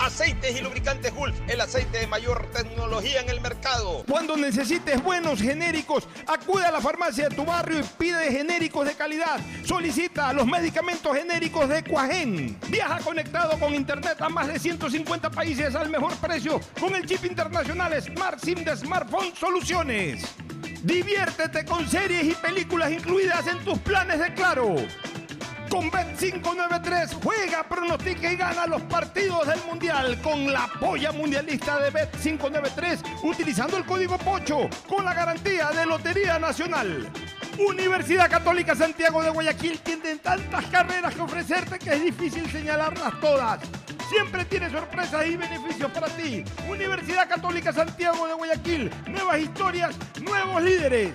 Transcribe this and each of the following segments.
Aceites y lubricantes Gulf, el aceite de mayor tecnología en el mercado. Cuando necesites buenos genéricos, acude a la farmacia de tu barrio y pide genéricos de calidad. Solicita los medicamentos genéricos de Cuajén. Viaja conectado con internet a más de 150 países al mejor precio con el chip internacional Smart SIM de Smartphone Soluciones. Diviértete con series y películas incluidas en tus planes de Claro. Con Bet593 juega, pronostica y gana los partidos del Mundial con la polla mundialista de Bet593 utilizando el código POCHO con la garantía de Lotería Nacional. Universidad Católica Santiago de Guayaquil tiene tantas carreras que ofrecerte que es difícil señalarlas todas. Siempre tiene sorpresas y beneficios para ti. Universidad Católica Santiago de Guayaquil. Nuevas historias, nuevos líderes.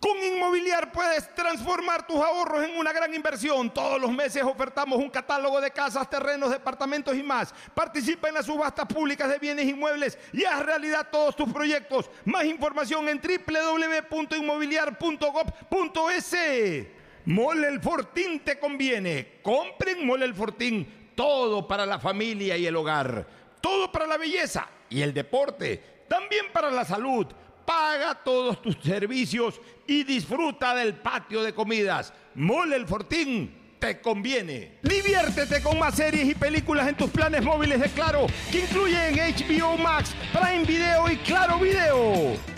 Con Inmobiliar puedes transformar tus ahorros en una gran inversión. Todos los meses ofertamos un catálogo de casas, terrenos, departamentos y más. Participa en las subastas públicas de bienes inmuebles y haz realidad todos tus proyectos. Más información en www.inmobiliar.gov.es. Mole el Fortín te conviene. Compren Mole el Fortín. Todo para la familia y el hogar. Todo para la belleza y el deporte. También para la salud. Paga todos tus servicios y disfruta del patio de comidas. Mole el Fortín te conviene. Diviértete con más series y películas en tus planes móviles de Claro, que incluyen HBO Max, Prime Video y Claro Video.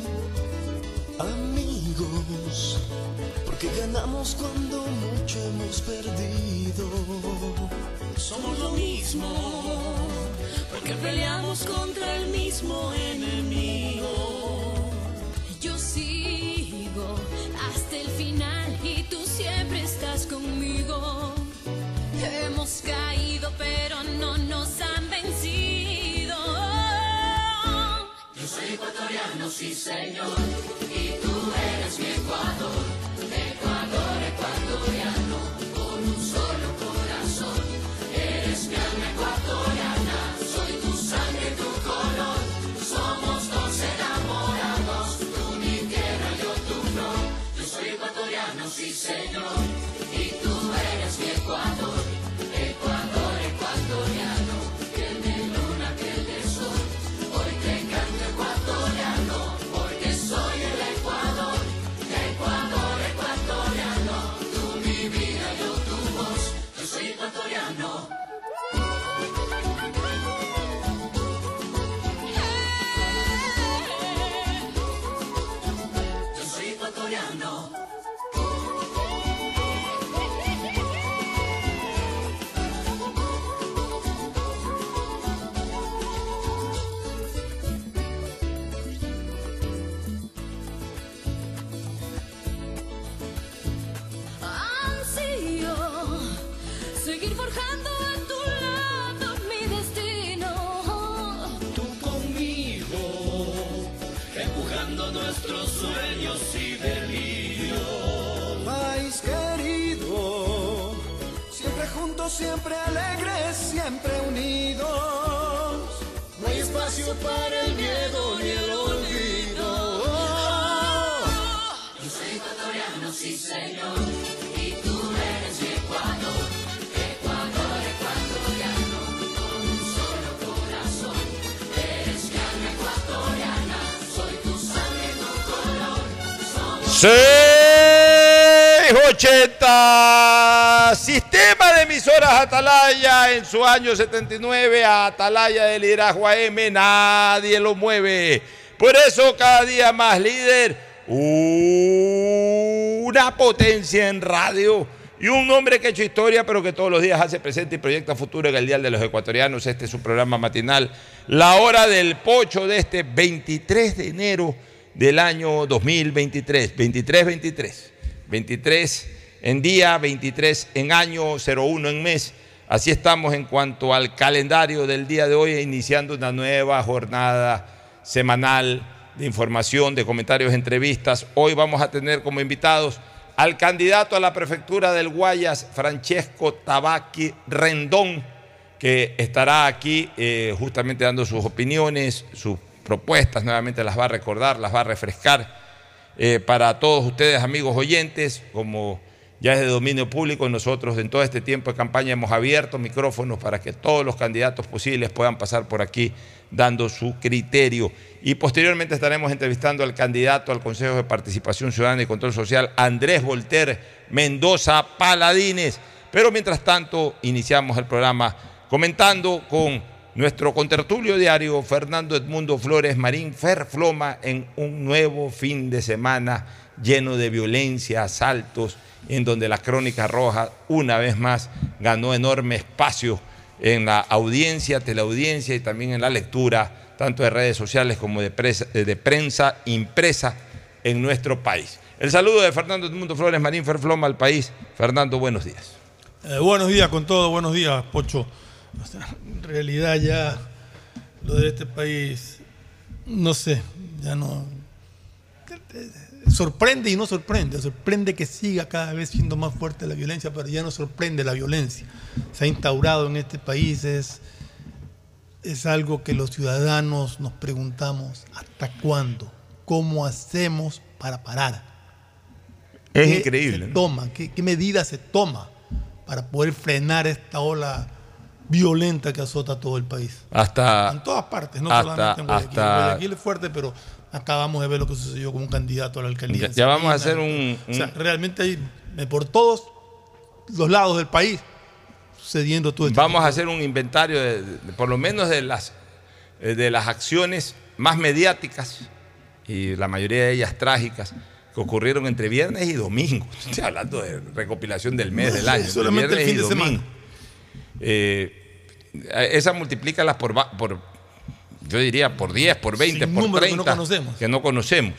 Ganamos cuando mucho hemos perdido. Somos lo mismo, porque peleamos contra el mismo Atalaya en su año 79 a Atalaya del liderazgo AM nadie lo mueve. Por eso cada día más líder una potencia en radio y un hombre que ha hecho historia pero que todos los días hace presente y proyecta futuro en el Dial de los Ecuatorianos. Este es su programa matinal La Hora del Pocho de este 23 de enero del año 2023 23-23 23 en día, 23 en año, 01 en mes. Así estamos en cuanto al calendario del día de hoy, iniciando una nueva jornada semanal de información, de comentarios, entrevistas. Hoy vamos a tener como invitados al candidato a la prefectura del Guayas, Francesco Tabaqui Rendón, que estará aquí eh, justamente dando sus opiniones, sus propuestas, nuevamente las va a recordar, las va a refrescar eh, para todos ustedes, amigos oyentes, como ya es de dominio público, nosotros en todo este tiempo de campaña hemos abierto micrófonos para que todos los candidatos posibles puedan pasar por aquí dando su criterio. Y posteriormente estaremos entrevistando al candidato al Consejo de Participación Ciudadana y Control Social, Andrés Volter Mendoza Paladines. Pero mientras tanto, iniciamos el programa comentando con nuestro contertulio diario, Fernando Edmundo Flores Marín Ferfloma, en un nuevo fin de semana lleno de violencia, asaltos, en donde la Crónica Roja una vez más ganó enorme espacio en la audiencia, teleaudiencia y también en la lectura, tanto de redes sociales como de, de prensa impresa en nuestro país. El saludo de Fernando Edmundo Flores Marín Ferfloma al país. Fernando, buenos días. Eh, buenos días con todo, buenos días, Pocho. En realidad ya lo de este país, no sé, ya no... Sorprende y no sorprende. Sorprende que siga cada vez siendo más fuerte la violencia, pero ya no sorprende la violencia. Se ha instaurado en este país, es, es algo que los ciudadanos nos preguntamos, ¿hasta cuándo? ¿Cómo hacemos para parar? Es ¿Qué increíble. se. ¿Qué, qué medidas se toma para poder frenar esta ola violenta que azota todo el país? Hasta, En todas partes, no hasta- solamente en Guayaquil. hasta- Guayaquil es fuerte, pero acabamos de ver lo que sucedió con un candidato a la alcaldía. Ya- ya vamos a hacer un- O sea, realmente hay eh, por todos los lados del país sucediendo todo esto. Vamos a hacer un inventario, de, de- por lo menos de las, eh, de las acciones más mediáticas y la mayoría de ellas trágicas que ocurrieron entre viernes y domingo. Estoy hablando de recopilación del mes, No, del año. solamente el viernes fin y de semana. domingo. Eh, esa multiplícalas por, por, yo diría, por 10, por 20, Sin por número que no 30. conocemos. que no conocemos.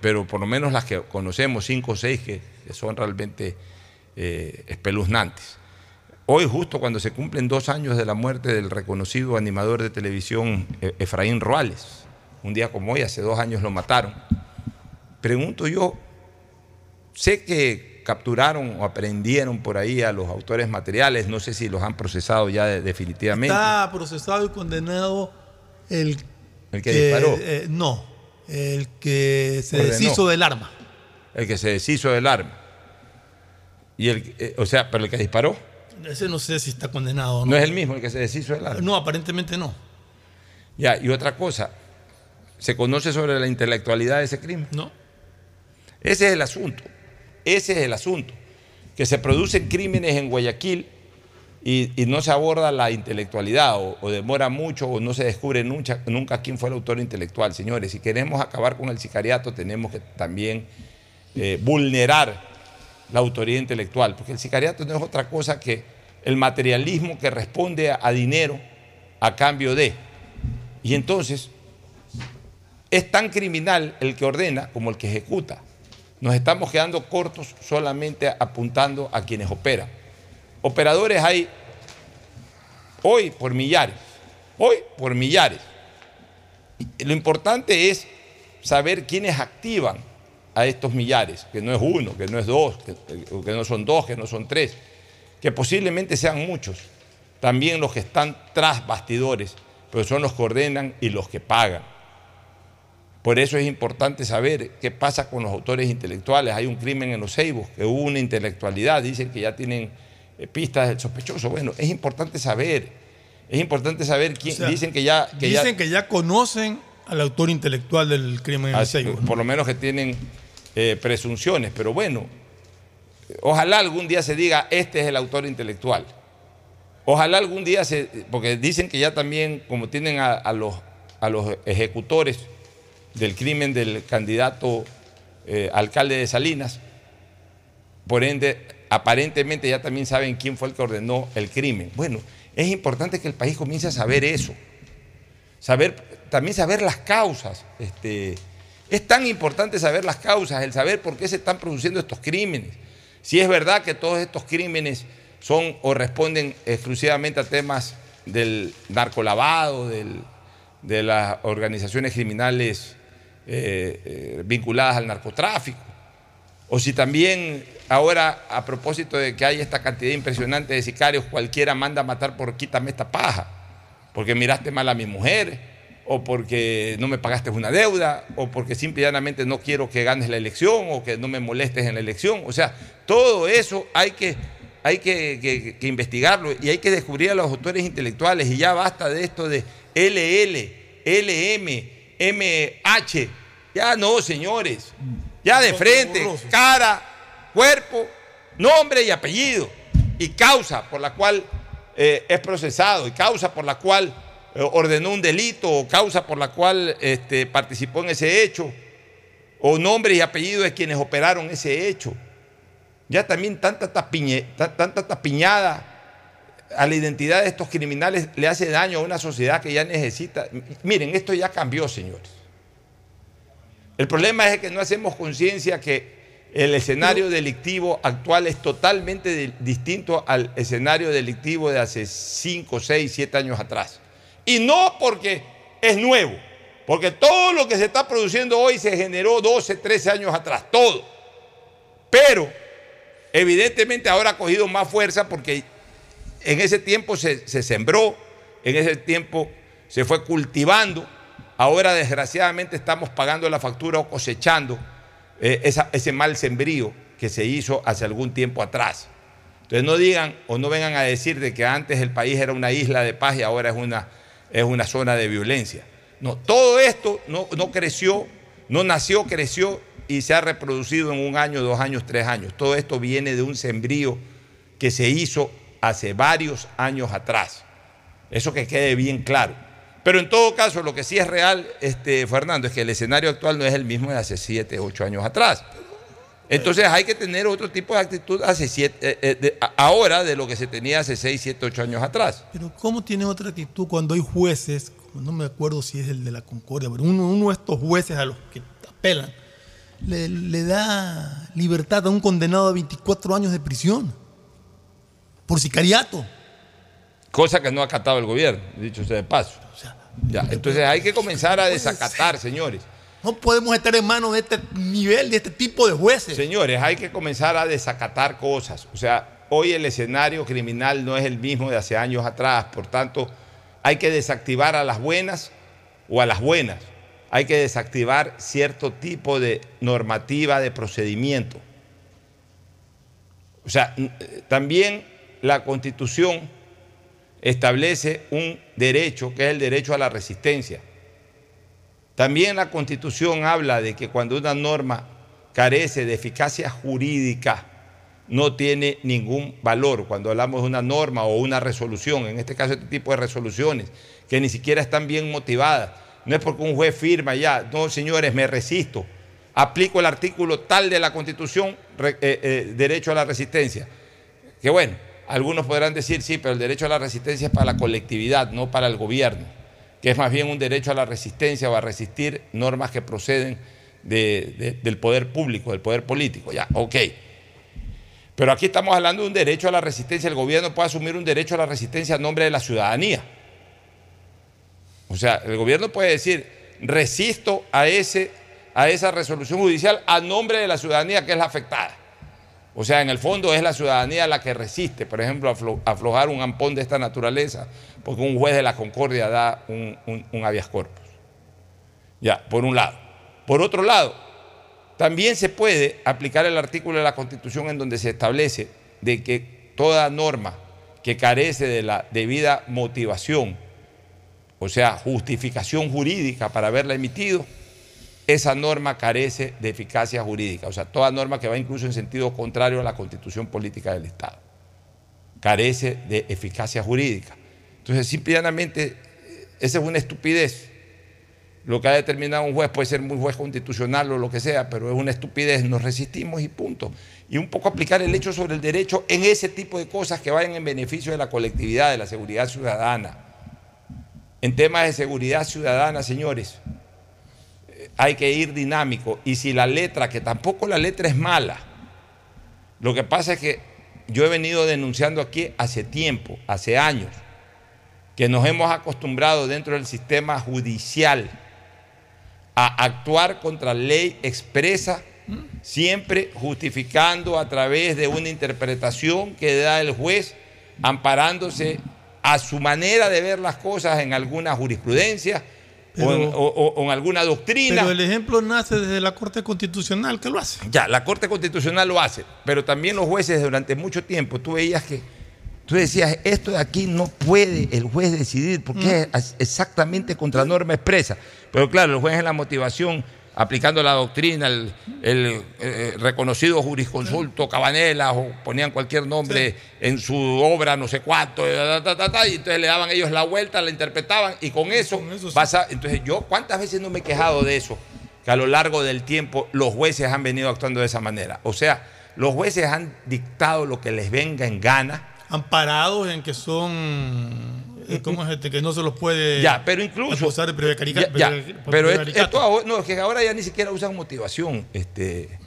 Pero por lo menos las que conocemos, 5 o 6, que, son realmente eh, espeluznantes. Hoy, justo cuando se cumplen dos años de la muerte del reconocido animador de televisión E- Efraín Roales, un día como hoy, hace dos años lo mataron, pregunto yo, sé que capturaron o aprendieron por ahí a los autores materiales, no sé si los han procesado ya de- definitivamente. Está procesado y condenado el, El que disparó. eh, no, el que se Ordenó. deshizo del arma. El que se deshizo del arma. Y el, eh, o sea, pero el que disparó Ese no sé si está condenado o no. no es el mismo el que se deshizo del arma. No, aparentemente no. Ya, y otra cosa, ¿se conoce sobre la intelectualidad de ese crimen? No. Ese es el asunto. Ese es el asunto. Que se producen crímenes en Guayaquil y, no se aborda la intelectualidad o, demora mucho o no se descubre nunca, quién fue el autor intelectual. Señores, si queremos acabar con el sicariato tenemos que también eh, vulnerar la autoría intelectual, porque el sicariato no es otra cosa que el materialismo que responde a, a dinero a cambio de. Y entonces es tan criminal el que ordena como el que ejecuta. Nos estamos quedando cortos solamente apuntando a quienes operan. Operadores hay hoy por millares, hoy por millares. Lo importante es saber quiénes activan a estos millares, que no es uno, que no es dos, que, no son dos, que no son tres, que posiblemente sean muchos, también los que están tras bastidores, pero son los que ordenan y los que pagan. Por eso es importante saber qué pasa con los autores intelectuales. Hay un crimen en los Ceibos, que hubo una intelectualidad, dicen que ya tienen pistas del sospechoso. Bueno, es importante saber, es importante saber quién, O sea, dicen que ya... Que dicen ya, que ya conocen al autor intelectual del crimen en Seibo, ¿no? Por lo menos que tienen eh, presunciones, pero bueno, ojalá algún día se diga, este es el autor intelectual. Ojalá algún día se, porque dicen que ya también, como tienen a, a los, a los ejecutores del crimen del candidato eh, alcalde de Salinas, por ende, aparentemente ya también saben quién fue el que ordenó el crimen. Bueno, es importante que el país comience a saber eso saber, también saber las causas. Este, es tan importante saber las causas, el saber por qué se están produciendo estos crímenes. Si es verdad que todos estos crímenes son o responden exclusivamente a temas del narcolavado, de las organizaciones criminales eh, eh, vinculadas al narcotráfico, o si también ahora a propósito de que hay esta cantidad impresionante de sicarios, cualquiera manda a matar por quítame esta paja porque miraste mal a mi mujer, o porque no me pagaste una deuda, o porque simple y llanamente no quiero que ganes la elección, o que no me molestes en la elección. O sea, todo eso hay que, hay que, investigarlo y hay que descubrir a los autores intelectuales. Y ya basta de esto de LL, LM, MH. Ya no, señores. Ya de frente, cara, cuerpo, nombre y apellido. Y causa por la cual eh, es procesado y causa por la cual eh, ordenó un delito o causa por la cual este, participó en ese hecho o nombre y apellido de quienes operaron ese hecho. Ya también tanta, tapiñada a la identidad de estos criminales le hace daño a una sociedad que ya necesita. Miren, esto ya cambió, señores. El problema es que no hacemos conciencia que el escenario delictivo actual es totalmente de- distinto al escenario delictivo de hace 5, 6, 7 años atrás. Y no porque es nuevo, porque todo lo que se está produciendo hoy se generó 12, 13 años atrás, todo. Pero evidentemente ahora ha cogido más fuerza porque en ese tiempo se, se sembró, en ese tiempo se fue cultivando, ahora desgraciadamente estamos pagando la factura o cosechando eh, ese mal sembrío que se hizo hace algún tiempo atrás. Entonces no digan o no vengan a decir de que antes el país era una isla de paz y ahora es una, es una zona de violencia. No, todo esto no creció, no nació, creció y se ha reproducido en un año, dos años, tres años. Todo esto viene de un sembrío que se hizo hace varios años atrás. Eso que quede bien claro. Pero en todo caso, lo que sí es real, este, Fernando, es que el escenario actual no es el mismo de hace siete, ocho años atrás. Entonces hay que tener otro tipo de actitud hace siete, eh, eh, de- ahora de lo que se tenía hace seis, siete, ocho años atrás. Pero ¿cómo tiene otra actitud cuando hay jueces, no me acuerdo si es el de la Concordia, pero uno, uno de estos jueces a los que apelan, le, le da libertad a un condenado a 24 años de prisión por sicariato? Cosa que no ha acatado el gobierno, dicho sea de paso. Ya, entonces hay que comenzar a desacatar, señores. No podemos estar en manos de este nivel, de este tipo de jueces. Señores, hay que comenzar a desacatar cosas. O sea, hoy el escenario criminal no es el mismo de hace años atrás. Por tanto, hay que desactivar a las buenas o a las buenas. Hay que desactivar cierto tipo de normativa de procedimiento. O sea, eh, también la Constitución establece un derecho que es el derecho a la resistencia. También la Constitución habla de que cuando una norma carece de eficacia jurídica, no tiene ningún valor. Cuando hablamos de una norma o una resolución, en este caso este tipo de resoluciones, que ni siquiera están bien motivadas, no es porque un juez firma ya, no señores, me resisto, aplico el artículo tal de la Constitución, eh, eh, derecho a la resistencia. Que bueno, algunos podrán decir, sí, pero el derecho a la resistencia es para la colectividad, no para el gobierno, que es más bien un derecho a la resistencia o a resistir normas que proceden de- de- del poder público, del poder político. Ya, ok. Pero aquí estamos hablando de un derecho a la resistencia. El gobierno puede asumir un derecho a la resistencia a nombre de la ciudadanía. O sea, el gobierno puede decir, resisto a ese, a esa resolución judicial a nombre de la ciudadanía que es la afectada. O sea, en el fondo es la ciudadanía la que resiste, por ejemplo, aflo- aflojar un ampón de esta naturaleza, porque un juez de la Concordia da un, un, un habeas corpus. Ya, por un lado. Por otro lado, también se puede aplicar el artículo de la Constitución en donde se establece de que toda norma que carece de la debida motivación, o sea, justificación jurídica para haberla emitido, esa norma carece de eficacia jurídica. O sea, toda norma que va incluso en sentido contrario a la constitución política del Estado carece de eficacia jurídica. Entonces, simple y llanamente, esa es una estupidez. Lo que ha determinado un juez puede ser muy juez constitucional o lo que sea, pero es una estupidez. Nos resistimos y punto. Y un poco aplicar el hecho sobre el derecho en ese tipo de cosas que vayan en beneficio de la colectividad, de la seguridad ciudadana. En temas de seguridad ciudadana, señores, hay que ir dinámico. Y si la letra, que tampoco la letra es mala, lo que pasa es que yo he venido denunciando aquí hace tiempo, hace años, que nos hemos acostumbrado dentro del sistema judicial a actuar contra ley expresa, siempre justificando a través de una interpretación que da el juez, amparándose a su manera de ver las cosas en alguna jurisprudencia o, en, Pero- o- en alguna doctrina. Pero el ejemplo nace desde la Corte Constitucional, que lo hace. Ya, la Corte Constitucional lo hace, pero también los jueces durante mucho tiempo, tú veías que, tú decías, esto de aquí no puede el juez decidir porque es exactamente contra norma expresa. Pero claro, el juez en la motivación, aplicando la doctrina, el, el, eh, reconocido jurisconsulto Cabanela, o ponían cualquier nombre en su obra, no sé cuánto, ta, ta, ta, ta, y entonces le daban ellos la vuelta, la interpretaban, y con eso, eso sí. pasa. Entonces, yo, ¿cuántas veces no me he quejado de eso? que a lo largo del tiempo los jueces han venido actuando de esa manera. O sea, los jueces han dictado lo que les venga en gana. Amparados en que son. Eh, ¿Cómo es este? Que no se los puede. Ya, pero incluso. acusar de Ya, pero esto ahora, no, es que ahora ya ni siquiera usan motivación, este,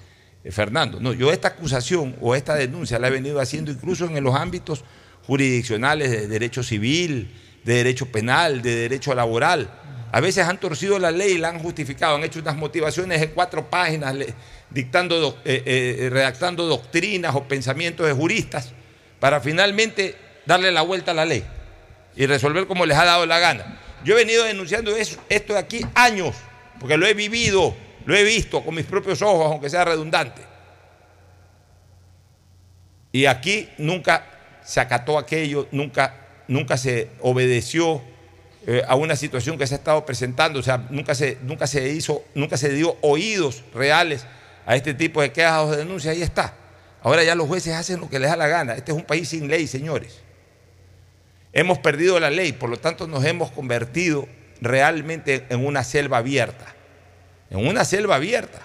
eh, Fernando. No, yo esta acusación o esta denuncia la he venido haciendo incluso en los ámbitos jurisdiccionales de derecho civil, de derecho penal, de derecho laboral. A veces han torcido la ley y la han justificado, han hecho unas motivaciones de cuatro páginas, dictando, eh, eh, redactando doctrinas o pensamientos de juristas, para finalmente darle la vuelta a la ley y resolver como les ha dado la gana. Yo he venido denunciando esto de aquí años, porque lo he vivido, lo he visto con mis propios ojos, aunque sea redundante. Y aquí nunca se acató aquello, nunca, nunca se obedeció eh, a una situación que se ha estado presentando, o sea, nunca se, nunca se hizo, nunca se dio oídos reales a este tipo de quejas o de denuncias, ahí está. Ahora ya los jueces hacen lo que les da la gana. Este es un país sin ley, señores. Hemos perdido la ley, por lo tanto nos hemos convertido realmente en una selva abierta. En una selva abierta.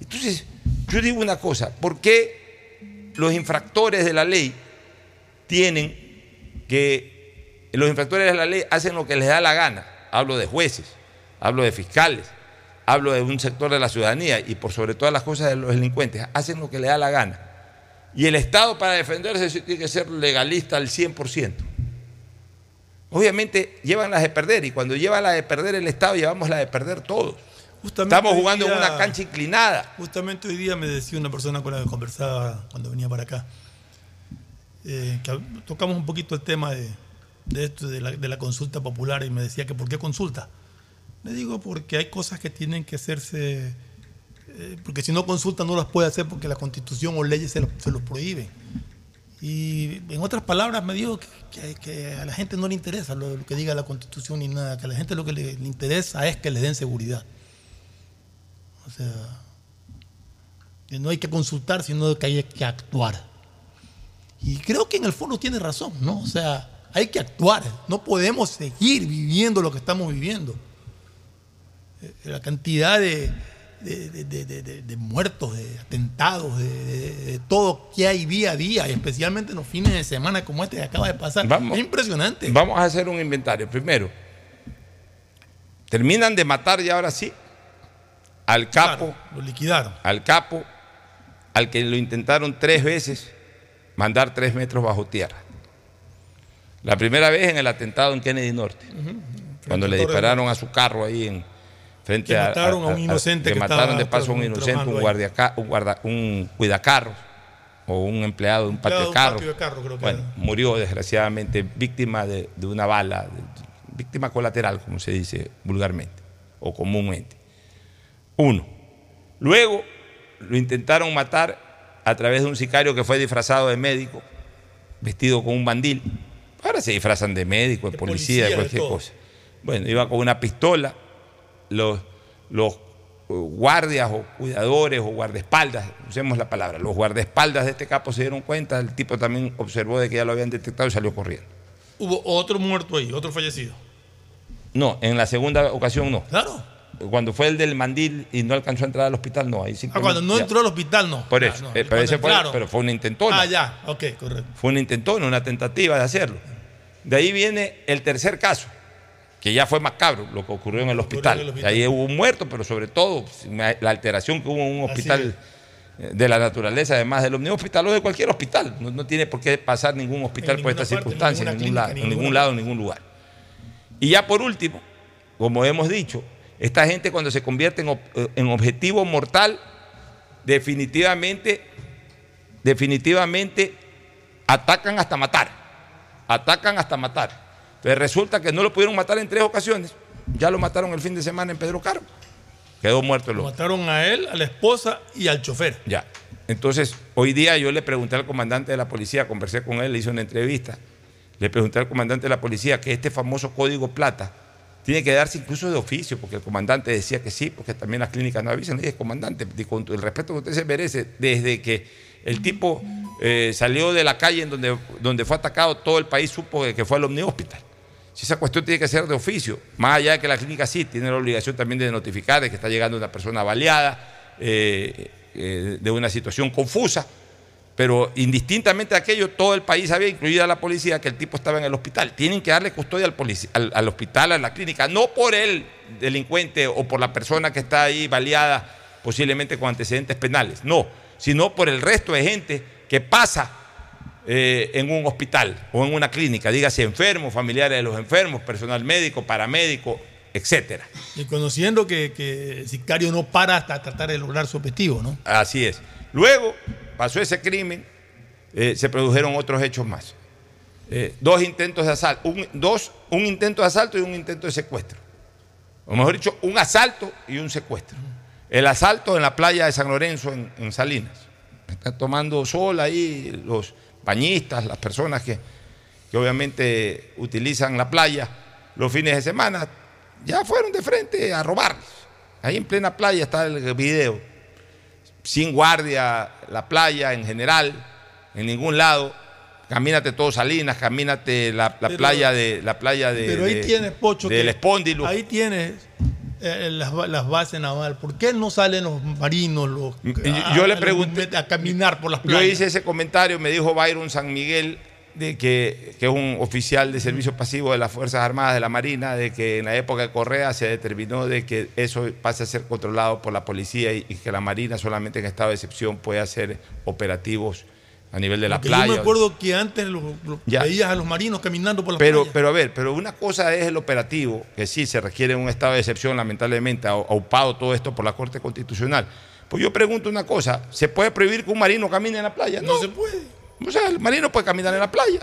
Entonces, yo digo una cosa, ¿por qué los infractores de la ley tienen que, los infractores de la ley hacen lo que les da la gana? Hablo de jueces, hablo de fiscales, hablo de un sector de la ciudadanía y por sobre todas las cosas de los delincuentes, hacen lo que les da la gana. Y el Estado para defenderse tiene que ser legalista al 100%. Obviamente llevan las de perder y cuando lleva la de perder el Estado llevamos la de perder todos. Justamente Estamos jugando en día- una cancha inclinada. Justamente hoy día me decía una persona con la que conversaba cuando venía para acá, eh, que tocamos un poquito el tema de, de esto, de la, de la consulta popular, y me decía que ¿por qué consulta? Le digo porque hay cosas que tienen que hacerse, eh, porque si no consulta no las puede hacer porque la constitución o leyes se, lo- se los prohíben. Y en otras palabras me dijo que, a la gente no le interesa lo, lo que diga la constitución ni nada, que a la gente lo que le, le interesa es que le den seguridad. O sea, que no hay que consultar, sino que hay que actuar. Y creo que en el fondo tiene razón, ¿no? O sea, hay que actuar. No podemos seguir viviendo lo que estamos viviendo. Eh, La cantidad de, de- muertos, de atentados, de, todo que hay día a día, y especialmente en los fines de semana como este que acaba de pasar. Vamos. es impresionante. Vamos a hacer un inventario. Primero, terminan de matar ya ahora sí al capo, Claro, lo liquidaron. al capo, al que lo intentaron tres veces mandar tres metros bajo tierra. La primera vez en el atentado en Kennedy Norte, cuando le dispararon a su carro ahí en, frente Que a, mataron a un inocente que, que mataron de paso a un inocente, un guardia, un, guarda, un cuidacarros o un empleado de un patio de de patio de carro, creo que bueno, era. murió desgraciadamente víctima de, de una bala, de- víctima colateral, como se dice vulgarmente o comúnmente. Uno. Luego lo intentaron matar a través de un sicario que fue disfrazado de médico, vestido con un bandil. Ahora se disfrazan de médico, de, De policía, de de cualquier todo. cosa. Bueno, iba con una pistola, los, los eh, guardias o cuidadores o guardaespaldas, usemos la palabra, los guardaespaldas de este capo se dieron cuenta, el tipo también observó de que ya lo habían detectado y salió corriendo. Hubo otro muerto ahí, otro fallecido. No, en la segunda ocasión no. Claro. Cuando fue el del mandil y no alcanzó a entrar al hospital, no. Ahí Ah, cuando no ya. entró al hospital, no. Por Ah, eso. no. eh, pero, ese fue, pero fue una intentona. Ah, ya, ok, correcto. Fue una intentona, una tentativa de hacerlo. De ahí viene el tercer caso, que ya fue macabro, lo que ocurrió en el hospital. en el hospital. Ahí hubo un muerto, pero sobre todo pues, la alteración que hubo en un hospital eh, de la naturaleza, además del omnihospital o de cualquier hospital. No, no tiene por qué pasar ningún hospital por estas circunstancias, en ningún, lado, en ningún lado, en ningún lugar. Y ya por último, como hemos dicho, esta gente cuando se convierte en, eh, en objetivo mortal, definitivamente, definitivamente atacan hasta matar. Atacan hasta matar. Entonces resulta que no lo pudieron matar en tres ocasiones. Ya lo mataron el fin de semana en Pedro Carmo. Quedó muerto el Lo hombre. mataron a él, a la esposa y al chofer. Ya. Entonces, hoy día yo le pregunté al comandante de la policía, conversé con él, le hice una entrevista. Le pregunté al comandante de la policía que este famoso código plata tiene que darse incluso de oficio, porque el comandante decía que sí, porque también las clínicas no avisan. Le dije, comandante, con el respeto que usted se merece, desde que el tipo eh, salió de la calle en donde, donde fue atacado, todo el país supo que fue al Omni Hospital. Si esa cuestión tiene que ser de oficio, más allá de que la clínica sí tiene la obligación también de notificar de que está llegando una persona baleada, eh, eh, de una situación confusa, pero indistintamente de aquello, todo el país sabía, incluida la policía, que el tipo estaba en el hospital. Tienen que darle custodia al, al, al hospital, a la clínica, no por el delincuente o por la persona que está ahí baleada, posiblemente con antecedentes penales, no, sino por el resto de gente que pasa eh, en un hospital o en una clínica, dígase enfermos, familiares de los enfermos, personal médico, paramédico, etcétera. Y conociendo que, que el sicario no para hasta tratar de lograr su objetivo, ¿no? Así es. Luego pasó ese crimen, eh, se produjeron otros hechos más. Eh, dos intentos de asalto, un, dos, un intento de asalto y un intento de secuestro. O mejor dicho, un asalto y un secuestro. El asalto en la playa de San Lorenzo, en, en Salinas. Están tomando sol ahí los bañistas, las personas que, que obviamente utilizan la playa los fines de semana, ya fueron de frente a robarles. Ahí en plena playa está el video sin guardia la playa en general, en ningún lado. Camínate todo Salinas, camínate la, la Pero- playa de la playa de, Pero ahí de- tienes, Pocho, del Espóndilo. ahí tienes eh, las, ba- las bases navales. ¿Por qué no salen los marinos los, a- yo le pregunté- a caminar por las Yo playas? hice ese comentario, me dijo Byron San Miguel, de que, que es un oficial de servicio pasivo de las Fuerzas Armadas de la Marina, de que en la época de Correa se determinó de que eso pase a ser controlado por la policía y, y que la Marina solamente en estado de excepción puede hacer operativos a nivel de la Porque playa. Yo me acuerdo que antes lo- lo- Ya. veías a los marinos caminando por las Pero, playas. pero a ver, pero una cosa es el operativo, que sí se requiere un estado de excepción, lamentablemente, au- aupado todo esto por la Corte Constitucional. Pues yo pregunto una cosa, ¿se puede prohibir que un marino camine en la playa? no se puede. O sea, el marino puede caminar en la playa.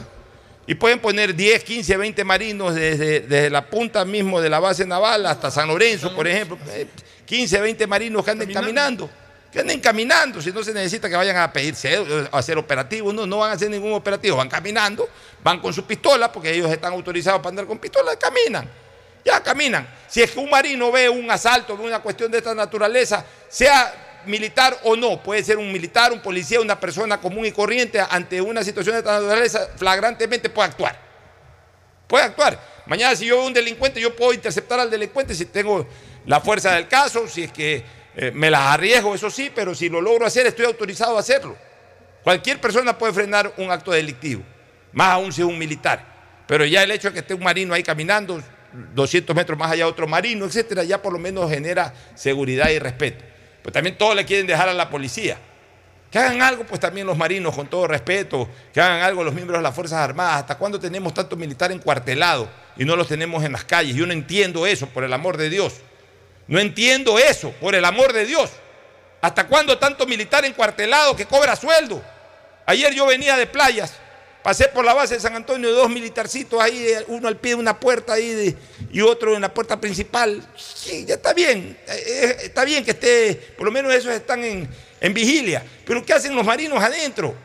Y pueden poner 10, 15, 20 marinos desde, desde la punta mismo de la base naval hasta San Lorenzo, por ejemplo. Eh, 15, 20 marinos que anden caminando. Que anden caminando, si no se necesita que vayan a pedirse a hacer operativos, no, no van a hacer ningún operativo, van caminando, van con su pistola, porque ellos están autorizados para andar con pistola, caminan, ya caminan. Si es que un marino ve un asalto, ve una cuestión de esta naturaleza, sea militar o no, puede ser un militar, un policía, una persona común y corriente, ante una situación de esta naturaleza, flagrantemente puede actuar. Puede actuar. Mañana si yo veo un delincuente, yo puedo interceptar al delincuente si tengo la fuerza del caso, si es que eh, me las arriesgo, eso sí, pero si lo logro hacer, estoy autorizado a hacerlo. Cualquier persona puede frenar un acto delictivo, más aún si es un militar. Pero ya el hecho de que esté un marino ahí caminando, 200 metros más allá otro marino, etcétera, ya por lo menos genera seguridad y respeto. Pues también todos le quieren dejar a la policía. Que hagan algo, pues también los marinos, con todo respeto, que hagan algo los miembros de las Fuerzas Armadas. ¿Hasta cuándo tenemos tanto militar encuartelado y no los tenemos en las calles? Yo no entiendo eso, por el amor de Dios. No entiendo eso, por el amor de Dios. ¿Hasta cuándo tanto militar encuartelado que cobra sueldo? Ayer yo venía de playas, pasé por la base de San Antonio, dos militarcitos ahí, uno al pie de una puerta ahí y otro en la puerta principal. Sí, ya está bien, eh, eh, está bien que esté, por lo menos esos están en vigilia. Pero ¿qué hacen los marinos adentro?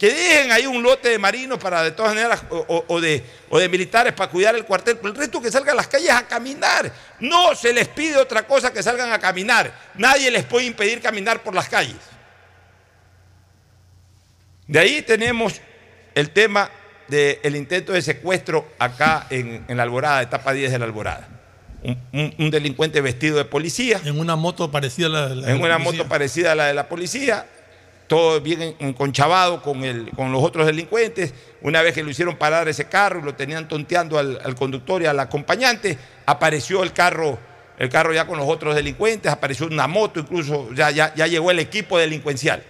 Que dejen ahí un lote de marinos para de todas maneras, o, o- o de, o de militares para cuidar el cuartel, pero el resto que salgan a las calles a caminar. No se les pide otra cosa que salgan a caminar. Nadie les puede impedir caminar por las calles. De ahí tenemos el tema del intento de secuestro acá en, en la Alborada, etapa 10 de la Alborada. Un, un- un delincuente vestido de policía. En una moto parecida a la, la de En la una policía. moto parecida a la de la policía, todo bien en- enconchavado con, el, con los otros delincuentes. Una vez que lo hicieron parar ese carro y lo tenían tonteando al, al conductor y al acompañante, apareció el carro, el carro ya con los otros delincuentes, apareció una moto, incluso ya, ya, ya llegó el equipo delincuencial.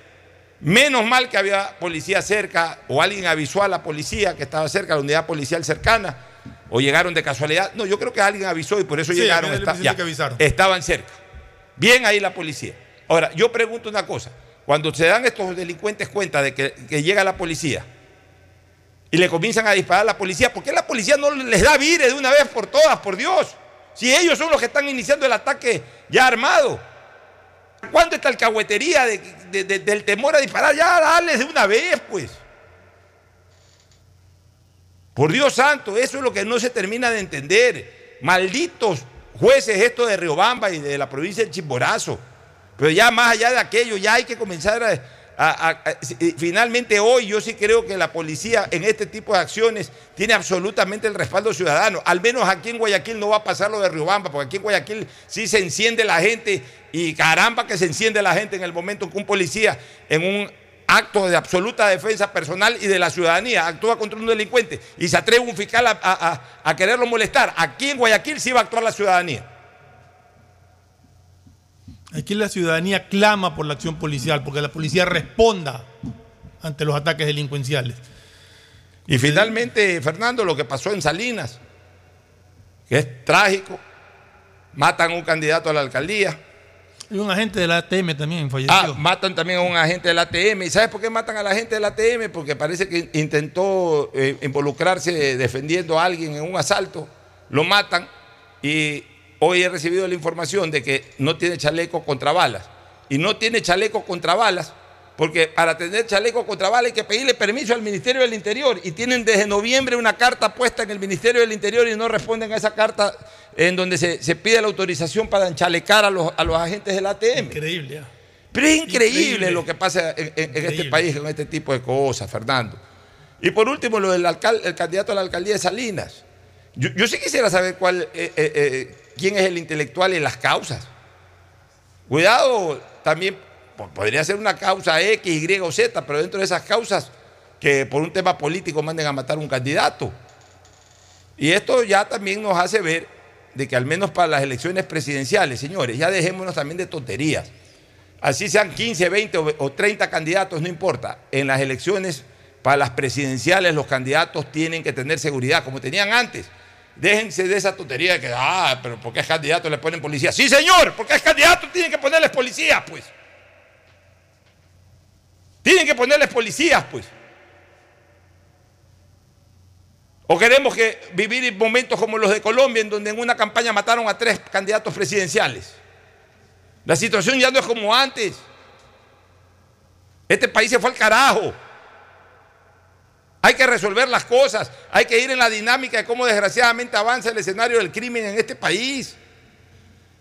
Menos mal que había policía cerca o alguien avisó a la policía que estaba cerca, la unidad policial cercana, o llegaron de casualidad. No, yo creo que alguien avisó y por eso Sí, llegaron. está- ya, que avisaron. estaban cerca. Bien ahí la policía. Ahora, yo pregunto una cosa. Cuando se dan estos delincuentes cuenta de que, llega la policía y le comienzan a disparar a la policía, ¿por qué la policía no les da vire de una vez por todas, por Dios? Si ellos son los que están iniciando el ataque ya armado. ¿Cuándo esta alcahuetería de- de- de- del temor a disparar? Ya dale de una vez, pues. Por Dios santo, eso es lo que no se termina de entender. Malditos jueces esto de Riobamba y de la provincia de Chimborazo. Pero ya más allá de aquello, ya hay que comenzar a, finalmente hoy yo sí creo que la policía en este tipo de acciones tiene absolutamente el respaldo ciudadano. Al menos aquí en Guayaquil no va a pasar lo de Riobamba, porque aquí en Guayaquil sí se enciende la gente y caramba que se enciende la gente en el momento en que un policía en un acto de absoluta defensa personal y de la ciudadanía actúa contra un delincuente y se atreve un fiscal a- a quererlo molestar. Aquí en Guayaquil sí va a actuar la ciudadanía. Aquí la ciudadanía clama por la acción policial, porque la policía responda ante los ataques delincuenciales. Y finalmente, Fernando, lo que pasó en Salinas, que es trágico, matan a un candidato a la alcaldía. Y un agente de la ATM también falleció. Ah, matan también a un agente del ATM. ¿Y sabes por qué matan a la gente del ATM? Porque parece que intentó eh, involucrarse defendiendo a alguien en un asalto. Lo matan y hoy he recibido la información de que no tiene chaleco contra balas. Y no tiene chaleco contra balas porque para tener chaleco contra balas hay que pedirle permiso al Ministerio del Interior. Y tienen desde noviembre una carta puesta en el Ministerio del Interior y no responden a esa carta en donde se, se pide la autorización para enchalecar a los, a los agentes del ATM. Increíble. ah. Pero es increíble, Increíble. lo que pasa en, en- en este país con este tipo de cosas, Fernando. Y por último, lo del alcal- el candidato a la alcaldía de Salinas. Yo, yo sí quisiera saber cuál, eh, eh, eh, quién es el intelectual en las causas. Cuidado, también po- podría ser una causa X, Y o Z, pero dentro de esas causas que por un tema político manden a matar a un candidato. Y esto ya también nos hace ver de que al menos para las elecciones presidenciales, señores, ya dejémonos también de tonterías. Así sean 15, 20 o- o 30 candidatos, no importa. En las elecciones para las presidenciales los candidatos tienen que tener seguridad, como tenían antes. Déjense de esa tontería de que, ah, pero porque es candidato le ponen policía. Sí, señor, porque es candidato tienen que ponerles policías, pues. Tienen que ponerles policías, pues. ¿O queremos que vivir en momentos como los de Colombia, en donde en una campaña mataron a tres candidatos presidenciales? La situación ya no es como antes. Este país se fue al carajo. Hay que resolver las cosas, hay que ir en la dinámica de cómo desgraciadamente avanza el escenario del crimen en este país.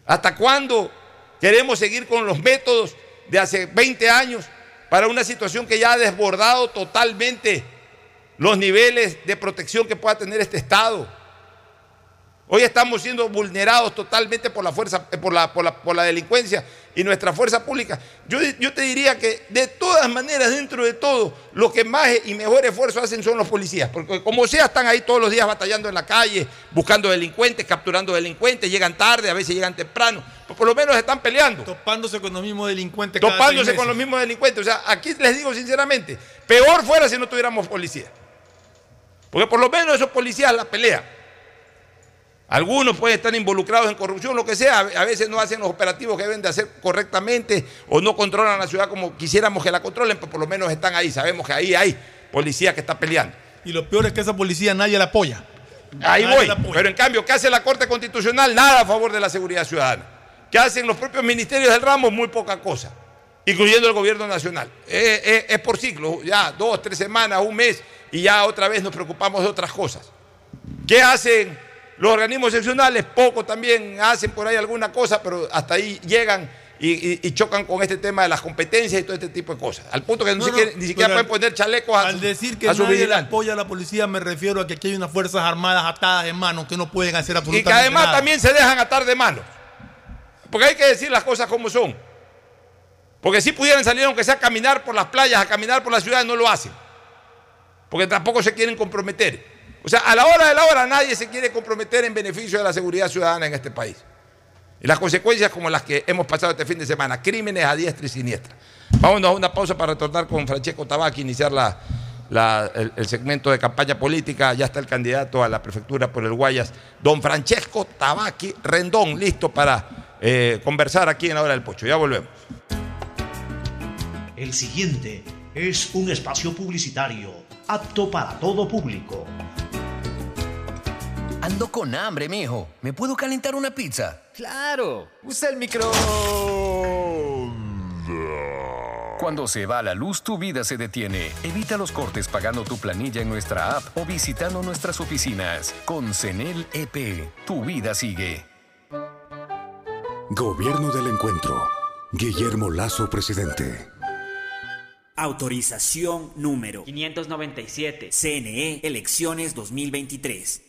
¿Hasta cuándo queremos seguir con los métodos de hace 20 años para una situación que ya ha desbordado totalmente los niveles de protección que pueda tener este Estado? Hoy estamos siendo vulnerados totalmente por la fuerza, eh, por la, por la, por la delincuencia y nuestra fuerza pública. Yo, yo te diría que de todas maneras, dentro de todo, los que más y mejor esfuerzo hacen son los policías, porque como sea están ahí todos los días batallando en la calle, buscando delincuentes, capturando delincuentes, llegan tarde, a veces llegan temprano, pero por lo menos están peleando. Topándose con los mismos delincuentes. cada Topándose seis con los mismos delincuentes. O sea, aquí les digo sinceramente, peor fuera si no tuviéramos policía. Porque por lo menos esos policías la pelean. Algunos pueden estar involucrados en corrupción, lo que sea. A veces no hacen los operativos que deben de hacer correctamente o no controlan la ciudad como quisiéramos que la controlen, pero por lo menos están ahí. Sabemos que ahí hay policía que está peleando. Y lo peor es que esa policía nadie la apoya. Ahí Nadie voy. apoya. Pero en cambio, ¿qué hace la Corte Constitucional? Nada a favor de la seguridad ciudadana. ¿Qué hacen los propios ministerios del ramo? Muy poca cosa, incluyendo el gobierno nacional. Eh, eh, es por ciclo, ya dos, tres semanas, un mes, y ya otra vez nos preocupamos de otras cosas. ¿Qué hacen los organismos seccionales? Poco también hacen por ahí alguna cosa, pero hasta ahí llegan y, y- y chocan con este tema de las competencias y todo este tipo de cosas. Al punto que No, ni, no, siquiera, ni siquiera pero pueden poner chalecos a, Al decir que a nadie apoya a la policía, me refiero a que aquí hay unas fuerzas armadas atadas de manos que no pueden hacer Y absolutamente que además nada. también se dejan atar de manos. Porque hay que decir las cosas como son. Porque si pudieran salir, aunque sea a caminar por las playas, a caminar por las ciudades, no lo hacen. Porque tampoco se quieren comprometer. O sea, a la hora de la hora nadie se quiere comprometer en beneficio de la seguridad ciudadana en este país. Y las consecuencias como las que hemos pasado este fin de semana, crímenes a diestra y siniestra. Vámonos a una pausa para retornar con Francesco Tabaqui, iniciar la, el, segmento de campaña política. Ya está el candidato a la prefectura por el Guayas, don Francesco Tabaqui Rendón, listo para eh, conversar aquí en la hora del pocho. Ya volvemos. El siguiente es un espacio publicitario apto para todo público. Ando con hambre, mijo. ¿Me puedo calentar una pizza? Claro, usa el micro. Cuando se va la luz, tu vida se detiene. Evita los cortes pagando tu planilla en nuestra app o visitando nuestras oficinas. Con CENEL EP, tu vida sigue. Gobierno del Encuentro. Guillermo Lazo, presidente. Autorización número 597. CNE Elecciones 2023.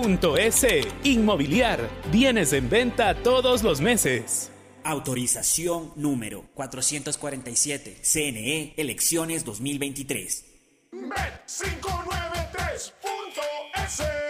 www.inmobiliariapublica.es. Inmobiliar, bienes en venta todos los meses. Autorización número 447. CNE Elecciones 2023. Bet593.es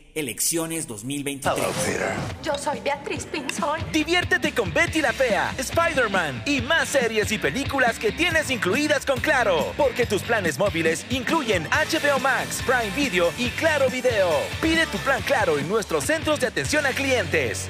Elecciones 2023. Yo soy Beatriz Pinzón. Diviértete con Betty la Fea, Spider-Man y más series y películas que tienes incluidas con Claro. Porque tus planes móviles incluyen HBO Max, Prime Video y Claro Video. Pide tu plan Claro en nuestros centros de atención a clientes.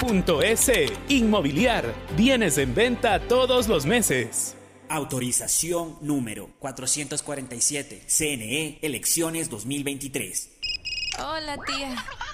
www.inmobiliariapublica.es. Inmobiliar, bienes en venta todos los meses. Autorización número 447. CNE, elecciones 2023. Hola, tía.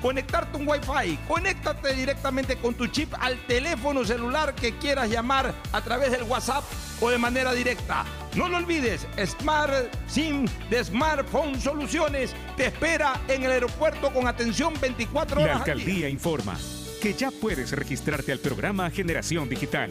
conectarte un Wi-Fi. Conéctate directamente con tu chip al teléfono celular que quieras llamar a través del WhatsApp o de manera directa. No lo olvides, Smart SIM de Smartphone Soluciones te espera en el aeropuerto con atención 24 horas. La alcaldía informa que ya puedes registrarte al programa Generación Digital.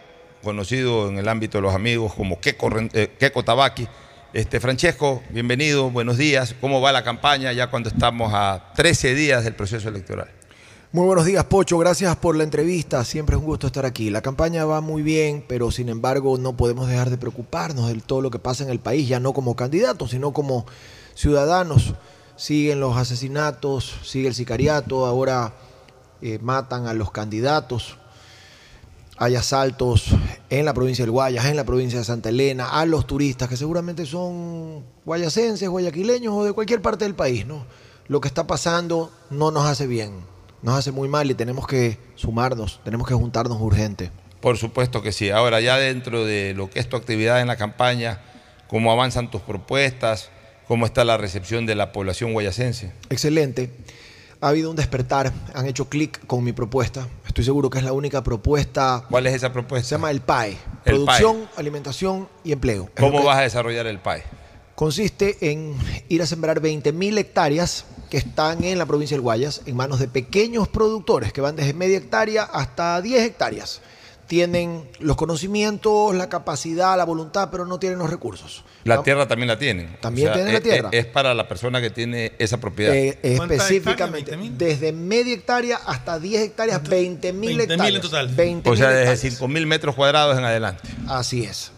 conocido en el ámbito de los amigos como Ren- eh. Este, Francesco, bienvenido, buenos días. ¿Cómo va la campaña ya cuando estamos a 13 días del proceso electoral? Muy buenos días, Pocho. Gracias por la entrevista. Siempre es un gusto estar aquí. La campaña va muy bien, pero sin embargo no podemos dejar de preocuparnos de todo lo que pasa en el país, ya no como candidatos, sino como ciudadanos. Siguen los asesinatos, sigue el sicariato, ahora eh, matan a los candidatos. Hay asaltos en la provincia del Guayas, en la provincia de Santa Elena, a los turistas que seguramente son guayacenses, guayaquileños o de cualquier parte del país, ¿no? Lo que está pasando no nos hace bien, nos hace muy mal y tenemos que sumarnos, tenemos que juntarnos urgente. Por supuesto que sí. Ahora ya dentro de lo que es tu actividad en la campaña, ¿cómo avanzan tus propuestas? ¿Cómo está la recepción de la población guayacense? Excelente. Ha habido un despertar, han hecho clic con mi propuesta. Estoy seguro que es la única propuesta. ¿Cuál es esa propuesta? Se llama el PAE. El Producción, alimentación y empleo. Es ¿Cómo vas a desarrollar el PAE? Consiste en ir a sembrar 20.000 hectáreas que están en la provincia del Guayas, en manos de pequeños productores que van desde media hectárea hasta 10 hectáreas. Tienen los conocimientos, la capacidad, la voluntad, pero no tienen los recursos. La tierra también la tienen. También tienen la es- tierra. Es, para la persona que tiene esa propiedad. Eh, específicamente, desde media hectárea hasta 10 hectáreas, 20 mil 20.000 hectáreas. en total. 20.000 o sea, desde hectáreas. 5.000 metros cuadrados en adelante. Así es.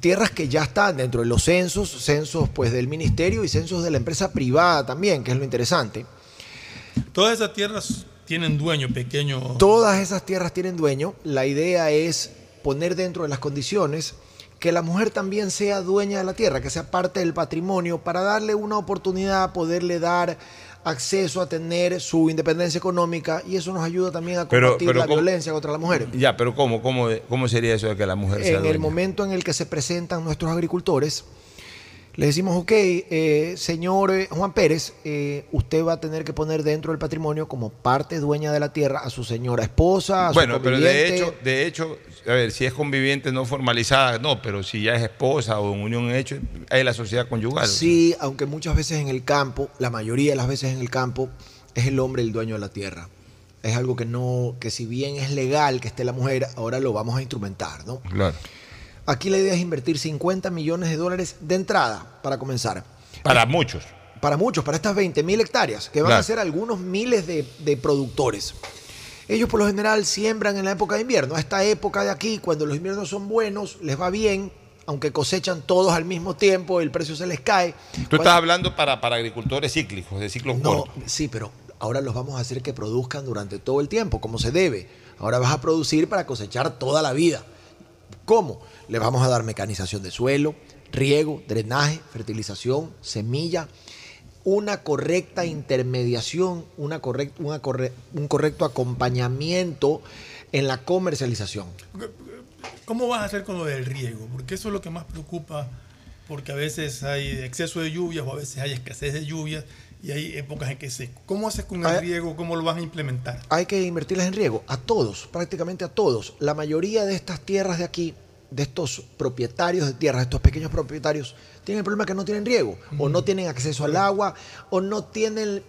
Tierras que ya están dentro de los censos, censos pues del ministerio y censos de la empresa privada también, que es lo interesante. Todas esas tierras tienen dueño pequeño. Todas esas tierras tienen dueño. La idea es poner dentro de las condiciones que la mujer también sea dueña de la tierra, que sea parte del patrimonio, para darle una oportunidad, poderle dar acceso a tener su independencia económica y eso nos ayuda también a combatir pero la ¿cómo? violencia contra la mujer. Ya, pero ¿cómo, cómo, cómo sería eso de que la mujer sea En el dueña? momento en el que se presentan nuestros agricultores, le decimos, ok, eh, señor eh, Juan Pérez, eh, usted va a tener que poner dentro del patrimonio como parte dueña de la tierra a su señora esposa, a su Bueno, pero de hecho, de hecho, a ver, si es conviviente no formalizada, no, pero si ya es esposa o en unión hecho, hay la sociedad conyugal. Sí, aunque muchas veces en el campo, la mayoría de las veces en el campo, es el hombre el dueño de la tierra. Es algo que no, que si bien es legal que esté la mujer, ahora lo vamos a instrumentar, ¿no? Claro. Aquí la idea es invertir 50 millones de dólares de entrada para comenzar. Para muchos. Para muchos, para estas 20 mil hectáreas, que van Claro. a ser algunos miles de, de productores. Ellos por lo general siembran en la época de invierno. A esta época de aquí, cuando los inviernos son buenos, les va bien, aunque cosechan todos al mismo tiempo, el precio se les cae. Tú estás hablando para, para agricultores cíclicos, de ciclos No, cortos. sí, pero ahora los vamos a hacer que produzcan durante todo el tiempo, como se debe. Ahora vas a producir para cosechar toda la vida. ¿Cómo? Le vamos a dar mecanización de suelo, riego, drenaje, fertilización, semilla, una correcta intermediación, una correct- una corre- un correcto acompañamiento en la comercialización. ¿Cómo vas a hacer con lo del riego? Porque eso es lo que más preocupa, porque a veces hay exceso de lluvias o a veces hay escasez de lluvias y hay épocas en que se... ¿Cómo haces con el riego? ¿Cómo lo vas a implementar? Hay que invertirles en riego, a todos, prácticamente a todos. La mayoría de estas tierras de aquí, de estos propietarios de tierras, estos pequeños propietarios, tienen el problema que no tienen riego, o no tienen acceso al agua, o no tienen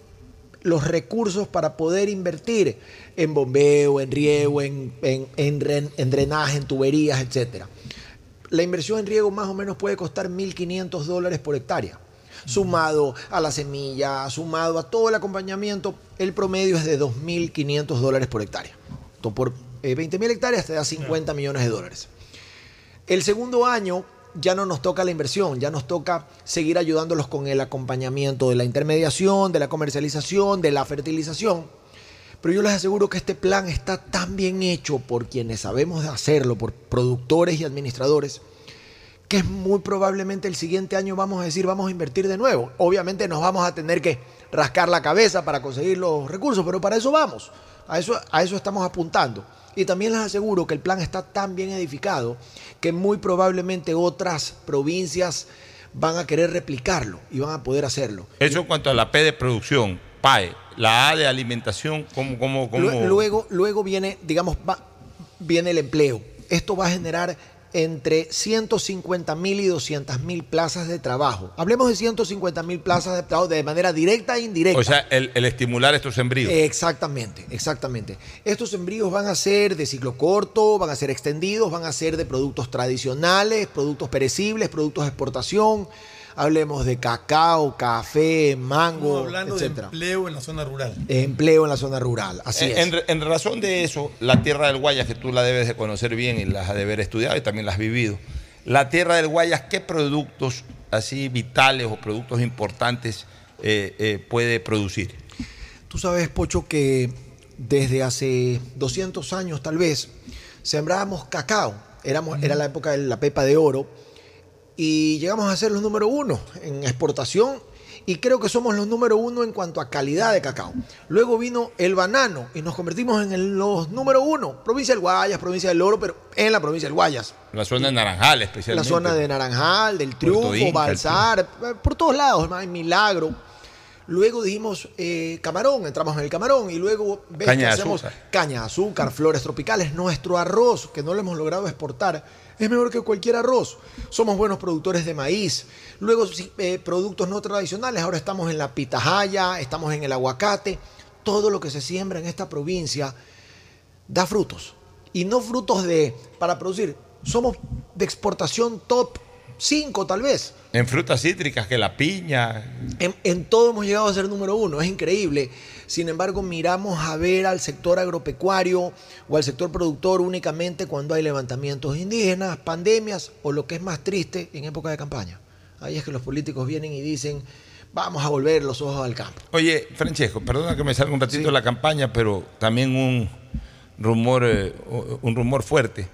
los recursos para poder invertir en bombeo, en riego, en, en- en dren- en drenaje, en tuberías, etc. La inversión en riego más o menos puede costar 1.500 dólares por hectárea. Sumado a la semilla, sumado a todo el acompañamiento, el promedio es de 2.500 dólares por hectárea. Entonces, por eh, 20.000 hectáreas te da 50 millones de dólares. El segundo año ya no nos toca la inversión, ya nos toca seguir ayudándolos con el acompañamiento de la intermediación, de la comercialización, de la fertilización. Pero yo les aseguro que este plan está tan bien hecho por quienes sabemos hacerlo, por productores y administradores, que muy probablemente el siguiente año vamos a decir vamos a invertir de nuevo. Obviamente nos vamos a tener que rascar la cabeza para conseguir los recursos, pero para eso vamos, a eso, a eso estamos apuntando. Y también les aseguro que el plan está tan bien edificado que muy probablemente otras provincias van a querer replicarlo y van a poder hacerlo. Eso en cuanto a la P de producción, PAE, la A de alimentación, ¿cómo? cómo, cómo? Luego, luego viene, digamos, viene el empleo. Esto va a generar entre 150 mil y 200 mil plazas de trabajo. Hablemos de 150 mil plazas de trabajo de manera directa e indirecta. O sea, el, estimular estos sembríos. Exactamente, exactamente. Estos sembríos van a ser de ciclo corto, van a ser extendidos, van a ser de productos tradicionales, productos perecibles, productos de exportación hablemos de cacao, café, mango, Estamos hablando de empleo en la zona rural. Empleo en la zona rural, así es. En, razón de eso, la tierra del Guayas, que tú la debes de conocer bien y la has de haber estudiado y también la has vivido, la tierra del Guayas, ¿qué productos así vitales o productos importantes eh, eh, puede producir? Tú sabes, Pocho, que desde hace 200 años tal vez sembrábamos cacao. Éramos, Era la época de la pepa de oro y llegamos a ser los número uno en exportación y creo que somos los número uno en cuanto a calidad de cacao. Luego vino el banano y nos convertimos en los número uno, provincia del Guayas, provincia del Oro, pero en la provincia del Guayas. La zona de Naranjal especialmente. La zona de Naranjal, del Triunfo, Balsar, por todos lados, en Milagro. Luego dijimos eh, camarón, entramos en el camarón y luego caña de azúcar. caña azúcar, flores tropicales, nuestro arroz que no lo hemos logrado exportar es mejor que cualquier arroz. Somos buenos productores de maíz. Luego, eh, productos no tradicionales. Ahora estamos en la pitahaya, estamos en el aguacate. Todo lo que se siembra en esta provincia da frutos. Y no frutos de para producir. Somos de exportación top 5 tal vez. En frutas cítricas, que la piña. En, en todo hemos llegado a ser número uno. Es increíble. Sin embargo, miramos a ver al sector agropecuario o al sector productor únicamente cuando hay levantamientos indígenas, pandemias o lo que es más triste en época de campaña. Ahí es que los políticos vienen y dicen, vamos a volver los ojos al campo. Oye, Francesco, perdona que me salga un ratito de la campaña, pero también un rumor, eh, un rumor fuerte.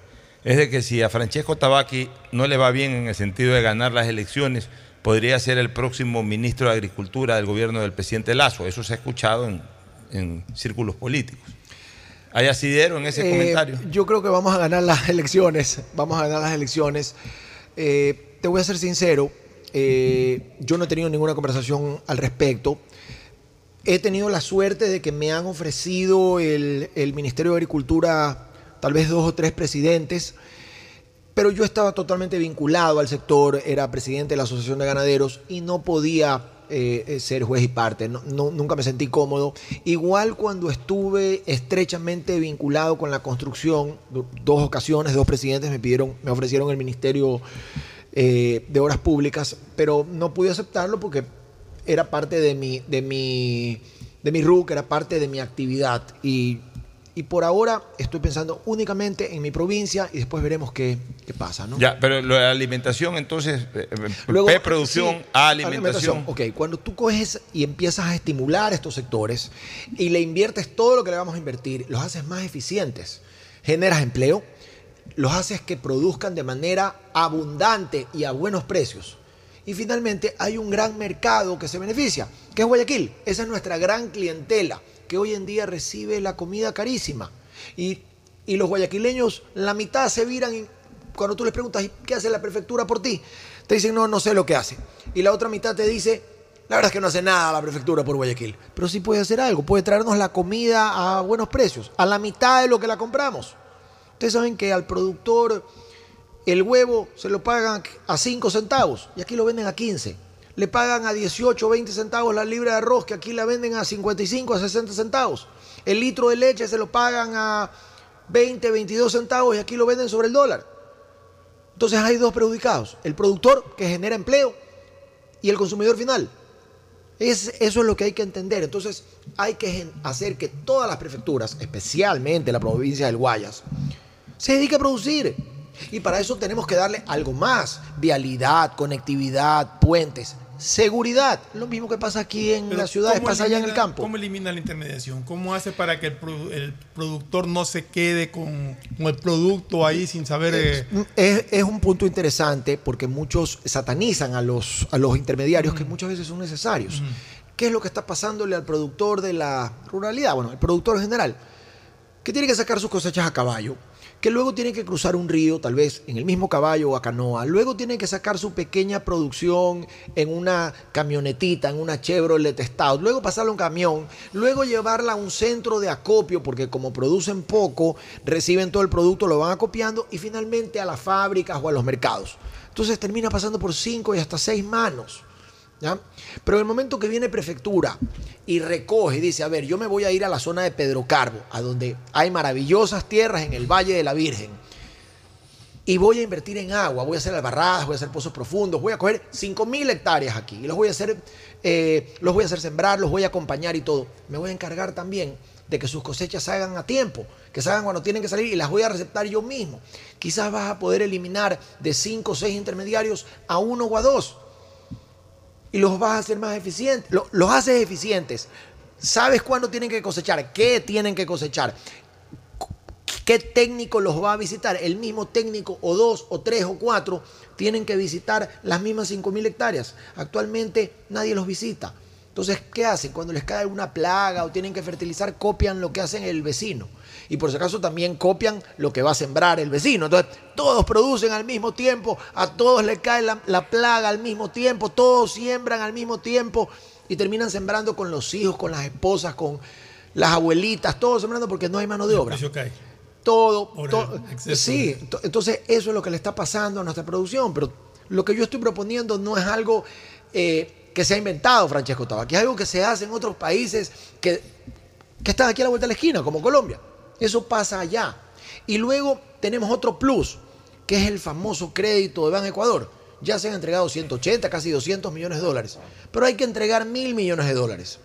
Es de que si a Francesco Tabaqui no le va bien en el sentido de ganar las elecciones, podría ser el próximo ministro de Agricultura del gobierno del presidente Lazo. Eso se ha escuchado en, círculos políticos. ¿Hay asidero en ese eh, comentario? Yo creo que vamos a ganar las elecciones. Vamos a ganar las elecciones. Eh, te voy a ser sincero. Eh, yo no he tenido ninguna conversación al respecto. He tenido la suerte de que me han ofrecido el, el Ministerio de Agricultura tal vez dos o tres presidentes pero yo estaba totalmente vinculado al sector, era presidente de la Asociación de Ganaderos y no podía eh, eh, ser juez y parte, nunca me sentí cómodo. Igual cuando estuve estrechamente vinculado con la construcción, dos ocasiones, dos presidentes me pidieron, me ofrecieron el Ministerio eh, de Obras Públicas, pero no pude aceptarlo porque era parte de mi, de mi, de mi RUC, era parte de mi actividad y y por ahora estoy pensando únicamente en mi provincia y después veremos qué, pasa. ¿no? Ya, pero la alimentación entonces, eh, eh, producción a alimentación. Ok, cuando tú coges y empiezas a estimular estos sectores y le inviertes todo lo que le vamos a invertir, los haces más eficientes, generas empleo, los haces que produzcan de manera abundante y a buenos precios. Y finalmente hay un gran mercado que se beneficia, que es Guayaquil. Esa es nuestra gran clientela que hoy en día recibe la comida carísima. Y, los guayaquileños, la mitad se viran y cuando tú les preguntas, ¿qué hace la prefectura por ti? Te dicen, no, no sé lo que hace. Y la otra mitad te dice, la verdad es que no hace nada la prefectura por Guayaquil. Pero sí puede hacer algo, puede traernos la comida a buenos precios, a la mitad de lo que la compramos. Ustedes saben que al productor el huevo se lo pagan a 5 centavos y aquí lo venden a 15 le pagan a 18 o 20 centavos la libra de arroz, que aquí la venden a 55 a 60 centavos. El litro de leche se lo pagan a 20, 22 centavos y aquí lo venden sobre el dólar. Entonces hay dos perjudicados, el productor que genera empleo y el consumidor final. Es, eso es lo que hay que entender. Entonces hay que hacer que todas las prefecturas, especialmente la provincia del Guayas, se dedique a producir. Y para eso tenemos que darle algo más, vialidad, conectividad, puentes seguridad. Lo mismo que pasa aquí en Pero la ciudad, ¿cómo pasa allá en el campo. ¿Cómo elimina la intermediación? ¿Cómo hace para que el, produ- el productor no se quede con, con el producto ahí sin saber... eh, Es, es un punto interesante porque muchos satanizan a los, a los intermediarios que muchas veces son necesarios. ¿Qué es lo que está pasándole al productor de la ruralidad? Bueno, el productor en general, que tiene que sacar sus cosechas a caballo, que luego tiene que cruzar un río, tal vez en el mismo caballo o a canoa, luego tiene que sacar su pequeña producción en una camionetita, en una Chevrolet Stout, luego pasarla a un camión, luego llevarla a un centro de acopio, porque como producen poco, reciben todo el producto, lo van acopiando, y finalmente a las fábricas o a los mercados. Entonces termina pasando por cinco y hasta seis manos. Pero en el momento que viene prefectura y recoge dice, a ver, yo me voy a ir a la zona de Pedro Carbo, a donde hay maravillosas tierras en el Valle de la Virgen, y voy a invertir en agua, voy a hacer albarradas, voy a hacer pozos profundos, voy a coger 5.000 hectáreas aquí, y los voy a hacer, eh, los voy a hacer sembrar, los voy a acompañar y todo. Me voy a encargar también de que sus cosechas salgan a tiempo, que salgan cuando tienen que salir y las voy a receptar yo mismo. Quizás vas a poder eliminar de 5 o 6 intermediarios a uno o a dos y los vas a hacer más eficientes. Lo- Los haces eficientes. Sabes cuándo tienen que cosechar, qué tienen que cosechar, qué técnico los va a visitar. El mismo técnico, o dos, o tres, o cuatro, tienen que visitar las mismas 5.000 hectáreas. Actualmente nadie los visita. Entonces, ¿qué hacen? Cuando les cae una plaga o tienen que fertilizar, copian lo que hacen el vecino. Y por si acaso también copian lo que va a sembrar el vecino. Entonces, todos producen al mismo tiempo, a todos les cae la, la plaga al mismo tiempo, todos siembran al mismo tiempo y terminan sembrando con los hijos, con las esposas, con las abuelitas, todos sembrando porque no hay mano de obra cae. todo. Sí, entonces eso es lo que le está pasando a nuestra producción. Pero lo que yo estoy proponiendo no es algo eh, que se ha inventado Francesco Tabaqui, es algo que se hace en otros países que, que están aquí a la vuelta de la esquina, como Colombia. Eso pasa allá. Y luego tenemos otro plus, que es el famoso crédito de Ban Ecuador. Ya se han entregado 180, casi 200 millones de dólares. Pero hay que entregar mil millones de dólares.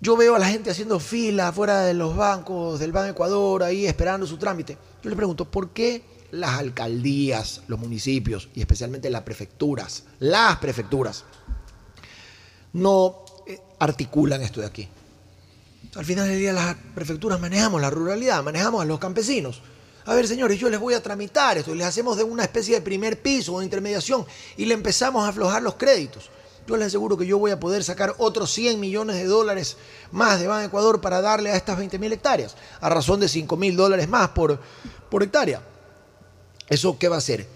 Yo veo a la gente haciendo fila fuera de los bancos del Banco Ecuador, ahí esperando su trámite. Yo le pregunto, ¿por qué las alcaldías, los municipios y especialmente las prefecturas, las prefecturas, no eh, articulan esto de aquí? Al final del día las prefecturas manejamos la ruralidad, manejamos a los campesinos. A ver, señores, yo les voy a tramitar esto les hacemos de una especie de primer piso o intermediación y le empezamos a aflojar los créditos. Yo les aseguro que yo voy a poder sacar otros 100 millones de dólares más de Ban Ecuador para darle a estas 20 mil hectáreas, a razón de 5 mil dólares más por, por hectárea. ¿Eso qué va a hacer?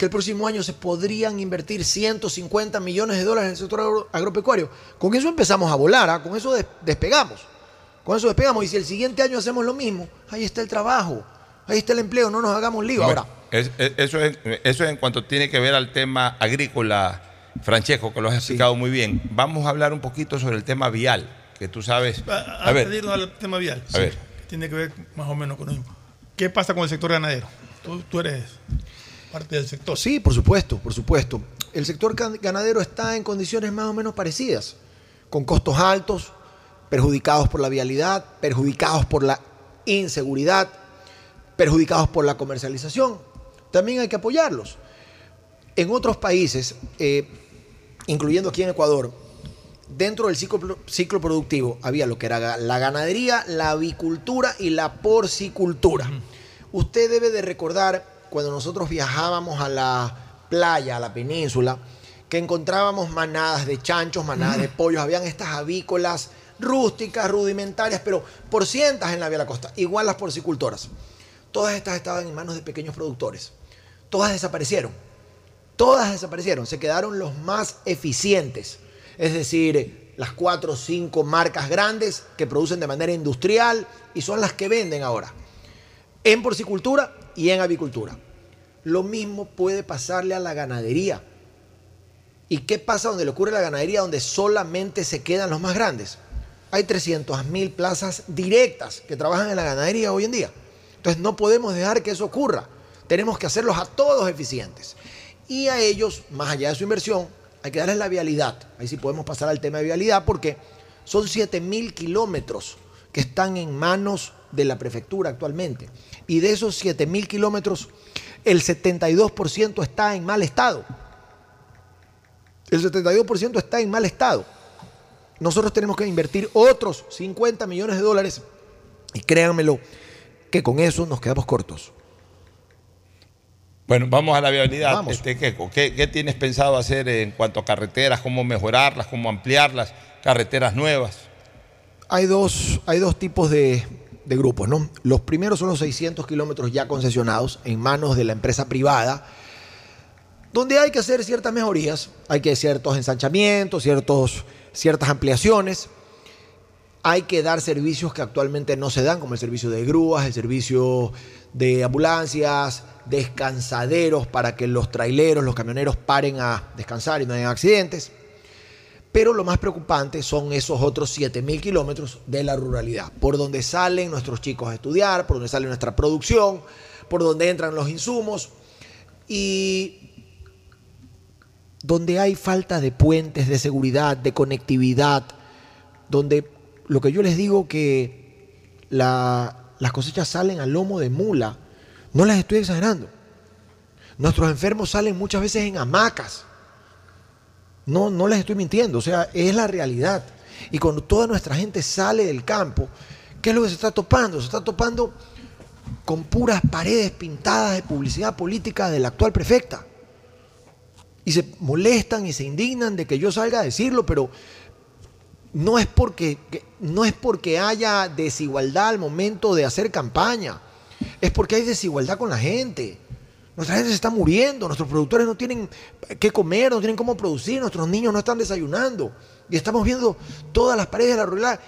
Que el próximo año se podrían invertir 150 millones de dólares en el sector agro- agropecuario. Con eso empezamos a volar, ¿ah? con eso des- despegamos. Con eso despegamos. Y si el siguiente año hacemos lo mismo, ahí está el trabajo, ahí está el empleo, no nos hagamos lío. Ahora, Es- es- eso, es, eso es en cuanto tiene que ver al tema agrícola, Francesco, que lo has explicado muy bien. Vamos a hablar un poquito sobre el tema vial, que tú sabes. A, A antes de ver, irnos al tema vial, A ver. que tiene que ver más o menos con lo mismo. ¿Qué pasa con el sector ganadero? Tú, tú eres parte del sector. Sí, por supuesto, por supuesto. El sector gan- ganadero está en condiciones más o menos parecidas, con costos altos, perjudicados por la vialidad, perjudicados por la inseguridad, perjudicados por la comercialización. También hay que apoyarlos. En otros países, eh, incluyendo aquí en Ecuador, dentro del ciclo, ciclo productivo había lo que era la ganadería, la avicultura y la porcicultura. Usted debe de recordar cuando nosotros viajábamos a la playa, a la península, que encontrábamos manadas de chanchos, manadas de pollos, habían estas avícolas rústicas, rudimentarias, pero por cientas en la vía de la costa, igual las porcicultoras. Todas estas estaban en manos de pequeños productores. Todas desaparecieron. Todas desaparecieron. Se quedaron los más eficientes. Es decir, las cuatro o cinco marcas grandes que producen de manera industrial y son las que venden ahora. En porcicultura y en avicultura. Lo mismo puede pasarle a la ganadería. ¿Y qué pasa donde le ocurre a la ganadería donde solamente se quedan los más grandes? Hay 300.000 plazas directas que trabajan en la ganadería hoy en día. Entonces no podemos dejar que eso ocurra. Tenemos que hacerlos a todos eficientes. Y a ellos, más allá de su inversión, hay que darles la vialidad. Ahí sí podemos pasar al tema de vialidad porque son 7.000 kilómetros que están en manos de la prefectura actualmente. Y de esos 7.000 kilómetros, el 72% está en mal estado. El 72% está en mal estado. Nosotros tenemos que invertir otros 50 millones de dólares y créanmelo que con eso nos quedamos cortos. Bueno, vamos a la viabilidad. Este, ¿qué, qué, qué tienes pensado hacer en cuanto a carreteras? ¿Cómo mejorarlas? ¿Cómo ampliarlas? ¿Carreteras nuevas? Hay dos, hay dos tipos de, de grupos, ¿no? Los primeros son los 600 kilómetros ya concesionados en manos de la empresa privada, donde hay que hacer ciertas mejorías, hay que ciertos ensanchamientos, ciertos, ciertas ampliaciones, hay que dar servicios que actualmente no se dan, como el servicio de grúas, el servicio de ambulancias, descansaderos para que los traileros, los camioneros paren a descansar y no hayan accidentes. Pero lo más preocupante son esos otros 7.000 kilómetros de la ruralidad, por donde salen nuestros chicos a estudiar, por donde sale nuestra producción, por donde entran los insumos y donde hay falta de puentes, de seguridad, de conectividad, donde lo que yo les digo que las cosechas salen al lomo de mula, no las estoy exagerando. Nuestros enfermos salen muchas veces en hamacas. No, no les estoy mintiendo, o sea, es la realidad. Y cuando toda nuestra gente sale del campo, ¿qué es lo que se está topando? Se está topando con puras paredes pintadas de publicidad política de la actual prefecta. Y se molestan y se indignan de que yo salga a decirlo, pero no es porque, no es porque haya desigualdad al momento de hacer campaña es porque hay desigualdad con la gente. Nuestra gente se está muriendo, nuestros productores no tienen qué comer, no tienen cómo producir, nuestros niños no están desayunando. Y estamos viendo todas las paredes de la rural.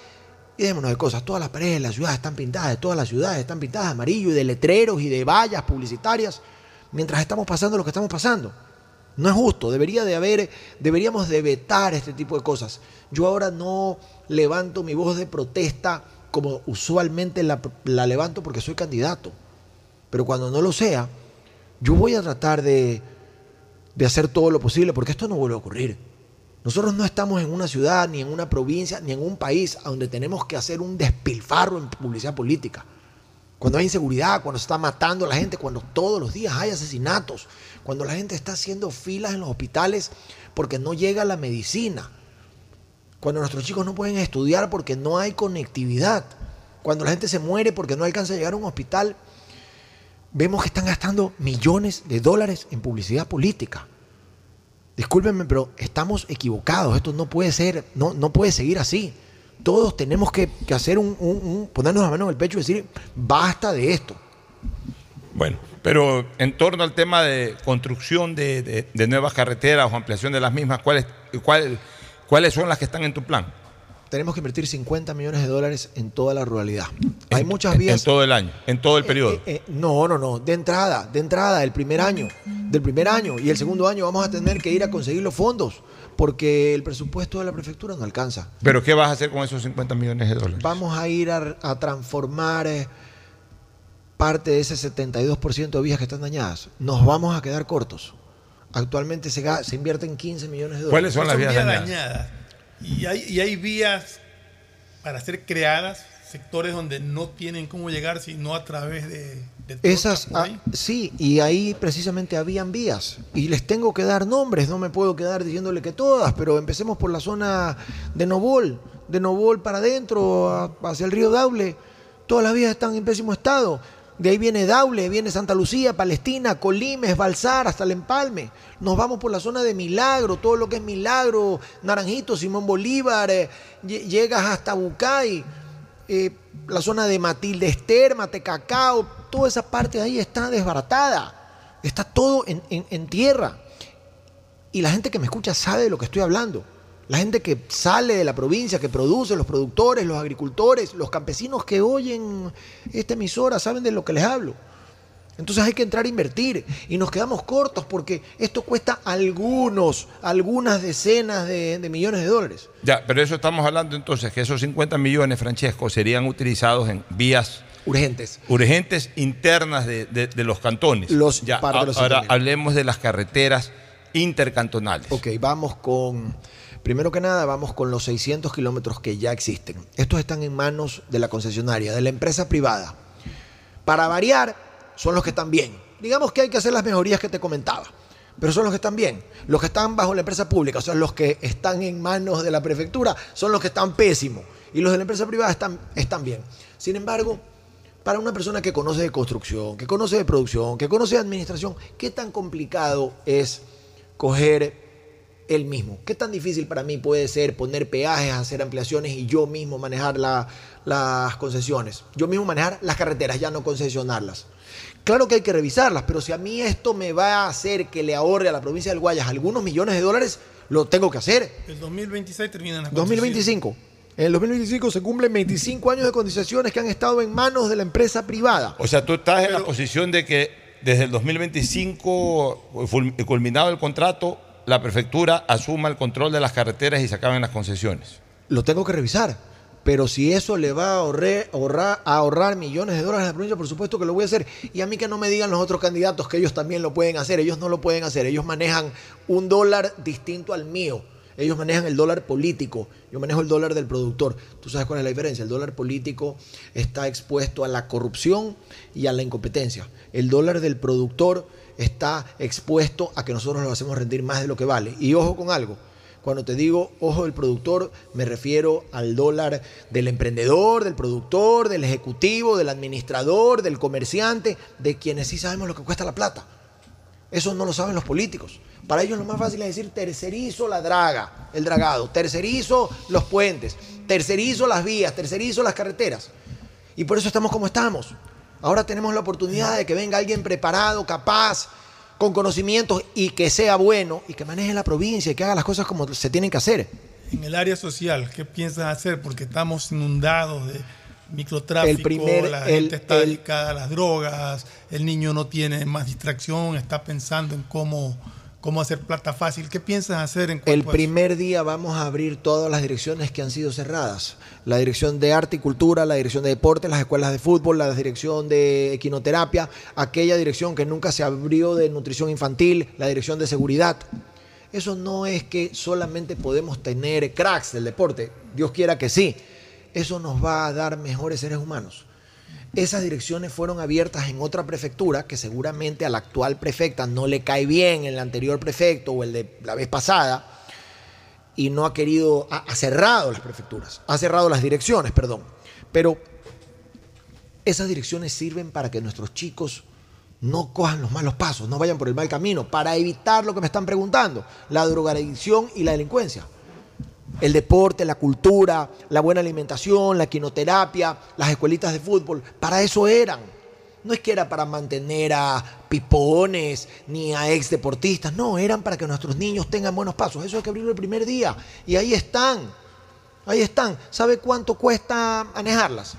Y démonos de cosas, todas las paredes de la ciudad están pintadas, todas las ciudades están pintadas de amarillo y de letreros y de vallas publicitarias, mientras estamos pasando lo que estamos pasando. No es justo, debería de haber, deberíamos de vetar este tipo de cosas. Yo ahora no levanto mi voz de protesta como usualmente la, levanto porque soy candidato. Pero cuando no lo sea, yo voy a tratar de, de hacer todo lo posible porque esto no vuelve a ocurrir. Nosotros no estamos en una ciudad, ni en una provincia, ni en un país donde tenemos que hacer un despilfarro en publicidad política. Cuando hay inseguridad, cuando se está matando a la gente, cuando todos los días hay asesinatos, cuando la gente está haciendo filas en los hospitales porque no llega la medicina cuando nuestros chicos no pueden estudiar porque no hay conectividad, cuando la gente se muere porque no alcanza a llegar a un hospital, vemos que están gastando millones de dólares en publicidad política. Discúlpenme, pero estamos equivocados. Esto no puede ser, no, no puede seguir así. Todos tenemos que, hacer un, ponernos la mano en el pecho y decir, basta de esto. Bueno, pero en torno al tema de construcción de, nuevas carreteras o ampliación de las mismas, ¿cuál es, cuál, ¿Cuáles son las que están en tu plan? Tenemos que invertir 50 millones de dólares en toda la ruralidad. Hay muchas vías. En todo el año, en todo el eh, periodo. Eh, eh, no, no, no. De entrada, de entrada, el primer año. Del primer año. Y el segundo año vamos a tener que ir a conseguir los fondos porque el presupuesto de la prefectura no alcanza. ¿Pero qué vas a hacer con esos 50 millones de dólares? Vamos a ir a, transformar parte de ese 72% de vías que están dañadas. Nos vamos a quedar cortos. Actualmente se, se invierten 15 millones de dólares. ¿Cuáles son las vías, dañadas? Y, hay, y hay vías para ser creadas, sectores donde no tienen cómo llegar sino a través de... Esas, sí, y ahí precisamente habían vías. Y les tengo que dar nombres, no me puedo quedar diciéndole que todas, pero empecemos por la zona de Novol, de Novol para adentro, hacia el río Daule. Todas las vías están en pésimo estado. De ahí viene Daule, viene Santa Lucía, Palestina, Colimes, Balsar, hasta el Empalme. Nos vamos por la zona de Milagro, todo lo que es Milagro, Naranjito, Simón Bolívar, eh, llegas hasta Bucay, eh, la zona de Matilde Esther, Matecacao, toda esa parte de ahí está desbaratada. Está todo en, en tierra. Y la gente que me escucha sabe de lo que estoy hablando. La gente que sale de la provincia, que produce, los productores, los agricultores, los campesinos que oyen esta emisora, saben de lo que les hablo. Entonces hay que entrar a invertir y nos quedamos cortos porque esto cuesta algunos, algunas decenas de, millones de dólares. Ya, pero eso estamos hablando entonces, que esos 50 millones, Francesco, serían utilizados en vías urgentes, urgentes internas de, los cantones. Los, ya, ahora hablemos de las carreteras intercantonales. Ok, vamos con Primero que nada, vamos con los 600 kilómetros que ya existen. Estos están en manos de la concesionaria, de la empresa privada. Para variar, son los que están bien. Digamos que hay que hacer las mejorías que te comentaba. pero son los que están bien. Los que están bajo la empresa pública, o sea, los que están en manos de la prefectura, son los que están pésimos. Y los de la empresa privada están, están bien. Sin embargo, para una persona que conoce de construcción, que conoce de producción, que conoce de administración, ¿qué tan complicado es coger el mismo? ¿Qué tan difícil para mí puede ser poner peajes, hacer ampliaciones y yo mismo manejar las concesiones? Yo mismo manejar las carreteras, ya no concesionarlas. Claro que hay que revisarlas, pero si a mí esto me va a hacer que le ahorre a la provincia del Guayas algunos millones de dólares, lo tengo que hacer. El 2026 termina las 2025. En el 2025 se cumplen 25 años de concesiones que han estado en manos de la empresa privada. O sea, tú estás en la posición de que desde el 2025, culminado el contrato, la prefectura asuma el control de las carreteras y se acaben las concesiones. Lo tengo que revisar. Pero si eso le va a ahorrar, a ahorrar millones de dólares a la provincia, por supuesto que lo voy a hacer. Y a mí que no me digan los otros candidatos que ellos también lo pueden hacer. Ellos no lo pueden hacer. Ellos manejan un dólar distinto al mío. Ellos manejan el dólar político, yo manejo el dólar del productor. ¿Tú sabes cuál es la diferencia? El dólar político está expuesto a la corrupción y a la incompetencia. El dólar del productor está expuesto a que nosotros lo hacemos rendir más de lo que vale. Y ojo con algo, cuando te digo ojo del productor, me refiero al dólar del emprendedor, del productor, del ejecutivo, del administrador, del comerciante, de quienes sí sabemos lo que cuesta la plata. Eso no lo saben los políticos. Para ellos lo más fácil es decir tercerizo la draga, el dragado, tercerizo los puentes, tercerizo las vías, tercerizo las carreteras. Y por eso estamos como estamos. Ahora tenemos la oportunidad de que venga alguien preparado, capaz, con conocimientos y que sea bueno y que maneje la provincia y que haga las cosas como se tienen que hacer. En el área social, ¿qué piensas hacer? Porque estamos inundados de microtráfico, la gente está dedicada a las drogas, el niño no tiene más distracción, está pensando en cómo cómo hacer plata fácil. ¿Qué piensas hacer en El primer día vamos a abrir todas las direcciones que han sido cerradas. La dirección de arte y cultura, la dirección de deporte, las escuelas de fútbol, la dirección de equinoterapia, aquella dirección que nunca se abrió de nutrición infantil, la dirección de seguridad. Eso no es que solamente podemos tener cracks del deporte, Dios quiera que sí. Eso nos va a dar mejores seres humanos. Esas direcciones fueron abiertas en otra prefectura que seguramente a la actual prefecta no le cae bien el anterior prefecto o el de la vez pasada y no ha querido, ha, cerrado las prefecturas, ha cerrado las direcciones, perdón. Pero esas direcciones sirven para que nuestros chicos no cojan los malos pasos, no vayan por el mal camino, para evitar lo que me están preguntando, la drogadicción y la delincuencia el deporte, la cultura, la buena alimentación, la quinoterapia, las escuelitas de fútbol, para eso eran. No es que era para mantener a pipones ni a ex deportistas, no, eran para que nuestros niños tengan buenos pasos. Eso hay que abrirlo el primer día. Y ahí están, ahí están. ¿Sabe cuánto cuesta manejarlas?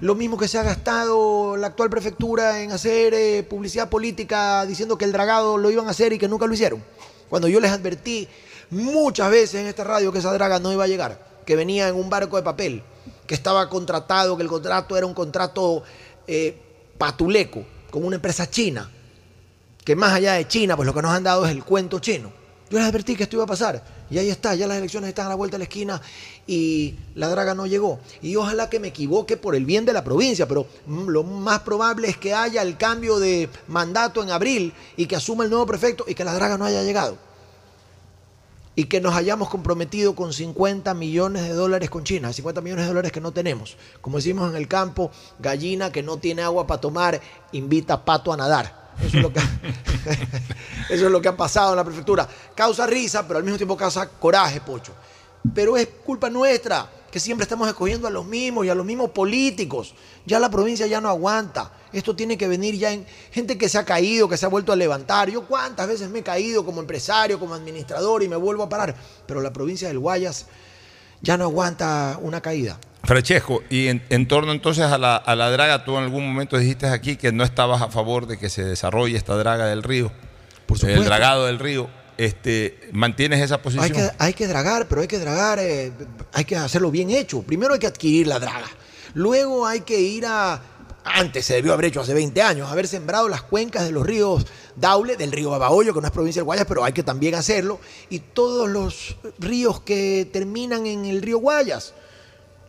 Lo mismo que se ha gastado la actual prefectura en hacer eh, publicidad política diciendo que el dragado lo iban a hacer y que nunca lo hicieron. Cuando yo les advertí muchas veces en esta radio que esa draga no iba a llegar, que venía en un barco de papel, que estaba contratado, que el contrato era un contrato eh, patuleco con una empresa china, que más allá de China, pues lo que nos han dado es el cuento chino. Yo les advertí que esto iba a pasar. Y ahí está, ya las elecciones están a la vuelta de la esquina y la draga no llegó. Y ojalá que me equivoque por el bien de la provincia, pero mm, lo más probable es que haya el cambio de mandato en abril y que asuma el nuevo prefecto y que la draga no haya llegado y que nos hayamos comprometido con 50 millones de dólares con China, 50 millones de dólares que no tenemos. Como decimos en el campo, gallina que no tiene agua para tomar, invita pato a nadar. Eso es, lo que, eso es lo que ha pasado en la prefectura. Causa risa, pero al mismo tiempo causa coraje, Pocho. Pero es culpa nuestra que siempre estamos escogiendo a los mismos y a los mismos políticos. Ya la provincia ya no aguanta. Esto tiene que venir ya en gente que se ha caído, que se ha vuelto a levantar. Yo cuántas veces me he caído como empresario, como administrador y me vuelvo a parar. Pero la provincia del Guayas ya no aguanta una caída. Francesco, y en, torno entonces a la, a la, draga, tú en algún momento dijiste aquí que no estabas a favor de que se desarrolle esta draga del río, Por supuesto. el dragado del río este, mantienes esa posición. Hay que, hay que dragar, pero hay que dragar, eh, hay que hacerlo bien hecho. Primero hay que adquirir la draga. Luego hay que ir a. Antes se debió haber hecho hace 20 años, haber sembrado las cuencas de los ríos Daule, del río Babahoyo, que no es provincia del Guayas, pero hay que también hacerlo, y todos los ríos que terminan en el río Guayas.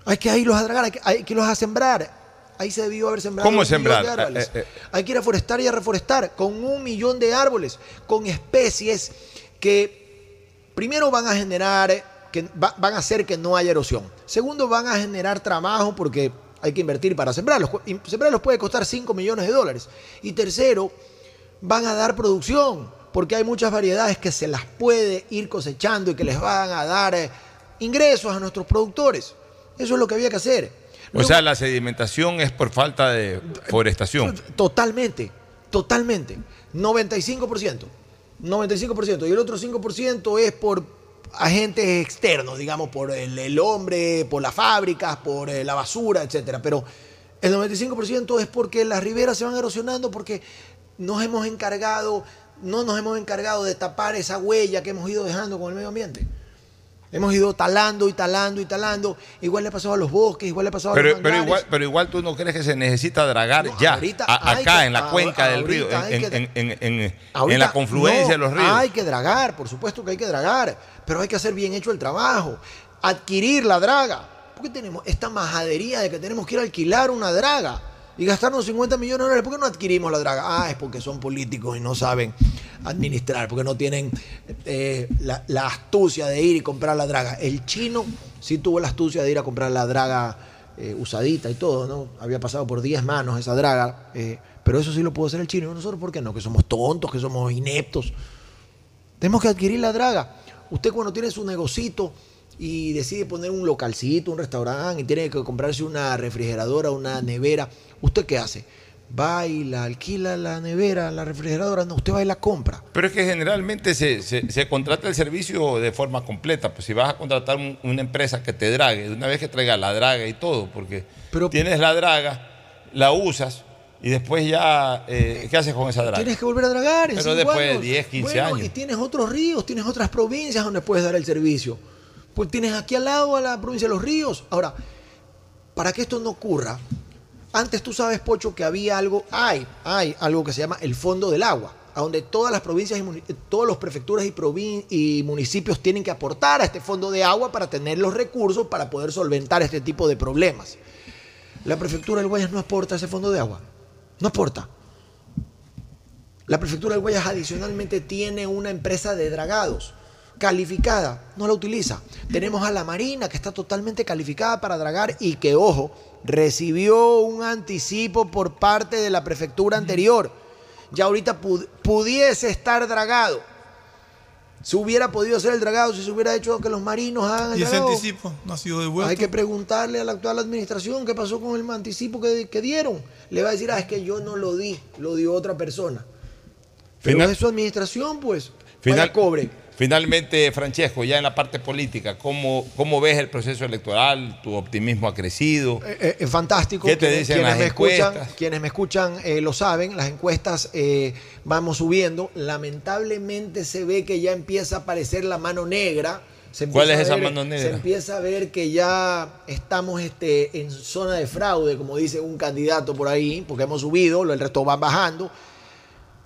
Hay que irlos a dragar, hay que, hay que irlos a sembrar Ahí se debió haber sembrado. ¿Cómo sembrar? árboles. Eh, eh, Hay que ir a forestar y a reforestar con un millón de árboles, con especies que primero van a generar, que va- van a hacer que no haya erosión. Segundo, van a generar trabajo porque hay que invertir para sembrarlos. Sembrarlos puede costar 5 millones de dólares. Y tercero, van a dar producción porque hay muchas variedades que se las puede ir cosechando y que les van a dar eh, ingresos a nuestros productores. Eso es lo que había que hacer. O sea, la sedimentación es por falta de forestación. Totalmente, totalmente. 95%. 95%. Y el otro 5% es por agentes externos, digamos, por el, el hombre, por las fábricas, por eh, la basura, etcétera. Pero el 95% es porque las riberas se van erosionando porque nos hemos encargado, no nos hemos encargado de tapar esa huella que hemos ido dejando con el medio ambiente. Hemos ido talando y talando y talando. Igual le ha pasado a los bosques, igual le ha pasado a los pero, igual, pero igual tú no crees que se necesita dragar No, ya, ahorita a- acá que- en la cuenca del río, en, en- en- en- la confluencia no, de los ríos. Hay que dragar, por supuesto que hay que dragar, pero hay que hacer bien hecho el trabajo. Adquirir la draga. ¿Por qué tenemos esta majadería de que tenemos que ir a alquilar una draga y gastarnos 50 millones de dólares? ¿Por qué no adquirimos la draga? Ah, es porque son políticos y no saben administrar, porque no tienen eh, la, astucia de ir y comprar la draga. El chino sí tuvo la astucia de ir a comprar la draga eh, usadita y todo, ¿no? Había pasado por 10 manos esa draga, eh, pero eso sí lo pudo hacer el chino. ¿Y nosotros por qué no? Que somos tontos, que somos ineptos. Tenemos que adquirir la draga. Usted cuando tiene su negocito y decide poner un localcito, un restaurante y tiene que comprarse una refrigeradora, una nevera, ¿usted qué hace? Va y la alquila la nevera, la refrigeradora, no, usted va y la compra. Pero es que generalmente se, se- se contrata el servicio de forma completa. Pues si vas a contratar un- una empresa que te drague, una vez que traiga la draga y todo, porque tienes la draga, la usas y después ya, eh, ¿qué haces con esa draga? Tienes que volver a dragar. en Pero después de años. 10, 15 Bueno, años. Y tienes otros ríos, tienes otras provincias donde puedes dar el servicio. Pues tienes aquí al lado a la provincia de los ríos. Ahora, para que esto no ocurra, antes tú sabes, Pocho, que había algo, hay, hay algo que se llama el Fondo del Agua, a donde todas las provincias y todas las prefecturas y, y municipios tienen que aportar a este fondo de agua para tener los recursos para poder solventar este tipo de problemas. La prefectura del Guayas no aporta ese fondo de agua. No aporta. La prefectura del Guayas adicionalmente tiene una empresa de dragados calificada, no la utiliza. Tenemos a la Marina que está totalmente calificada para dragar y que, ojo, recibió un anticipo por parte de la prefectura anterior. Ya ahorita pud- pudiese estar dragado. Se hubiera podido hacer el dragado si se hubiera hecho que los marinos hagan el Y ese dragado. anticipo no ha sido devuelto. Hay que preguntarle a la actual administración qué pasó con el anticipo que, que dieron. Le va a decir, ah, es que yo no lo di, lo dio otra persona. Pero Final- es su administración, pues. Final- Vaya cobre. Finalmente, Francesco, ya en la parte política, ¿cómo, cómo ves el proceso electoral? ¿Tu optimismo ha crecido? Eh, eh, es fantástico. ¿Qué te dicen quienes las me escuchan, quienes me escuchan eh, lo saben, las encuestas eh, vamos subiendo. Lamentablemente se ve que ya empieza a aparecer la mano negra. Se ¿Cuál es esa ver- mano negra? Se empieza a ver que ya estamos este, en zona de fraude, como dice un candidato por ahí, porque hemos subido, el resto va bajando.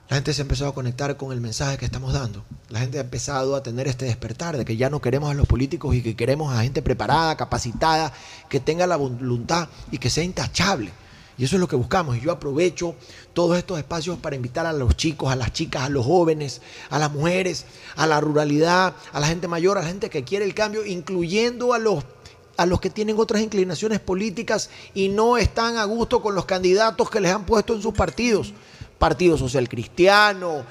La gente se ha empezado a conectar con el mensaje que estamos dando. La gente ha empezado a tener este despertar de que ya no queremos a los políticos y que queremos a gente preparada, capacitada, que tenga la voluntad y que sea intachable. Y eso es lo que buscamos. Y yo aprovecho todos estos espacios para invitar a los chicos, a las chicas, a los jóvenes, a las mujeres, a la ruralidad, a la gente mayor, a la gente que quiere el cambio, incluyendo a los a los que tienen otras inclinaciones políticas y no están a gusto con los candidatos que les han puesto en sus partidos. Partido Social Cristiano,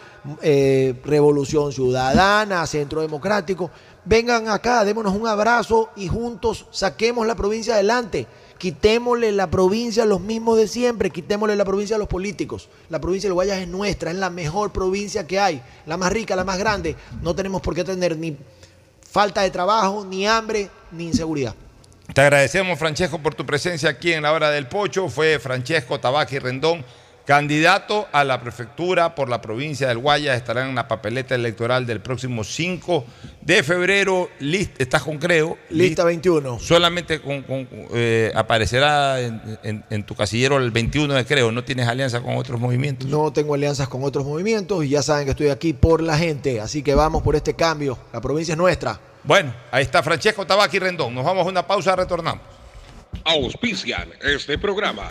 eh, Revolución Ciudadana, Centro Democrático. Vengan acá, démonos un abrazo y juntos saquemos la provincia adelante. Quitémosle la provincia a los mismos de siempre, quitémosle la provincia a los políticos. La provincia de Guayas es nuestra, es la mejor provincia que hay, la más rica, la más grande. No tenemos por qué tener ni falta de trabajo, ni hambre, ni inseguridad. Te agradecemos, Francesco, por tu presencia aquí en la hora del pocho. Fue Francesco Tabaqui Rendón, candidato a la prefectura por la provincia del Guayas. Estará en la papeleta electoral del próximo 5 de febrero. List- ¿Estás con Creo? Lista 21. Solamente con- con- eh, aparecerá en, en- en tu casillero el 21 de Creo. ¿No tienes alianza con otros movimientos? No tengo alianzas con otros movimientos y ya saben que estoy aquí por la gente. Así que vamos por este cambio. La provincia es nuestra. Bueno, ahí está Francesco Tabaqui Rendón. Nos vamos a una pausa, retornamos. Auspician este programa.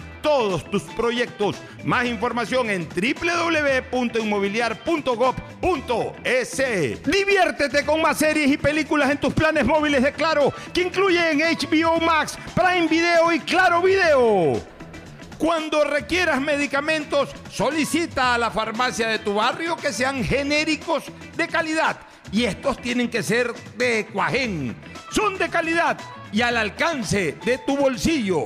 todos tus proyectos. Más información en www.inmobiliar.gov.es. Diviértete con más series y películas en tus planes móviles de Claro, que incluyen HBO Max, Prime Video y Claro Video. Cuando requieras medicamentos, solicita a la farmacia de tu barrio que sean genéricos de calidad. Y estos tienen que ser de Cuajén. Son de calidad y al alcance de tu bolsillo,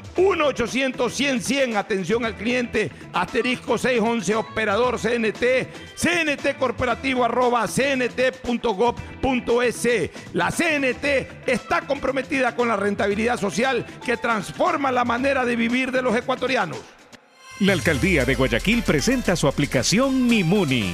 1-800-100-100, atención al cliente, asterisco 611, operador CNT, CNT corporativo arroba cnt.gov.es. La CNT está comprometida con la rentabilidad social que transforma la manera de vivir de los ecuatorianos. La alcaldía de Guayaquil presenta su aplicación Mimuni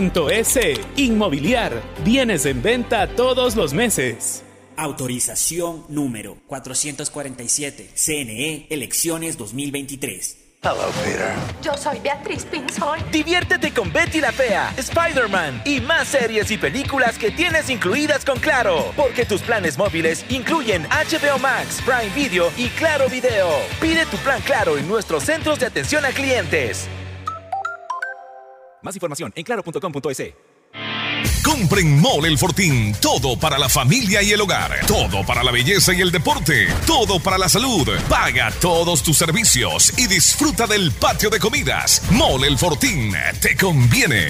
S. Inmobiliar. Bienes en venta todos los meses. Autorización número 447. CNE, elecciones 2023. Hello, Peter. Yo soy Beatriz Pinzón. Diviértete con Betty la Fea, Spider-Man y más series y películas que tienes incluidas con Claro. Porque tus planes móviles incluyen HBO Max, Prime Video y Claro Video. Pide tu plan Claro en nuestros centros de atención a clientes. Más información en claro.com.es. Compren Mole El Fortín. Todo para la familia y el hogar. Todo para la belleza y el deporte. Todo para la salud. Paga todos tus servicios y disfruta del patio de comidas. Mole El Fortín. Te conviene.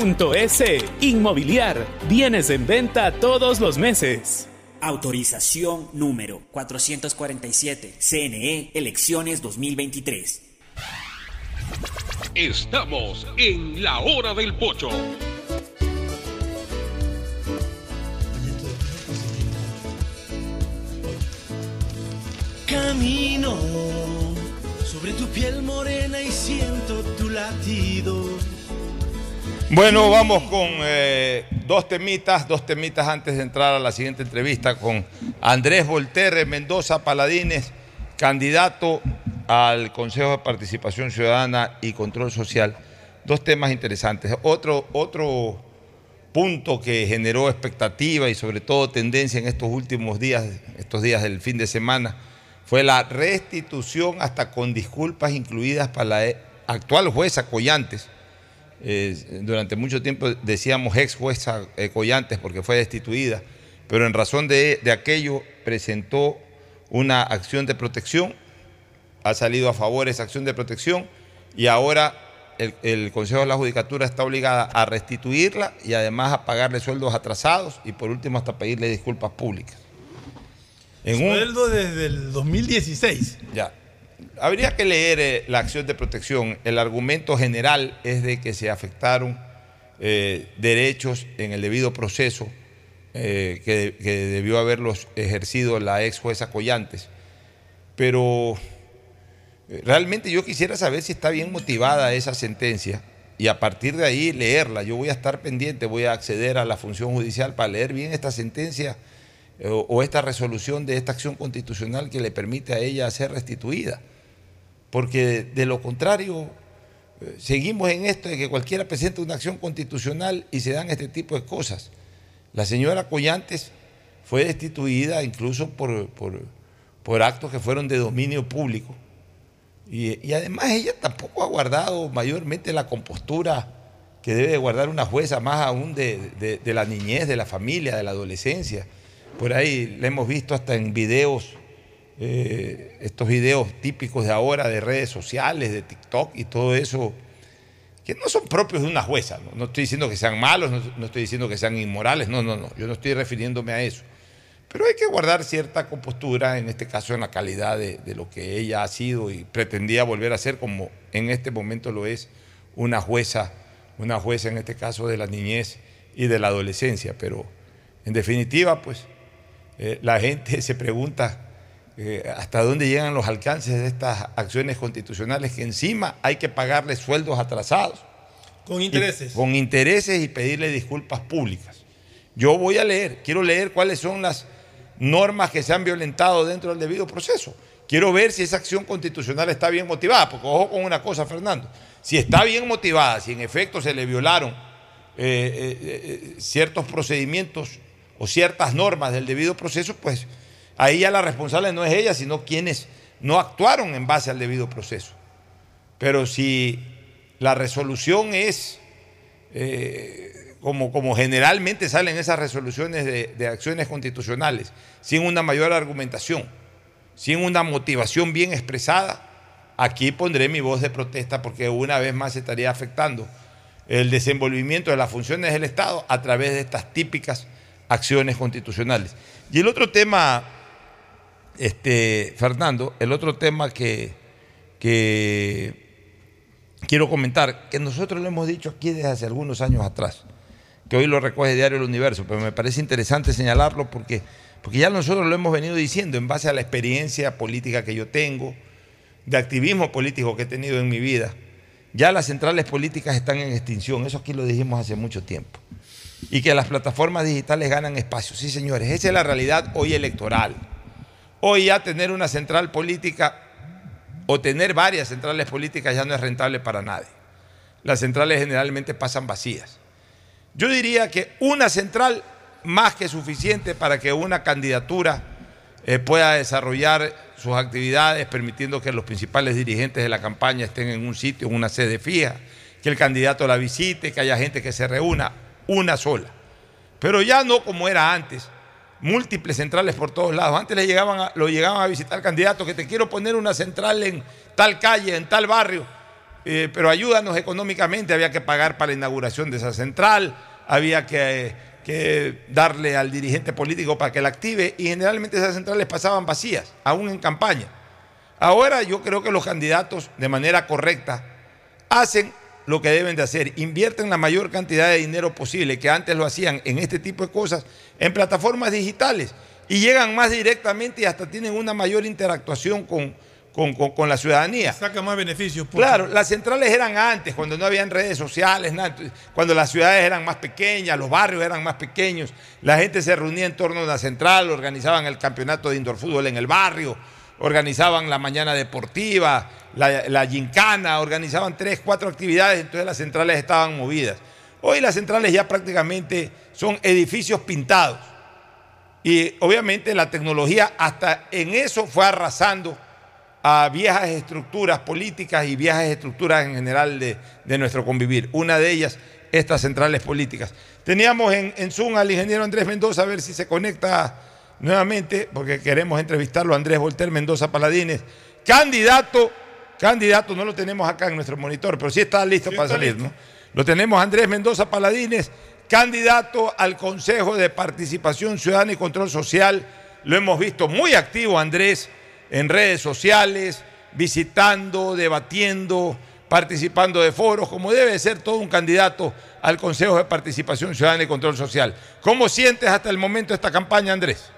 S. Inmobiliar. Bienes en venta todos los meses. Autorización número 447. CNE, elecciones 2023. Estamos en la hora del pocho. Camino sobre tu piel morena y siento tu latido bueno, vamos con eh, dos temitas, dos temitas antes de entrar a la siguiente entrevista con Andrés Volterre Mendoza Paladines, candidato al Consejo de Participación Ciudadana y Control Social. Dos temas interesantes. Otro, otro punto que generó expectativa y sobre todo tendencia en estos últimos días, estos días del fin de semana, fue la restitución hasta con disculpas incluidas para la actual jueza Collantes durante mucho tiempo decíamos ex jueza eh, Collantes porque fue destituida, pero en razón de, aquello presentó una acción de protección, ha salido a favor esa acción de protección y ahora el, Consejo de la Judicatura está obligada a restituirla y además a pagarle sueldos atrasados y por último hasta pedirle disculpas públicas. En Sueldo desde el 2016. Ya, habría que leer eh, la acción de protección. El argumento general es de que se afectaron eh, derechos en el debido proceso eh, que, debió haberlos ejercido la ex jueza Collantes. Pero realmente yo quisiera saber si está bien motivada esa sentencia y a partir de ahí leerla. Yo voy a estar pendiente, voy a acceder a la función judicial para leer bien esta sentencia o esta resolución de esta acción constitucional que le permite a ella ser restituida porque de lo contrario eh, seguimos en esto de que cualquiera presenta una acción constitucional y se dan este tipo de cosas. La señora Collantes fue destituida incluso por, por, actos que fueron de dominio público Y, además ella tampoco ha guardado mayormente la compostura que debe guardar una jueza, más aún de, la niñez, de la familia, de la adolescencia. Por ahí la hemos visto hasta en videos, eh, estos videos típicos de ahora de redes sociales, de TikTok y todo eso, que no son propios de una jueza. No, estoy diciendo que sean malos, no, estoy diciendo que sean inmorales, no, no, no, yo no estoy refiriéndome a eso. Pero hay que guardar cierta compostura, en este caso en la calidad de, lo que ella ha sido y pretendía volver a ser, como en este momento lo es una jueza, una jueza en este caso de la niñez y de la adolescencia. Pero en definitiva, pues eh, la gente se pregunta eh, hasta dónde llegan los alcances de estas acciones constitucionales que encima hay que pagarle sueldos atrasados. Con intereses. con intereses y pedirle disculpas públicas. Yo voy a leer, quiero leer cuáles son las normas que se han violentado dentro del debido proceso. Quiero ver si esa acción constitucional está bien motivada, porque ojo con una cosa, Fernando, si está bien motivada, si en efecto se le violaron eh, eh, ciertos procedimientos o ciertas normas del debido proceso, pues ahí ya la responsable no es ella, sino quienes no actuaron en base al debido proceso. Pero si la resolución es como, generalmente salen esas resoluciones de, acciones constitucionales, sin una mayor argumentación, sin una motivación bien expresada, aquí pondré mi voz de protesta porque una vez más estaría afectando el desenvolvimiento de las funciones del Estado a través de estas típicas acciones constitucionales. Y el otro tema, este, Fernando, el otro tema que, quiero comentar, que nosotros lo hemos dicho aquí desde hace algunos años atrás, que hoy lo recoge Diario El Universo, pero me parece interesante señalarlo porque, porque ya nosotros lo hemos venido diciendo en base a la experiencia política que yo tengo, de activismo político que he tenido en mi vida. Ya las centrales políticas están en extinción, eso aquí lo dijimos hace mucho tiempo. Y que las plataformas digitales ganan espacio. Sí, señores, esa es la realidad hoy electoral. Hoy ya tener una central política o tener varias centrales políticas ya no es rentable para nadie. Las centrales generalmente pasan vacías. Yo diría que una central más que suficiente para que una candidatura eh, pueda desarrollar sus actividades, permitiendo que los principales dirigentes de la campaña estén en un sitio, en una sede fija, que el candidato la visite, que haya gente que se reúna, una sola. Pero ya no como era antes, múltiples centrales por todos lados. Antes le llegaban lo llegaban a visitar candidatos que te quiero poner una central en tal calle, en tal barrio eh, pero ayúdanos económicamente, había que pagar para la inauguración de esa central, había que, darle al dirigente político para que la active y generalmente esas centrales pasaban vacías, aún en campaña. Ahora yo creo que los candidatos de manera correcta hacen lo que deben de hacer, invierten la mayor cantidad de dinero posible que antes lo hacían en este tipo de cosas en plataformas digitales y llegan más directamente y hasta tienen una mayor interactuación con, con, la ciudadanía. Saca más beneficios. Claro, las centrales eran antes, cuando no habían redes sociales, cuando las ciudades eran más pequeñas, los barrios eran más pequeños, la gente se reunía en torno a una central, organizaban el campeonato de indoor fútbol en el barrio, organizaban la mañana deportiva, la, la gincana, organizaban tres, cuatro actividades, entonces las centrales estaban movidas. Hoy las centrales ya prácticamente son edificios pintados. Y obviamente la tecnología hasta en eso fue arrasando a viejas estructuras políticas y viejas estructuras en general de, nuestro convivir. Una de ellas, estas centrales políticas. Teníamos en, en, Zoom al ingeniero Andrés Mendoza, a ver si se conecta nuevamente, porque queremos entrevistarlo, Andrés Volter Mendoza Paladines, candidato, candidato, no lo tenemos acá en nuestro monitor, pero sí está listo para salir, ¿no? Lo tenemos Andrés Mendoza Paladines, candidato al Consejo de Participación Ciudadana y Control Social. Lo hemos visto muy activo, Andrés en redes sociales, visitando, debatiendo, participando de foros, como debe ser todo un candidato al Consejo de Participación Ciudadana y Control Social. ¿Cómo sientes hasta el momento esta campaña, Andrés?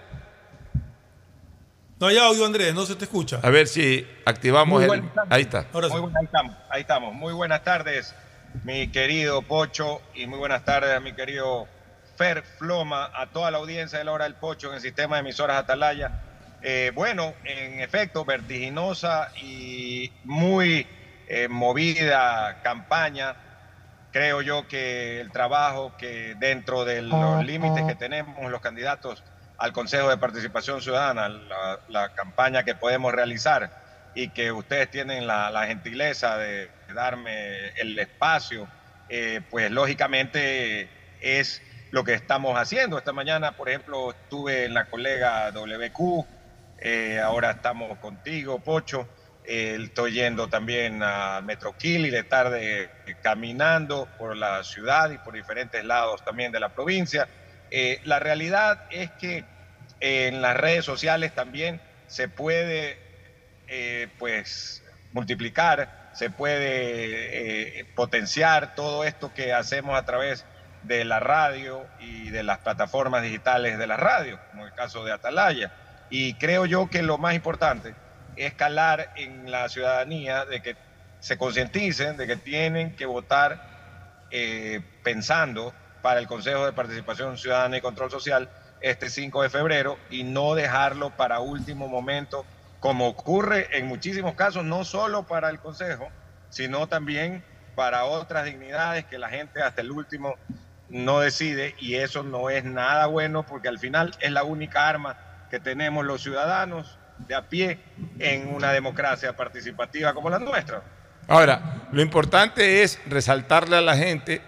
No hay audio, Andrés, no se te escucha. A ver si activamos el... Ahí está. Ahora sí. ahí, estamos, ahí estamos. Muy buenas tardes, mi querido Pocho, y muy buenas tardes a mi querido Fer Floma, a toda la audiencia de la hora del Pocho en el sistema de emisoras Atalaya eh, bueno, en efecto, vertiginosa y muy eh, movida campaña. Creo yo que el trabajo que dentro de los límites que tenemos los candidatos al Consejo de Participación Ciudadana, la, campaña que podemos realizar y que ustedes tienen la, gentileza de darme el espacio, eh, pues lógicamente es lo que estamos haciendo. Esta mañana, por ejemplo, estuve en la colega WQ, eh, ahora estamos contigo, Pocho. Eh, estoy yendo también a Metroquil y de tarde caminando por la ciudad y por diferentes lados también de la provincia. la realidad es que en las redes sociales también se puede eh, pues multiplicar, se puede eh, potenciar todo esto que hacemos a través de la radio y de las plataformas digitales de la radio, como el caso de Atalaya. Y creo yo que lo más importante es calar en la ciudadanía de que se concienticen de que tienen que votar eh, pensando para el Consejo de Participación Ciudadana y Control Social este 5 de febrero y no dejarlo para último momento como ocurre en muchísimos casos, no solo para el Consejo, sino también para otras dignidades que la gente hasta el último no decide y eso no es nada bueno porque al final es la única arma que tenemos los ciudadanos de a pie en una democracia participativa como la nuestra. Ahora, lo importante es resaltarle a la gente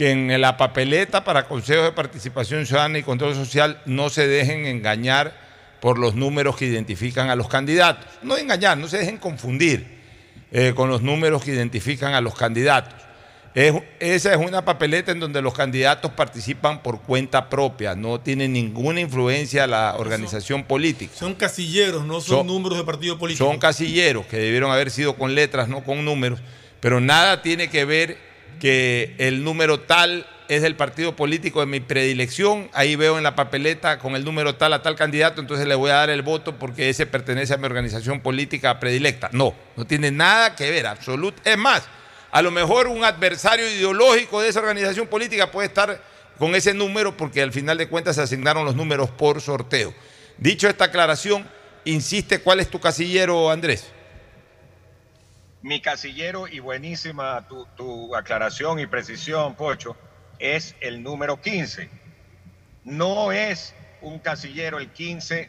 que en la papeleta para Consejo de Participación Ciudadana y Control Social no se dejen engañar por los números que identifican a los candidatos. No engañar, no se dejen confundir eh, con los números que identifican a los candidatos. esa es una papeleta en donde los candidatos participan por cuenta propia, no tienen ninguna influencia la organización política. Son casilleros, no son, números de partido político. Son casilleros que debieron haber sido con letras, no con números, pero nada tiene que ver que el número tal es del partido político de mi predilección, ahí veo en la papeleta con el número tal a tal candidato, entonces le voy a dar el voto porque ese pertenece a mi organización política predilecta. No, no tiene nada que ver, absoluto. Es más, a lo mejor un adversario ideológico de esa organización política puede estar con ese número porque al final de cuentas se asignaron los números por sorteo. Dicho esta aclaración, insiste, ¿cuál es tu casillero, Andrés? Mi casillero y buenísima tu, tu aclaración y precisión, Pocho es el número 15. No es un casillero el 15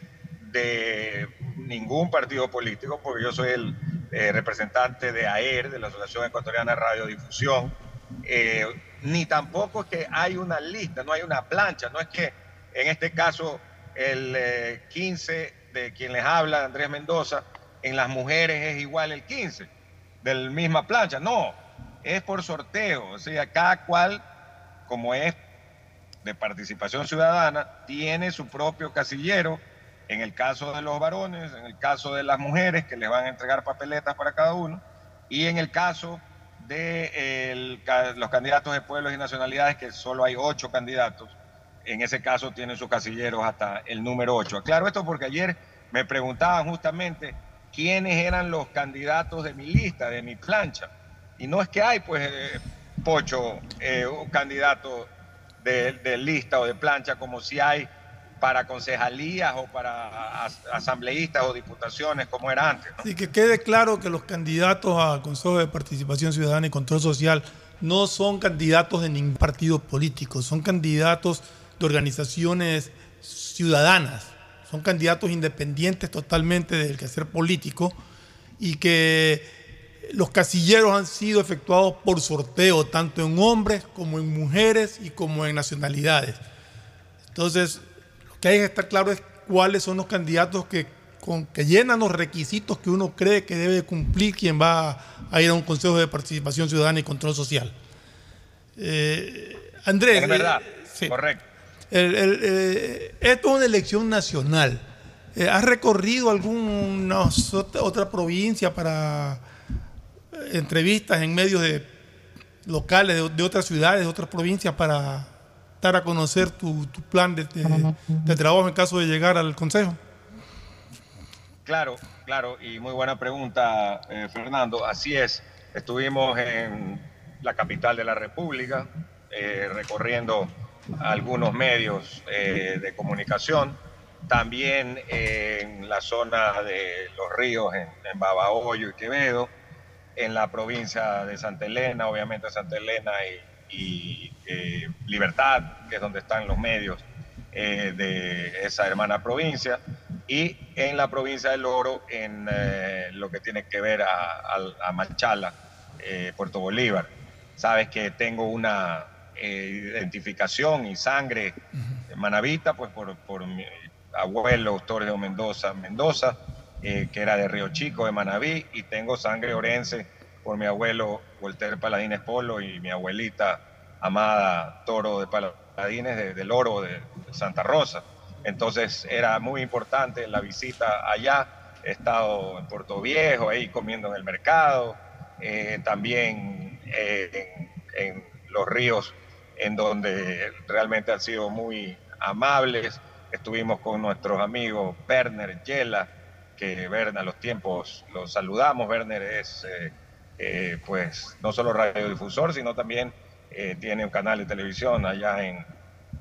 de ningún partido político, porque yo soy el eh, representante de AER, de la Asociación Ecuatoriana de Radiodifusión, eh, ni tampoco es que hay una lista, no hay una plancha, no es que en este caso el 15 eh, de quien les habla, Andrés Mendoza, en las mujeres es igual el 15, de la misma plancha, no, es por sorteo, o sea, cada cual como es de participación ciudadana, tiene su propio casillero, en el caso de los varones, en el caso de las mujeres, que les van a entregar papeletas para cada uno, y en el caso de los candidatos de pueblos y nacionalidades, que solo hay ocho candidatos, en ese caso tienen sus casilleros hasta el número ocho. Aclaro esto porque ayer me preguntaban justamente quiénes eran los candidatos de mi lista, de mi plancha. Y no es que hay, pues, eh, Pocho, eh, un de, lista o de plancha como si hay para concejalías o para asambleístas o diputaciones como era antes. ¿no? que quede claro que los candidatos al Consejo de Participación Ciudadana y Control Social no son candidatos de ningún partido político, son candidatos de organizaciones ciudadanas, son candidatos independientes totalmente del quehacer político y que los casilleros han sido efectuados por sorteo, tanto en hombres como en mujeres y como en nacionalidades. Entonces, lo que hay que estar claro es cuáles son los candidatos que, que llenan los requisitos que uno cree que debe cumplir quien va a ir a un Consejo de Participación Ciudadana y Control Social. Eh, Andrés. Es verdad, eh, correcto. Eh, esto es una elección nacional. ¿Has recorrido alguna otra provincia para entrevistas en medios de locales de, otras ciudades, de otras provincias para dar a conocer tu, plan de, trabajo en caso de llegar al Consejo? Claro, claro, y muy buena pregunta, eh, Fernando. Así es, estuvimos en la capital de la República, eh, recorriendo algunos medios eh, de comunicación, también en la zona de los ríos, en, en Babahoyo y Quevedo, en la provincia de Santa Elena, obviamente Santa Elena y, eh, Libertad, que es donde están los medios eh, de esa hermana provincia. y en la provincia del Oro, en eh, lo que tiene que ver a, a, Machala, eh, Puerto Bolívar. Sabes que tengo una eh, identificación y sangre manavita, pues por, por mi abuelo Torres Mendoza Mendoza, que era de Río Chico, de Manaví, y tengo sangre orense por mi abuelo Walter Paladines Polo y mi abuelita amada Toro de Paladines del Oro de Santa Rosa. Entonces era muy importante la visita allá. He estado en Puerto Viejo, ahí comiendo en el mercado, eh, también eh, en, los ríos en donde realmente han sido muy amables. Estuvimos con nuestros amigos Werner, Yela, que Werner los tiempos los saludamos. Werner es eh, pues no solo radiodifusor, sino también tiene un canal de televisión allá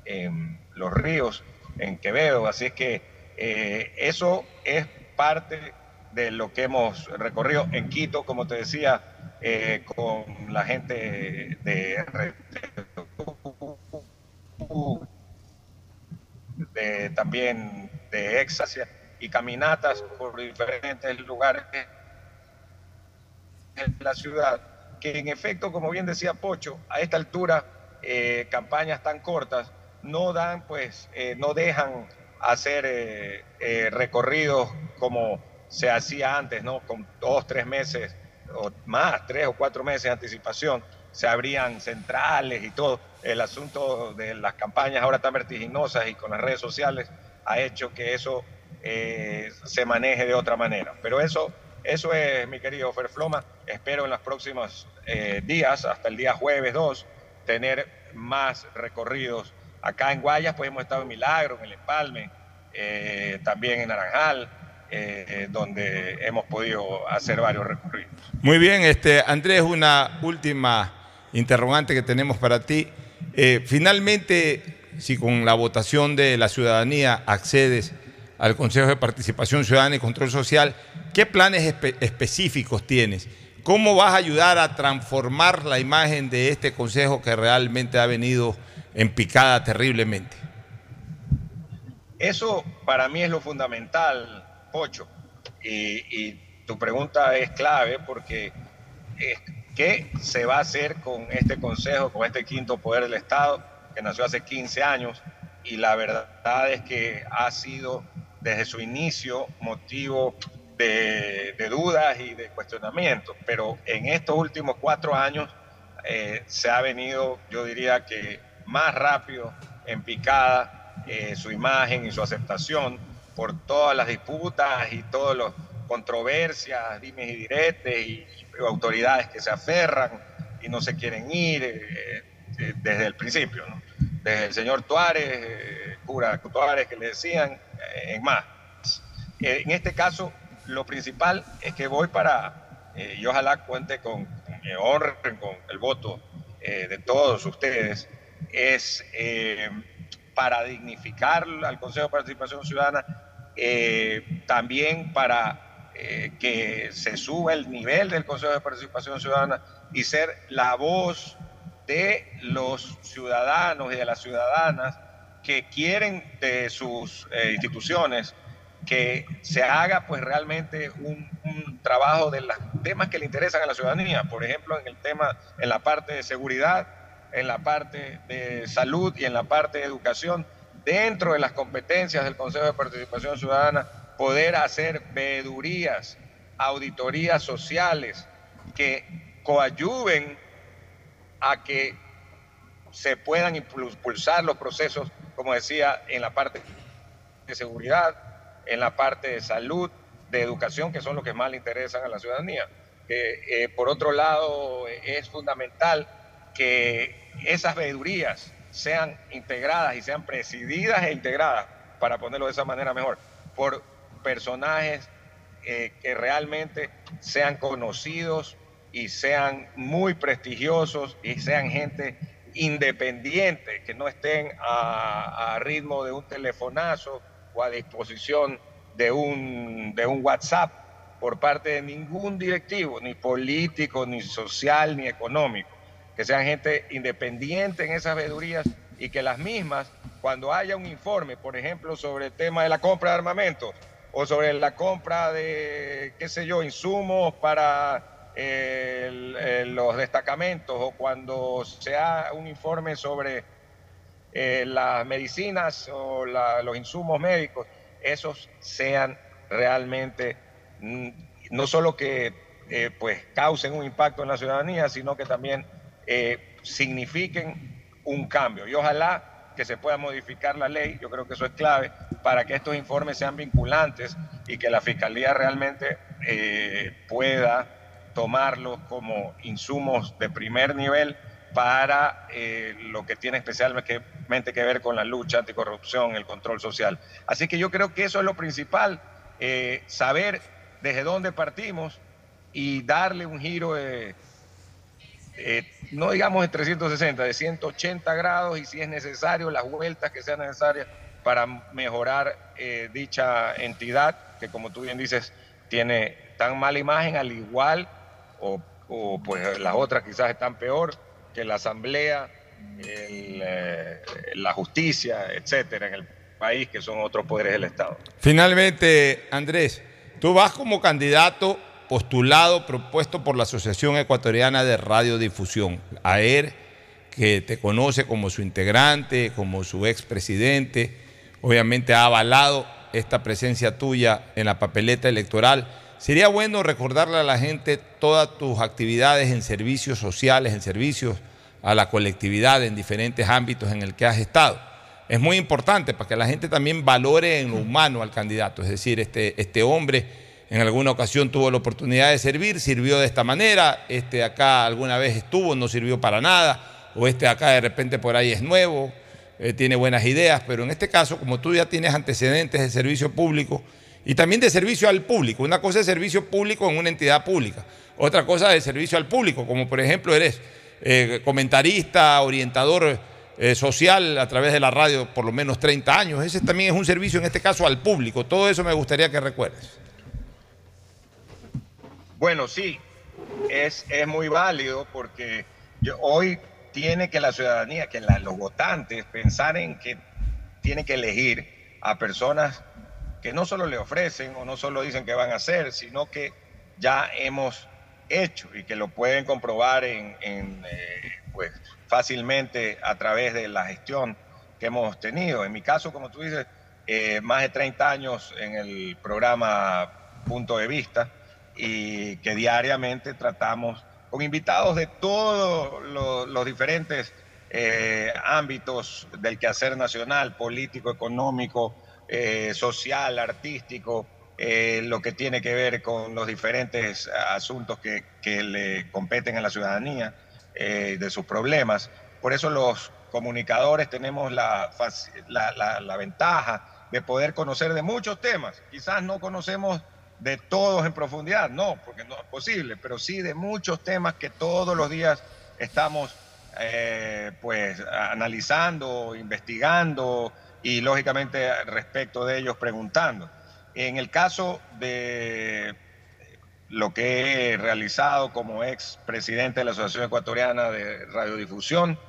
en, Los Ríos en Quevedo. Así es que eh, eso es parte de lo que hemos recorrido en Quito, como te decía, eh, con la gente de, de también de Exasia y caminatas por diferentes lugares en la ciudad, que en efecto, como bien decía Pocho, a esta altura, eh, campañas tan cortas no dan, pues, eh, no dejan hacer eh, recorridos como se hacía antes, ¿no? Con dos, tres meses o más, tres o cuatro meses de anticipación, se abrían centrales y todo. El asunto de las campañas ahora tan vertiginosas y con las redes sociales ha hecho que eso se maneje de otra manera. Pero eso, eso es, mi querido Ferfloma. Espero en los próximos días, hasta el día jueves 2, tener más recorridos Acá en Guayas pues hemos estado en Milagro, en El Empalme, eh, también en Naranjal, eh, donde hemos podido hacer varios recorridos. Muy bien, este, Andrés, una última interrogante que tenemos para ti. Eh, finalmente, si con la votación de la ciudadanía accedes al Consejo de Participación Ciudadana y Control Social, ¿qué planes específicos tienes? ¿Cómo vas a ayudar a transformar la imagen de este Consejo que realmente ha venido en picada terriblemente. Eso para mí es lo fundamental, Pocho. Y, tu pregunta es clave porque eh, ¿qué se va a hacer con este Consejo, con este quinto poder del Estado que nació hace 15 años? Y la verdad es que ha sido desde su inicio motivo de, dudas y de cuestionamiento, pero en estos últimos cuatro años eh, se ha venido, yo diría que más rápido en picada eh, su imagen y su aceptación por todas las disputas y todas las controversias, dimes y diretes y, autoridades que se aferran y no se quieren ir eh, eh, desde el principio, desde el señor Tuárez, cura Tuárez que le decían, en más. en este caso, lo principal es que voy para, y ojalá cuente con, con, con el voto de todos ustedes, es eh, para dignificar al Consejo de Participación Ciudadana, eh, también para eh, que se suba el nivel del Consejo de Participación Ciudadana y ser la voz de los ciudadanos y de las ciudadanas que quieren de sus instituciones que se haga pues realmente un, un, trabajo de los temas que le interesan a la ciudadanía, por ejemplo en el tema, en la parte de seguridad, en la parte de salud y en la parte de educación, dentro de las competencias del Consejo de Participación Ciudadana, poder hacer veedurías, auditorías sociales que coadyuven a que se puedan impulsar los procesos, como decía, en la parte de seguridad, en la parte de salud, de educación, que son los que más le interesan a la ciudadanía. Eh, por otro lado, es fundamental que esas veedurías sean integradas y sean presididas e integradas, para ponerlo de esa manera mejor, por personajes eh, que realmente sean conocidos y sean muy prestigiosos y sean gente independiente, que no estén a, ritmo de un telefonazo o a disposición de un, de un WhatsApp por parte de ningún directivo, ni político, ni social, ni económico. Que sean gente independiente en esas veedurías y que las mismas, cuando haya un informe, por ejemplo, sobre el tema de la compra de armamento, o sobre la compra de, qué sé yo, insumos para los destacamentos, o cuando se haga un informe sobre eh, las medicinas o los insumos médicos, esos sean realmente mm, no solo que eh, pues causen un impacto en la ciudadanía, sino que también eh, signifiquen un cambio. Y ojalá que se pueda modificar la ley, yo creo que eso es clave, para que estos informes sean vinculantes y que la Fiscalía realmente pueda tomarlos como insumos de primer nivel para eh, lo que tiene especialmente que ver con la lucha anticorrupción, el control social. Así que yo creo que eso es lo principal, eh, saber desde dónde partimos y darle un giro, de, eh, no digamos de 360, de 180 grados y si es necesario, las vueltas que sean necesarias para mejorar dicha entidad que como tú bien dices tiene tan mala imagen al igual o, o pues las otras quizás están peor que la Asamblea, eh, la justicia, etcétera, en el país, que son otros poderes del Estado. Finalmente, Andrés, tú vas como candidato postulado, propuesto por la Asociación Ecuatoriana de Radiodifusión, AER, que te conoce como su integrante, como su expresidente, obviamente ha avalado esta presencia tuya en la papeleta electoral. Sería bueno recordarle a la gente todas tus actividades en servicios sociales, en servicios a la colectividad en diferentes ámbitos en el que has estado. Es muy importante para que la gente también valore en lo humano al candidato. Es decir, este, este hombre en alguna ocasión tuvo la oportunidad de servir, sirvió de esta manera, este acá alguna vez estuvo, no sirvió para nada, o este acá de repente por ahí es nuevo, eh, tiene buenas ideas, pero en este caso, como tú ya tienes antecedentes de servicio público, y también de servicio al público. Una cosa es servicio público en una entidad pública, otra cosa es servicio al público, como por ejemplo eres eh, comentarista, orientador eh, social a través de la radio por lo menos 30 años. Ese también es un servicio en este caso al público. Todo eso me gustaría que recuerdes. Bueno, sí, es, es muy válido porque yo, hoy tiene que la ciudadanía, que los votantes pensar en que tienen que elegir a personas que no solo le ofrecen o no solo dicen que van a hacer, sino que ya hemos hecho y que lo pueden comprobar eh, pues, fácilmente a través de la gestión que hemos tenido. En mi caso, como tú dices, eh, más de 30 años en el programa Punto de Vista y que diariamente tratamos con invitados de todos los, diferentes eh, ámbitos del quehacer nacional, político, económico, eh, social, artístico, eh, lo que tiene que ver con los diferentes asuntos que, le competen a la ciudadanía, de sus problemas. Por eso los comunicadores tenemos la, la, ventaja de poder conocer de muchos temas. Quizás no conocemos de todos en profundidad, no, porque no es posible, pero sí de muchos temas que todos los días estamos pues analizando, investigando, y lógicamente respecto de ellos preguntando. En el caso de lo que he realizado como ex presidente de la Asociación Ecuatoriana de Radiodifusión,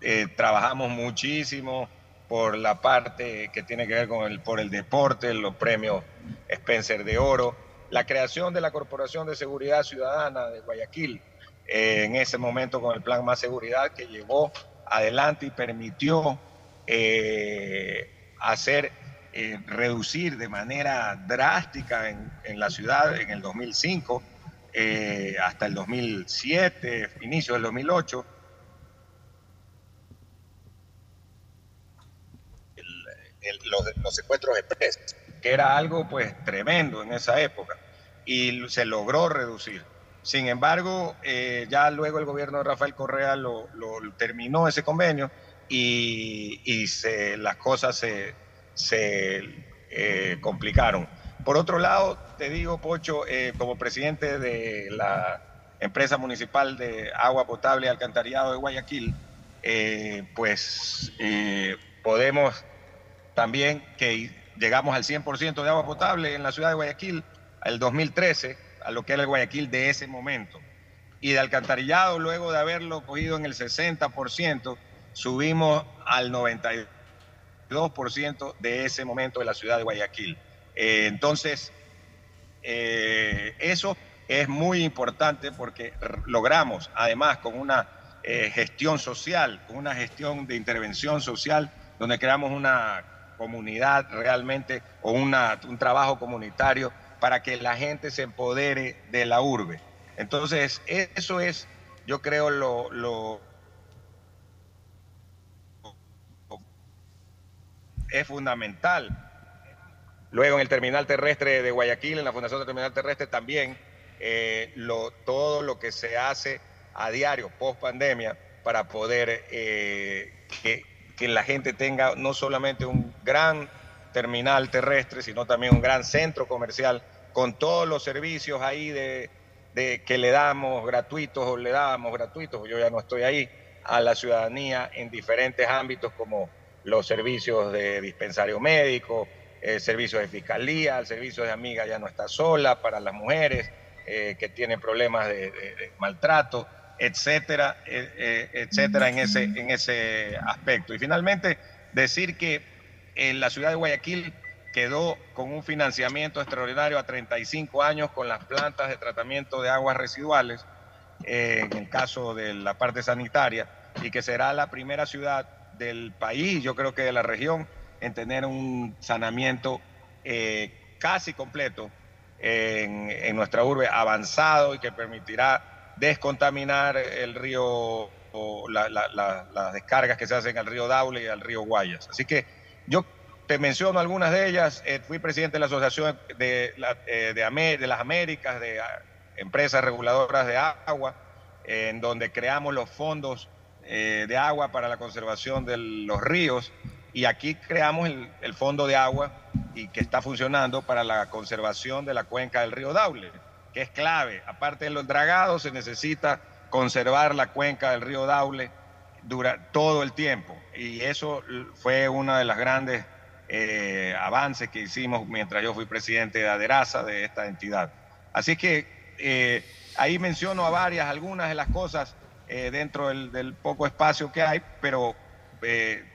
eh, trabajamos muchísimo por la parte que tiene que ver con el, por el deporte, los premios Spencer de Oro, la creación de la Corporación de Seguridad Ciudadana de Guayaquil, eh, en ese momento con el Plan Más Seguridad que llevó adelante y permitió eh, hacer, eh, reducir de manera drástica en, la ciudad en el 2005 eh, hasta el 2007, inicio del 2008. Los, secuestros express, que era algo pues tremendo en esa época y se logró reducir. Sin embargo, ya luego el gobierno de Rafael Correa lo terminó ese convenio y, se, las cosas se, eh, complicaron. Por otro lado, te digo, Pocho, eh, como presidente de la empresa municipal de agua potable y alcantarillado de Guayaquil, eh, pues podemos también que llegamos al 100% de agua potable en la ciudad de Guayaquil al 2013, a lo que era el Guayaquil de ese momento. Y de alcantarillado, luego de haberlo cogido en el 60%, subimos al 92% de ese momento de la ciudad de Guayaquil. Eh, entonces, eh, eso es muy importante porque logramos, además, con una eh, gestión social, con una gestión de intervención social, donde creamos una comunidad realmente o un trabajo comunitario para que la gente se empodere de la urbe. Entonces, eso es, yo creo, lo, lo es fundamental. Luego en el terminal terrestre de Guayaquil, en la Fundación del Terminal Terrestre también, eh, lo, todo lo que se hace a diario, post pandemia, para poder eh, que, que, la gente tenga no solamente un gran terminal terrestre, sino también un gran centro comercial con todos los servicios ahí de, que le damos gratuitos o le damos gratuitos, yo ya no estoy ahí, a la ciudadanía en diferentes ámbitos como los servicios de dispensario médico, el servicio de fiscalía, el servicio de amiga ya no está sola para las mujeres eh, que tienen problemas de, maltrato, etcétera, eh, eh, etcétera, en ese, en ese aspecto. Y finalmente, decir que en la ciudad de Guayaquil quedó con un financiamiento extraordinario a 35 años con las plantas de tratamiento de aguas residuales, en el caso de la parte sanitaria, y que será la primera ciudad del país, yo creo que de la región, en tener un saneamiento eh, casi completo en, nuestra urbe, avanzado y que permitirá descontaminar el río o las descargas que se hacen al río Daule y al río Guayas. Así que yo te menciono algunas de ellas. Eh, fui presidente de la Asociación de, eh, de, las Américas, de ah, empresas reguladoras de agua, en donde creamos los fondos de agua para la conservación de los ríos y aquí creamos el, fondo de agua y que está funcionando para la conservación de la cuenca del río Daule, que es clave. Aparte de los dragados, se necesita conservar la cuenca del río Daule dura, todo el tiempo. Y eso fue uno de los grandes eh, avances que hicimos mientras yo fui presidente de Aderaza, de esta entidad. Así que eh, ahí menciono a varias, algunas de las cosas eh, dentro del, del poco espacio que hay, pero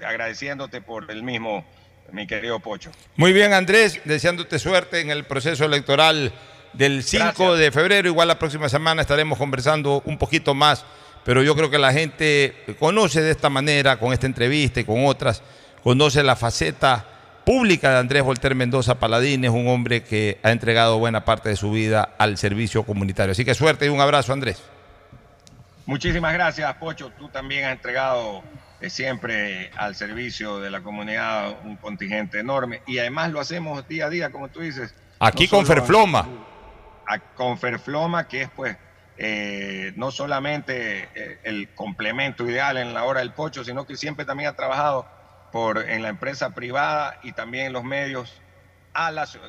agradeciéndote por el mismo, mi querido Pocho. Muy bien, Andrés, deseándote suerte en el proceso electoral del 5 de febrero. Igual la próxima semana estaremos conversando un poquito más, pero yo creo que la gente conoce de esta manera, con esta entrevista y con otras, conoce la faceta pública de Andrés Volter Mendoza Paladín, es un hombre que ha entregado buena parte de su vida al servicio comunitario. Así que suerte y un abrazo, Andrés. Muchísimas gracias, Pocho. Tú también has entregado siempre al servicio de la comunidad un contingente enorme y además lo hacemos día a día, como tú dices. Aquí con Ferfloma. Con Ferfloma, que es pues eh, no solamente eh, el complemento ideal en la hora del pocho, sino que siempre también ha trabajado por, en la empresa privada y también en los medios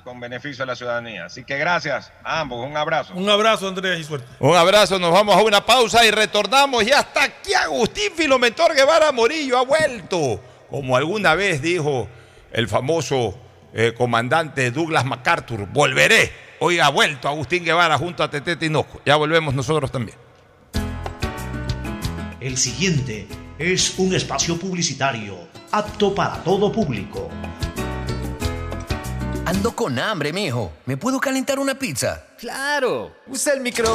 con beneficio a la ciudadanía. Así que gracias a ambos, un abrazo. Un abrazo, Andrés, y suerte. Un abrazo, nos vamos a una pausa y retornamos. Y hasta aquí Agustín Filomentor Guevara Morillo ha vuelto, como alguna vez dijo el famoso eh, comandante Douglas MacArthur, volveré. Hoy ha vuelto Agustín Guevara junto a Tete Tinoco. Ya volvemos nosotros también. El siguiente es un espacio publicitario apto para todo público. Ando con hambre, mijo. ¿Me puedo calentar una pizza? Claro. Usa el micro.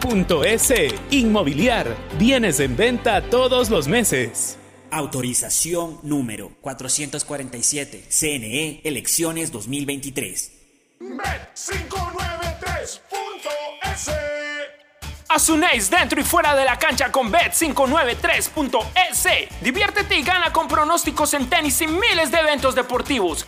S. Inmobiliar. Bienes en venta todos los meses. Autorización número 447. CNE, elecciones 2023. Bet593.es Asunéis dentro y fuera de la cancha con Bet593.es. Diviértete y gana con pronósticos en tenis y miles de eventos deportivos.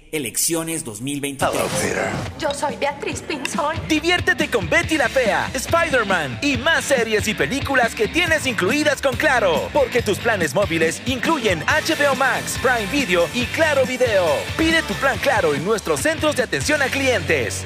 Elecciones 2023. Yo soy Beatriz Pinzón. Diviértete con Betty la Fea, Spider-Man y más series y películas que tienes incluidas con Claro. Porque tus planes móviles incluyen HBO Max, Prime Video y Claro Video. Pide tu plan Claro en nuestros centros de atención a clientes.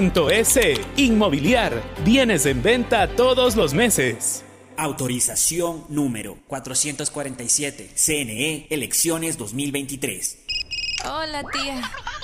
S. Inmobiliar. Bienes en venta todos los meses. Autorización número 447. CNE, elecciones 2023. Hola, tía.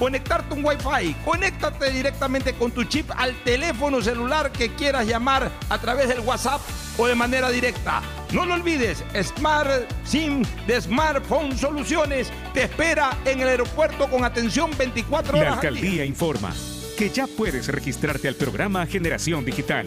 conectarte un Wi-Fi. Conéctate directamente con tu chip al teléfono celular que quieras llamar a través del WhatsApp o de manera directa. No lo olvides, Smart SIM de Smartphone Soluciones te espera en el aeropuerto con atención 24 horas. La alcaldía informa que ya puedes registrarte al programa Generación Digital.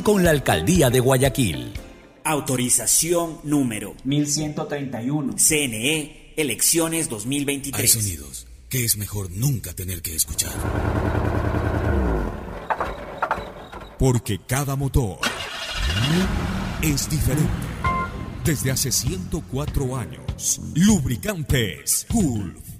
con la Alcaldía de Guayaquil. Autorización número 1131. CNE, elecciones 2023. Hay sonidos que es mejor nunca tener que escuchar. Porque cada motor es diferente. Desde hace 104 años, Lubricantes Gulf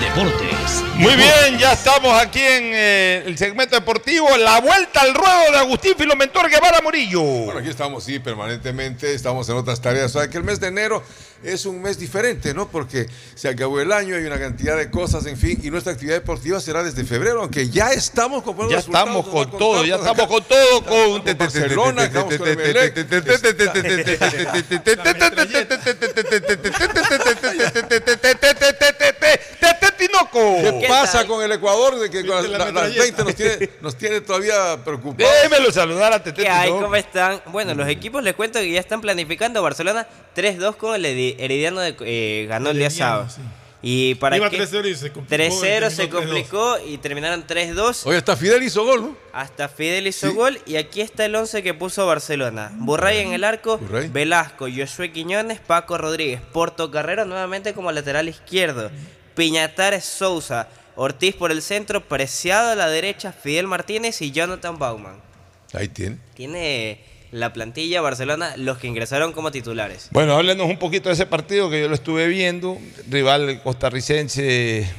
Deportes. Muy bien, ya estamos aquí en eh, el segmento deportivo. La vuelta al ruedo de Agustín Filomentor Guevara Murillo. Bueno, aquí estamos, sí, permanentemente. Estamos en otras tareas. O sea, que el mes de enero es un mes diferente, ¿no? Porque se acabó el año, hay una cantidad de cosas, en fin. Y nuestra actividad deportiva será desde febrero, aunque ya estamos con buenos Ya estamos con todo, ya pues, estamos con todo, con Con Barcelona, con. Tinoco. ¿Qué pasa con el Ecuador? De que con la, la 20 nos tiene, nos tiene todavía preocupados. Démelo saludar a Tete ¿Qué hay? Tinoco. ¿Cómo están? Bueno, los equipos les cuento que ya están planificando. Barcelona 3-2 con el Herediano, de- eh, ganó el día sábado. Y para Iba qué? 3-0 y se complicó, 3-0 y se terminó 3-2. complicó y terminaron 3-2. Oye, hasta Fidel hizo gol, ¿no? Hasta Fidel hizo gol y aquí está el 11 que puso Barcelona. Burray en el arco, Burray. Velasco, Josué Quiñones, Paco Rodríguez, Porto Carrero nuevamente como lateral izquierdo, Piñatares Sousa, Ortiz por el centro, Preciado a la derecha, Fidel Martínez y Jonathan Bauman. Ahí tiene. Tiene la plantilla Barcelona los que ingresaron como titulares. Bueno, háblenos un poquito de ese partido que yo lo estuve viendo. Rival costarricense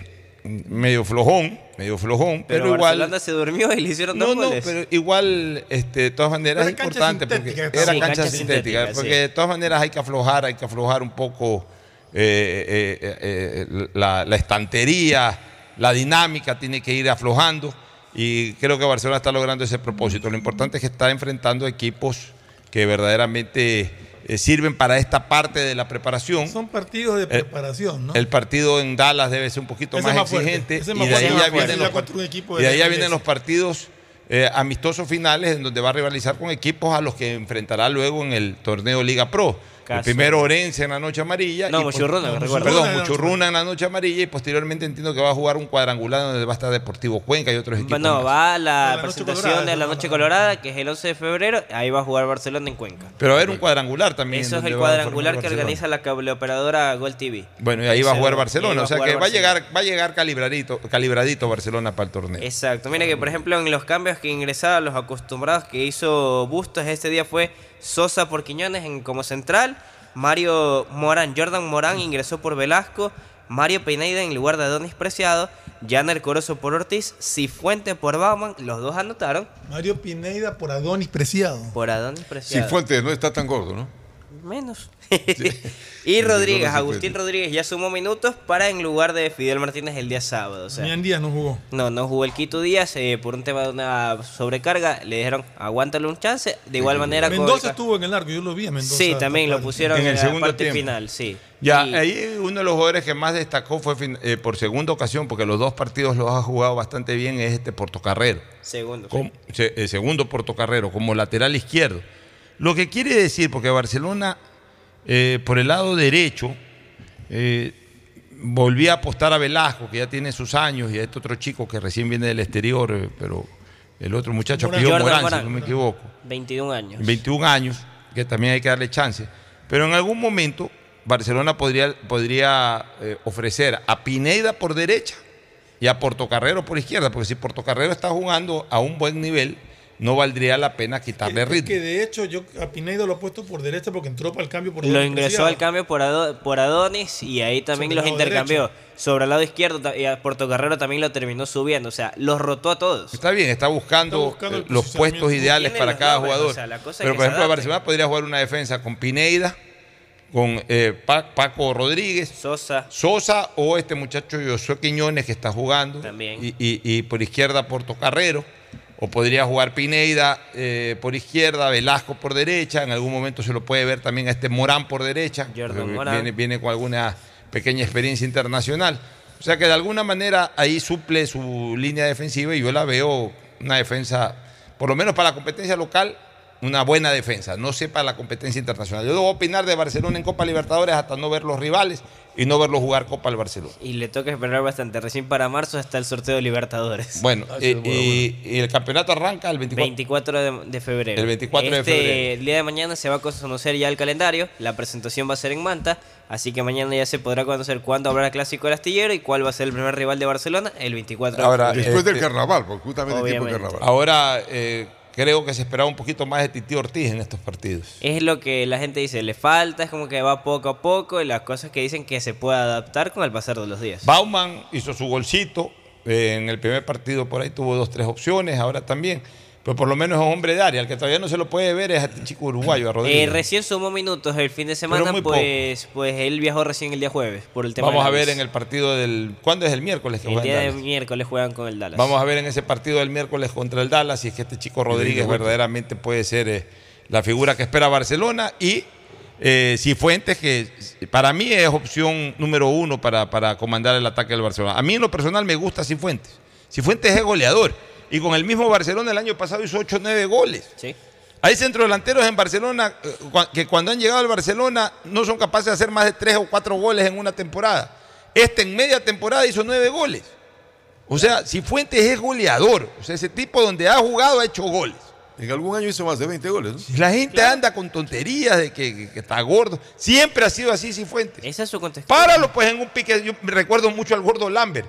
medio flojón, medio flojón, Pero, pero, igual. Barcelona se durmió y le hicieron No, dos no, goles. pero igual, este, de todas maneras Era es importante porque era Sí, cancha, cancha sintética, sintética, porque sí. de todas maneras hay que aflojar, hay que aflojar un poco eh, eh, eh, la, la estantería, la dinámica tiene que ir aflojando y creo que Barcelona está logrando ese propósito. Lo importante es que está enfrentando equipos que verdaderamente sirven para esta parte de la preparación. Son partidos de preparación, ¿no? El partido en Dallas debe ser un poquito Ese más, exigente y de ahí ya vienen los, de ahí ya vienen partidos eh, amistosos finales en donde va a rivalizar con equipos a los que enfrentará luego en el torneo Liga Pro. El primero Orense en la noche amarilla. No, Muchurruna, no, recuerdo. Perdón, Muchurruna en la noche la amarilla y posteriormente entiendo que va a jugar un cuadrangular donde va a estar Deportivo Cuenca y otros equipos. Bueno, más. va la, Noche presentación Colorada, de la ¿no? Noche Colorada, que es el 11 de febrero. Ahí va a jugar Barcelona en Cuenca. Pero va a haber un cuadrangular también. Eso es el a cuadrangular que organiza la cableoperadora Gol TV. Bueno, y ahí va a jugar Barcelona. O a sea que va a llegar, va a llegar calibradito, calibradito Barcelona para el torneo. Exacto. Mira que, por ejemplo, en los cambios que ingresaron los acostumbrados que hizo Bustos este día fue Sosa por Quiñones en, como central, Mario Morán, Jordan Morán ingresó por Velasco, Mario Pineda en lugar de Adonis Preciado, Janer Corozo por Ortiz, Cifuente por Bauman, los dos anotaron. Mario Pineda por Adonis Preciado. Por Adonis Preciado. Cifuentes no está tan gordo, ¿no? Menos. y Rodríguez. Agustín Rodríguez ya sumó minutos para en lugar de Fidel Martínez el día sábado. O sea, Damián Díaz no jugó. no, no jugó el Quito Díaz eh, por un tema de una sobrecarga. Le dijeron, aguántale un chance. De igual manera, con Mendoza estuvo en el arco, yo lo vi a Mendoza. Sí, también lo pusieron En en, el la segundo parte tiempo. final, sí. Ya, Y- ahí uno de los jugadores que más destacó fue eh, por segunda ocasión, porque los dos partidos los ha jugado bastante bien, es este Portocarrero. Segundo. Como- se- eh, segundo Portocarrero, como lateral izquierdo. Lo que quiere decir, porque Barcelona, eh, por el lado derecho, eh, volvía a apostar a Velasco, que ya tiene sus años, y a este otro chico que recién viene del exterior, eh, pero el otro muchacho, Morán. Morán, si no me equivoco. 21 años. 21 años, que también hay que darle chance. Pero en algún momento Barcelona podría, podría eh, ofrecer a Pineda por derecha y a Portocarrero por izquierda, porque si Portocarrero está jugando a un buen nivel, no valdría la pena quitarle Es ritmo. que de hecho yo a Pineda lo he puesto por derecha porque entró para el cambio por Lo ingresó al cambio por, Ado- por Adonis y ahí también Sobre los intercambió. Sobre el lado izquierdo y a Portocarrero también lo terminó subiendo. O sea, los rotó a todos. Está bien, está buscando, Está buscando el eh, los puestos ideales para cada nombres, jugador. o sea, Pero por se ejemplo, adapte. Barcelona podría jugar una defensa con Pineda, con eh, Pa- Paco Rodríguez, Sosa. Sosa o este muchacho Josué Quiñones que está jugando. También. Y, y- y por izquierda Portocarrero. O podría jugar Pineda eh, por izquierda, Velasco por derecha. En algún momento se lo puede ver también a este Morán por derecha. Jordan Morán. Viene, viene con alguna pequeña experiencia internacional. O sea que de alguna manera ahí suple su línea defensiva y yo la veo una defensa, por lo menos para la competencia local, una buena defensa. No sé para la competencia internacional. Yo debo opinar de Barcelona en Copa Libertadores hasta no ver los rivales y no verlos jugar Copa al Barcelona. Y le toca esperar bastante. Recién para marzo está el sorteo de Libertadores. Bueno, eh, y, y el campeonato arranca el 24. 24 de, de febrero. El 24 de Este, febrero. El día de mañana se va a conocer ya el calendario. La presentación va a ser en Manta. Así que mañana ya se podrá conocer cuándo habrá el clásico del astillero y cuál va a ser el primer rival de Barcelona el 24 Ahora, de febrero. Después del este- carnaval, porque justamente el tiempo del carnaval. Ahora eh, creo que se esperaba un poquito más de Titi Ortiz en estos partidos. Es lo que la gente dice, le falta, es como que va poco a poco y las cosas que dicen que se puede adaptar con el pasar de los días. Bauman hizo su golcito. eh, en el primer partido por ahí tuvo dos, tres opciones, ahora también. Pero por lo menos es hombre de área. El que todavía no se lo puede ver es a este chico uruguayo, a Eh, Rodríguez. recién sumó minutos el fin de semana, pues, pues él viajó recién el día jueves por el tema Vamos de a ver en el partido del. ¿Cuándo es el miércoles que El día de miércoles juegan con el Dallas. Vamos a ver en ese partido del miércoles contra el Dallas si es que este chico Rodríguez verdaderamente puede ser eh, la figura que espera Barcelona y eh, Cifuentes, que para mí es opción número uno para, para comandar el ataque del Barcelona. A mí en lo personal me gusta Cifuentes. Cifuentes es goleador y con el mismo Barcelona el año pasado hizo 8 o 9 goles. Sí. Hay centrodelanteros en Barcelona eh, que cuando han llegado al Barcelona no son capaces de hacer más de 3 o 4 goles en una temporada. Este en media temporada hizo 9 goles. O sea, Cifuentes es goleador. O sea, ese tipo donde ha jugado ha hecho goles. En algún año hizo más de 20 goles. ¿no? La gente anda con tonterías de que, que- que está gordo. Siempre ha sido así Cifuentes. Esa es su contexto. Páralo pues en un pique. Yo me recuerdo mucho al gordo Lambert.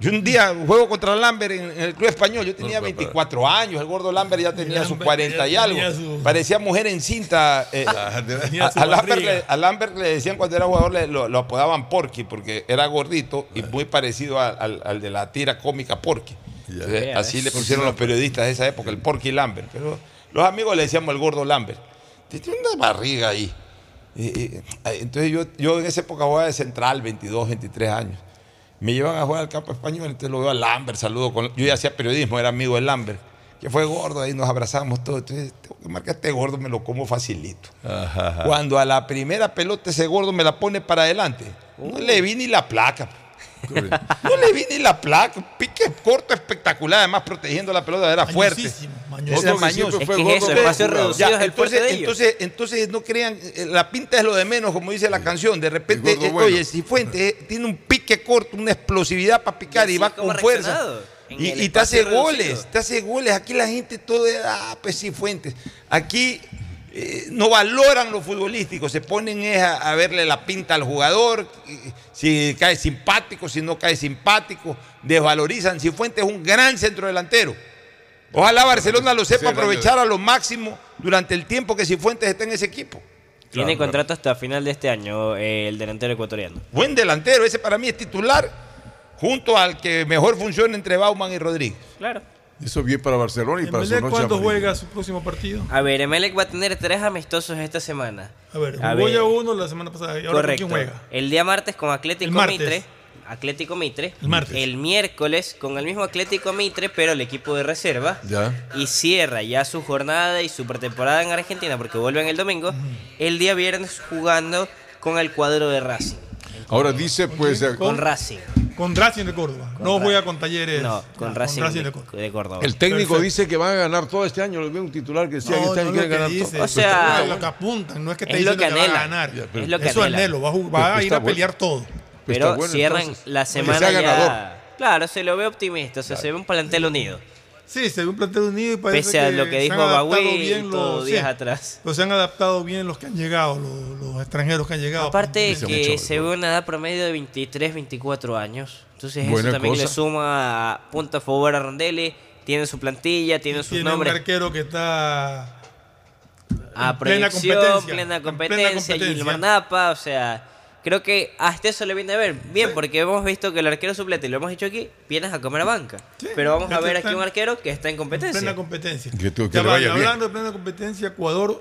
Yo un día juego contra Lambert en, en el club español. Yo tenía 24 años. El gordo Lambert ya tenía sus Lambert 40 y algo. su- Parecía mujer encinta. eh, Ah, a, Lambert le, a Lambert le decían cuando era jugador, le- lo, lo apodaban Porky porque era gordito y muy parecido a- al, al de la tira cómica Porky. Entonces, Ya así le pusieron los periodistas de esa época, el Porky Lambert. Pero los amigos le decíamos el gordo Lambert. Tiene una barriga ahí. Y- y- entonces yo, yo en esa época jugaba de central, 22, 23 años. Me llevan a jugar al campo español, entonces lo veo a Lambert, saludo con... Yo ya hacía periodismo, era amigo de Lambert, que fue gordo, ahí nos abrazamos todos. Entonces, tengo que marcar este gordo, me lo como facilito. Cuando a la primera pelota ese gordo me la pone para adelante, no le vi ni la placa. No le vi ni la placa. Pique corto espectacular, además protegiendo la pelota, era fuerte. Mañosísimo, Era mañosísimo. mañoso. Es que es eso, Gordo, espacios jugado. reducidos Ya, es el entonces, fuerte de ellos. entonces, entonces no crean, eh, la pinta es lo de menos, como dice la canción. De repente, gordo eh, bueno. oye, si Fuente eh, tiene un pique corto, una explosividad para picar y, va con fuerza. Y, te hace goles, te hace goles. Aquí la gente todo es, ah, pues sí, Fuentes. Aquí eh, no valoran lo futbolístico, se ponen a, a verle la pinta al jugador, si cae simpático, si no cae simpático, desvalorizan. Si Fuentes es un gran centro delantero. Ojalá Barcelona lo sepa aprovechar a lo máximo durante el tiempo que Cifuentes está en ese equipo. Tiene contrato hasta final de este año eh, el delantero ecuatoriano. Buen delantero, ese para mí es titular, junto al que mejor funciona entre Bauman y Rodríguez. Claro. Eso bien para Barcelona y para su Emelec, noche ¿cuándo amarilla. juega su próximo partido? A ver, Emelec va a tener tres amistosos esta semana. A ver, A jugó ver. ya uno la semana pasada. ¿Y ahora con Correcto. quién juega? El día martes con Atlético. Mitre. Atlético Mitre. El martes. El miércoles con el mismo Atlético Mitre, pero el equipo de reserva. Ya. Y cierra ya su jornada y su pretemporada en Argentina, porque vuelven el domingo. El día viernes jugando con el cuadro de Racing. Ahora dice, pues. eh, Con Racing. Con Racing de Córdoba. no Ra- juega con Talleres. No, con Racing, Racing de, de Córdoba. de Córdoba. El técnico Perfecto. dice que van a ganar todo este año. Lo veo un titular que decía que este año es quieren lo ganar que todo. dice, O sea, es lo que apuntan, no es que está es lo que que, va a ganar. Ya, pero- es lo que Eso anhelo, va a, va a ir a bueno. pelear todo. Pero bueno, cierran entonces. la Que semana sea ya. ganador. Claro, se lo ve optimista, o sea, se ve un plantel unido. Sí, se ve un plantel unido y parece Pese a lo que se dijo han adaptado Bagüí bien todos los- días sí, atrás. Pero se han adaptado bien los que han llegado, los, los extranjeros que han llegado. Aparte Sí. que se ve una edad promedio de 23, 24 años. Entonces Buena eso también cosa. le suma punto a favor a Rondelli. Tiene su plantilla, tiene sus Tiene un nombres arquero que está a en plena competencia, plena en plena competencia, competencia. Gilmar Napa, o sea, creo que hasta eso le viene a ver bien, porque hemos visto que el arquero suplente, y lo hemos dicho aquí, vienes a comer a banca. Pero vamos a este ver aquí un arquero que está en en competencia. plena competencia. Que tú- que Ya le vaya bien. hablando de plena competencia, Ecuador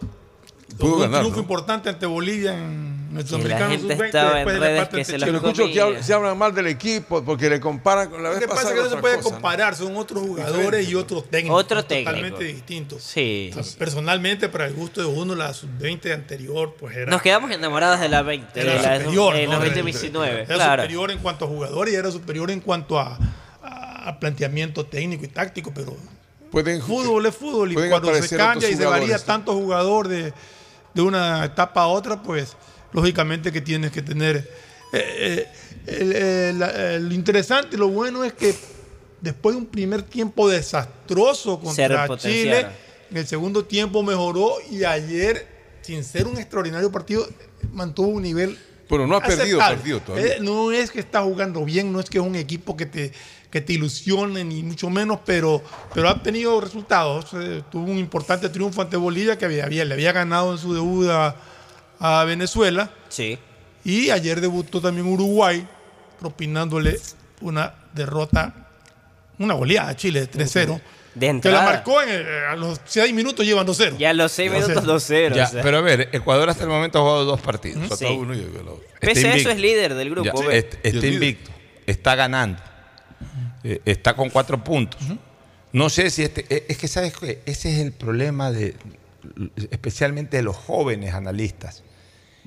Pudo tuvo un ganar, triunfo ¿no? importante ante Bolivia en nuestro Y la americano gente sub-20 estaba en redes que se los lo escucho que se hablan mal del equipo porque le comparan con la Lo vez que pasa pasada. es que no se puede cosa, ¿no? comparar, son otros jugadores y otros técnicos. Otro técnico. Totalmente distintos. Sí. Personalmente, para el gusto de uno, la sub-20 anterior, pues era. Nos quedamos enamorados de la 20, era de la, superior. de ¿no? los Era- 2019. Era claro. superior en cuanto a jugadores y era superior en cuanto a, a- a planteamiento técnico y táctico, pero Pueden, fútbol es fútbol y cuando se cambia y se varía tanto jugador de, de una etapa a otra, pues lógicamente que tienes que tener... eh, eh, el- el- la- eh, lo interesante y lo bueno es que después de un primer tiempo desastroso contra Chile, en el segundo tiempo mejoró y ayer, sin ser un extraordinario partido, mantuvo un nivel Pero no ha perdido partido todavía. Eh, no es que está jugando bien, no es que es un equipo que te, que te ilusione, ni mucho menos, pero, pero ha tenido resultados. Eh, tuvo un importante triunfo ante Bolivia que había, había- le había ganado en su debut a, a Venezuela. Sí. Y ayer debutó también Uruguay, propinándole una derrota, una goleada a Chile de 3-0. De Que la marcó en, eh, a los 6 minutos llevan 2-0. Ya a los 6 O sea, minutos 2-0. Ya, o sea. pero a ver, Ecuador hasta el momento ha jugado dos partidos. Sí. Uno y el otro. Pese Está a eso es líder del grupo. Y está líder. invicto, está ganando, Eh, está con cuatro puntos. No sé si este, eh, es que sabes que ese es el problema de, especialmente de los jóvenes analistas.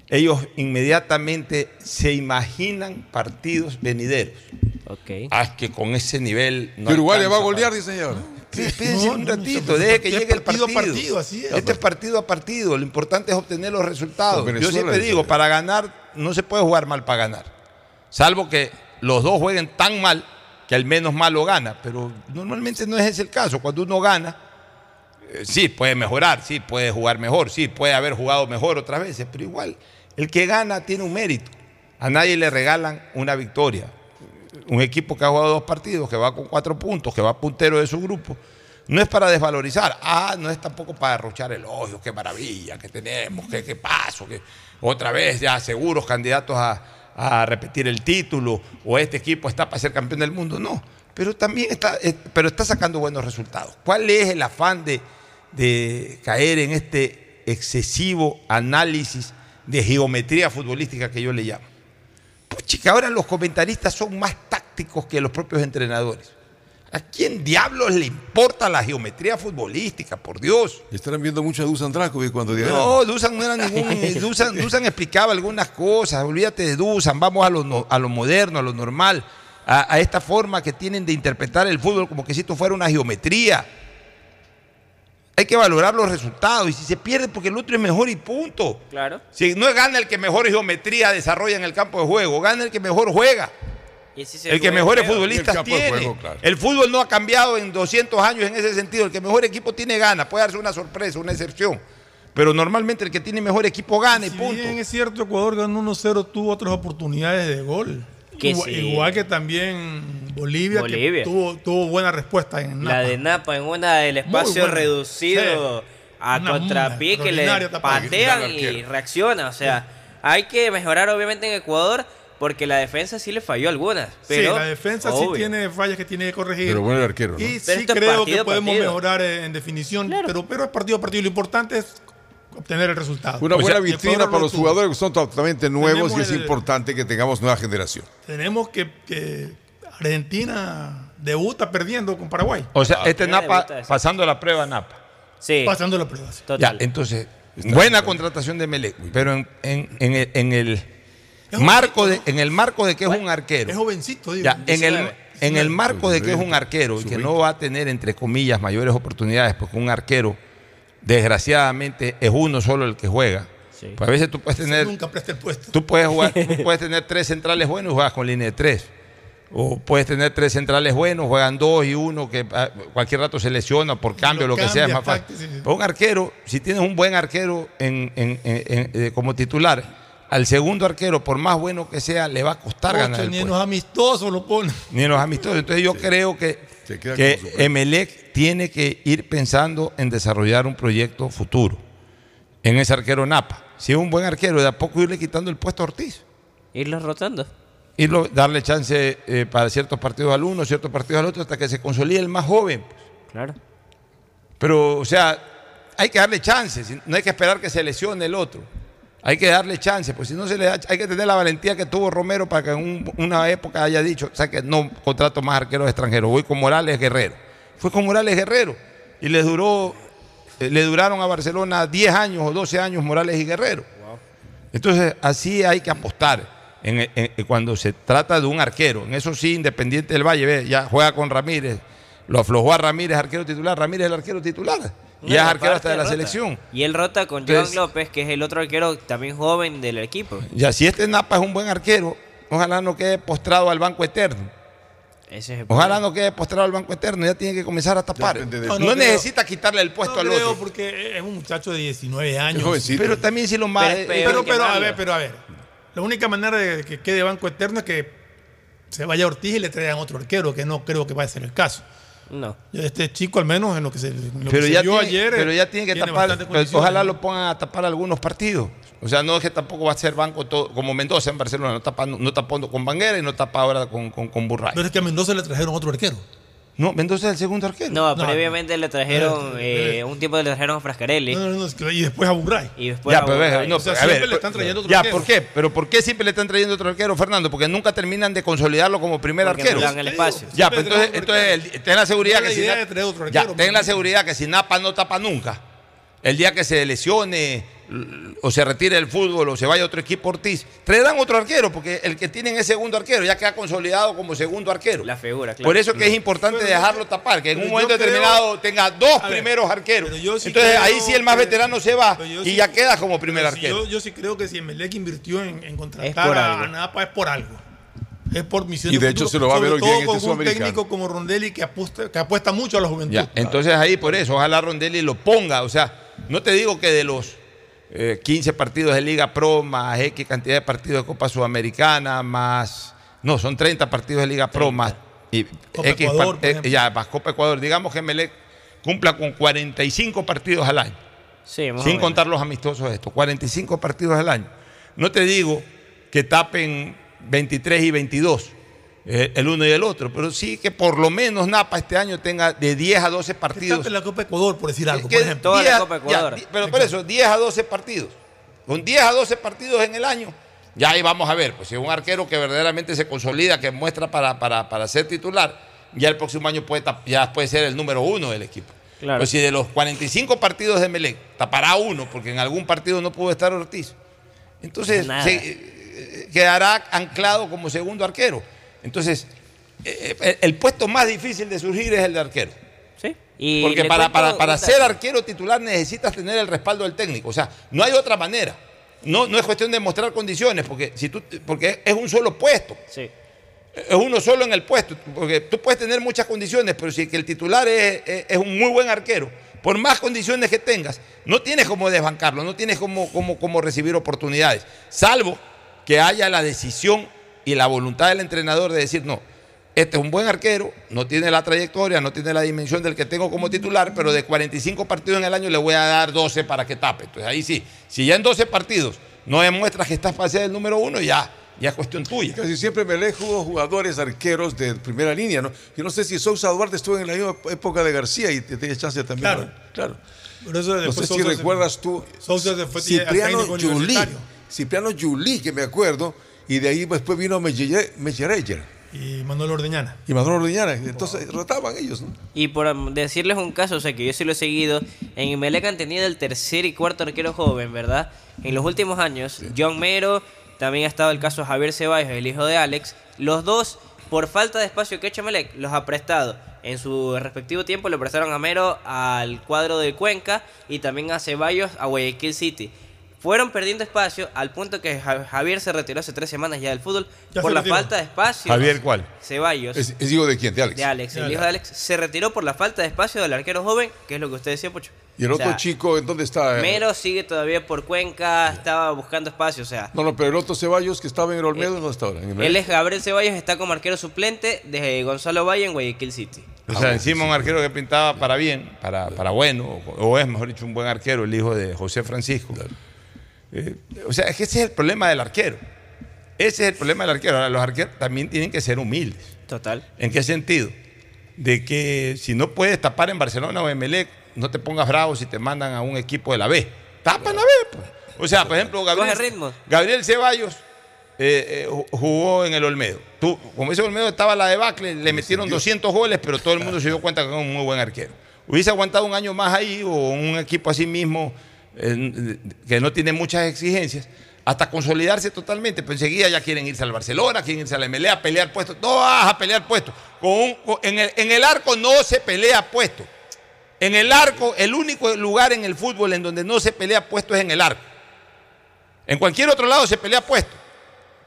Ellos inmediatamente se imaginan partidos venideros. Ok. Ah, que con ese nivel no Uruguay le va a golear, dice señor. Sí, espérense No, un ratito, no, deje que llegue el partido partido. a partido, así es. Este es partido a partido. Lo importante es obtener los resultados. Yo siempre digo, para ganar no se puede jugar mal para ganar. Salvo que los dos jueguen tan mal que al menos malo gana. Pero normalmente no es ese el caso. Cuando uno gana, eh, sí, puede mejorar, sí, puede jugar mejor, sí, puede haber jugado mejor otras veces. Pero igual, el que gana tiene un mérito. A nadie le regalan una victoria un equipo que ha jugado dos partidos, que va con cuatro puntos, que va puntero de su grupo, no es para desvalorizar, ah, no es tampoco para derrochar elogios, qué maravilla que tenemos, qué, qué paso, que otra vez ya seguros candidatos a, a repetir el título, o este equipo está para ser campeón del mundo, no, pero también está, eh, pero está sacando buenos resultados. ¿Cuál es el afán de, de caer en este excesivo análisis de geometría futbolística que yo le llamo. Pues chica, ahora los comentaristas son más tácticos que los propios entrenadores. ¿A quién diablos le importa la geometría futbolística? Por Dios. Estarán viendo mucho a Dusan Dracovic cuando digan. No, Dusan no era ningún. Dusan, Dusan explicaba algunas cosas. Olvídate de Dusan. Vamos a lo, a lo moderno, a lo normal. A, a esta forma que tienen de interpretar el fútbol como que si esto fuera una geometría. Hay que valorar los resultados. Y si se pierde, porque el otro es mejor y punto. Claro. Si no gana el que mejor geometría desarrolla en el campo de juego, gana el que mejor juega. Y así se El que mejores futbolistas tiene. juego, claro. El fútbol no ha cambiado en 200 años en ese sentido. El que mejor equipo tiene gana. Puede darse una sorpresa, una excepción. Pero normalmente el que tiene mejor equipo gana y Si punto. bien es cierto, Ecuador ganó 1-0, tuvo otras oportunidades de gol. Que igual, sí. igual que también Bolivia, Bolivia. que tuvo, tuvo buena respuesta en La Napa. de Napa en una del espacio buena. reducido Sí. a Una contrapié que le patean y reacciona. O sea, hay que mejorar obviamente en Ecuador porque la defensa sí le falló algunas. Pero, sí, la defensa obvio. sí tiene fallas que tiene que corregir. Pero bueno el arquero, ¿no? Y Pero sí esto es creo partido que podemos partido. mejorar eh, en definición, pero, pero es partido a partido. Lo importante es obtener el resultado. Una O sea, buena Ecuador vitrina para los jugadores que son totalmente nuevos Tenemos y es el- importante que tengamos nueva generación. Tenemos que, que Argentina debuta perdiendo con Paraguay. O sea, este Mira, Napa pasando la prueba Napa. Sí, Pasando la prueba. sí. total. Ya, entonces, buena contratación de Melec. Pero en, en- en el, en marco de, en el marco de que es un Es arquero. jovencito, digo. Ya, en el, 19. en el marco de que es un arquero y que no va a tener, entre comillas, mayores oportunidades, porque un arquero, desgraciadamente, es uno solo el que juega. Sí. Pues a veces tú puedes tener, Nunca presta el puesto. tú puedes jugar, tú puedes tener tres centrales buenos y juegas con línea de tres. O puedes tener tres centrales buenos, juegan dos y uno que ah, cualquier rato se lesiona por cambio, lo, que sea, es cambia, más fácil. táctico, sí, sí. Pero un arquero, si tienes un buen arquero en- en- en- en- eh, como titular, al segundo arquero, por más bueno que sea, le va a costar ganar el ni en los amistosos lo pone. Ni en los amistosos. Entonces yo creo que, que. Emelec tiene que ir pensando en desarrollar un proyecto futuro en ese arquero Napa. Si es un buen arquero, de a poco irle quitando el puesto a Ortiz. Irlos rotando. Irlo, darle chance eh, para ciertos partidos al uno, ciertos partidos al otro, hasta que se consolide el más joven. Claro. Pero, o sea, hay que darle chance, si- no hay que esperar que se lesione el otro. Hay que darle chance, pues si no se le da, hay que tener la valentía que tuvo Romero para que en un- una época haya dicho, o sea, que no contrato más arqueros extranjeros, voy con Morales Guerrero. Fue con Morales Guerrero y le duró, eh, le duraron a Barcelona 10 años o 12 años Morales y Guerrero. Entonces, así hay que apostar. En, en- en- cuando se trata de un arquero, en eso sí, Independiente del Valle, ve, ya juega con Ramírez, lo aflojó a Ramírez, arquero titular, Ramírez es el arquero titular, y es arquero hasta de la rota. selección. Y él rota con Entonces- Joan López, que es el otro arquero también joven del equipo. Ya, si este Napa es un buen arquero, ojalá no quede postrado al banco eterno. Ese es el Ojalá no quede postrado al banco eterno, ya tiene que comenzar a tapar. de- No, No, no creo. necesita quitarle el puesto No al creo, otro. porque es un muchacho de 19 años. Jovencito. Pero también si lo más. Pero. Pero, pero, a ver, pero a ver. La única manera de que quede banco eterno es que se vaya Ortiz y le traigan otro arquero, que no creo que vaya a ser el caso. No. Este chico, al menos en lo que se, lo pero que se ya vio tiene, ayer. pero ya tiene que tapar, ojalá lo pongan a tapar algunos partidos. O sea, no es que tampoco va a ser banco todo, como Mendoza en Barcelona, no tapa, no tapó con Banguera y no tapa ahora con, con, con Burray. Pero es que a Mendoza le trajeron otro arquero. No, Mendoza es el segundo arquero. No, No, previamente le trajeron, eh, eh, un tiempo le trajeron a Frascarelli. No, no, no, y después a Burray. Y después Ya, a Burray. no, O sea, a siempre ver, le están trayendo otro Ya, arquero. ¿por qué? ¿Pero por qué siempre le están trayendo otro arquero, Fernando? Porque nunca terminan de consolidarlo como primer Porque arquero. no le dan el espacio. Ya, pero entonces, entonces ten la seguridad No que si la idea Na- de traer otro ya, arquero, ten la seguridad que si Napa no tapa nunca, el día que se lesione o se retire del fútbol o se vaya a otro equipo Ortiz, traerán otro arquero, porque el que tienen es segundo arquero, ya queda consolidado como segundo arquero. La figura, claro. Por eso que es importante Pero dejarlo tapar, que en un momento creo- determinado tenga dos ver, primeros arqueros. pero yo sí Entonces ahí sí el más que- veterano se va y sí- ya queda como primer si arquero. Yo, yo sí creo que si Emelec invirtió en, contratar a, Napa es por algo. Es por misión Y de hecho futuro, se lo va a ver hoy día en todo este con un técnico como Rondelli que apuesta, que apuesta mucho a la juventud. Ya, entonces ahí por eso, ojalá Rondelli lo ponga. O sea, no te digo que de los eh, 15 partidos de Liga Pro, más X cantidad de partidos de Copa Sudamericana, más. No, son 30 partidos de Liga Pro, más. Y Copa X Ecuador, eh, ya, más Copa Ecuador. Digamos que Melec cumpla con 45 partidos al año. Sí, sin contar los amistosos estos, 45 partidos al año. No te digo que tapen 23 y 22, eh, el uno y el otro, pero sí que por lo menos Napa este año tenga de 10 a 12 Que partidos. tape la Copa Ecuador, por decir algo, Que por ejemplo. Toda la 10 Copa Ecuador. pero por eso, 10 a 12 partidos. con 10 a 12 partidos en el año, ya ahí vamos a ver, pues si es un arquero que verdaderamente se consolida, que muestra para, para, para ser titular, ya el próximo año puede, ya puede ser el número uno del equipo. Claro. Pues si de los 45 partidos de Melec tapará uno, porque en algún partido no pudo estar Ortiz, entonces se- eh, quedará anclado como segundo arquero. Entonces, eh, eh, el puesto más difícil de surgir es el de arquero. Sí. Y Porque para, cuento para, para ser arquero titular necesitas tener el respaldo del técnico. O sea, no hay otra manera. No, no es cuestión de mostrar condiciones, porque, si tú, porque es un solo puesto. Sí. Es uno solo en el puesto. Porque tú puedes tener muchas condiciones, pero si que el titular es, es- es un muy buen arquero, por más condiciones que tengas, no tienes cómo desbancarlo, no tienes cómo, cómo, cómo recibir oportunidades. Salvo que haya la decisión y la voluntad del entrenador de decir, no, este es un buen arquero, no tiene la trayectoria, no tiene la dimensión del que tengo como titular, pero de 45 partidos en el año le voy a dar 12 para que tape. Entonces ahí sí, si ya en 12 partidos no demuestras que estás para ser el número uno, ya, ya es cuestión tuya. Casi siempre Melec jugó jugadores arqueros de primera línea, ¿no? Yo no sé si Sousa Duarte estuvo en la misma época de García y te tenía chance también. Claro. ¿no? claro. Por eso No sé si Sousa se- recuerdas tú. Sousa se fue Cipriano Yulí. Cipriano Yulí, que me acuerdo. Y de ahí después vino Mechereyer Y Manuel Ordeñana. y Manuel Ordeñana. Entonces rotaban ellos, ¿no? Y por decirles un caso, o sea, que yo sí lo he seguido, en Imelec han tenido el tercer y cuarto arquero joven, ¿verdad? En los últimos años, John Mero, también ha estado el caso de Javier Ceballos, el hijo de Alex. Los dos, por falta de espacio que ha hecho Melec, los ha prestado. En su respectivo tiempo le prestaron a Mero al cuadro de Cuenca y también a Ceballos a Guayaquil City. Fueron perdiendo espacio al punto que Ja- Javier se retiró hace tres semanas ya del fútbol Ya por la falta de espacio. ¿Javier cuál? Ceballos. Es, es hijo de quién? De Alex. De Alex, el hijo de Alex se retiró por la falta de espacio del arquero joven, que es lo que usted decía, Pocho. Y el O otro sea, chico, ¿en dónde está? Mero sigue todavía por Cuenca, estaba buscando espacio, o sea. No, no, pero el otro Ceballos que estaba en el Olmedo, ¿dónde está ahora? Él es Gabriel Ceballos, está como arquero suplente de Gonzalo Valle en Guayaquil City. O sea, encima un arquero que pintaba para bien, para, para bueno, o, o es, mejor dicho, un buen arquero, el hijo de José Francisco. Eh, o sea, es que ese es el problema del arquero. Ese es el problema del arquero. Ahora, los arqueros también tienen que ser humildes. Total. ¿En qué sentido? De que si no puedes tapar en Barcelona o en Melec, no te pongas bravo si te mandan a un equipo de la B. Tapa en la B. pues. O sea, por ejemplo, Gabriel, Coge ritmo. Gabriel Ceballos eh, eh, ju- jugó en el Olmedo. Tú, como ese Olmedo estaba la debacle, le metieron 200 goles, pero todo el mundo se dio cuenta que era un muy buen arquero. Hubiese aguantado un año más ahí o un equipo así mismo eh, que no tiene muchas exigencias, hasta consolidarse totalmente. Pues enseguida ya quieren irse al Barcelona, quieren irse a la MLA a pelear puestos. No vas a pelear puestos. Con un- con- en, el, en el arco no se pelea puestos. En el arco, el único lugar en el fútbol en donde no se pelea puesto es en el arco. En cualquier otro lado se pelea puesto.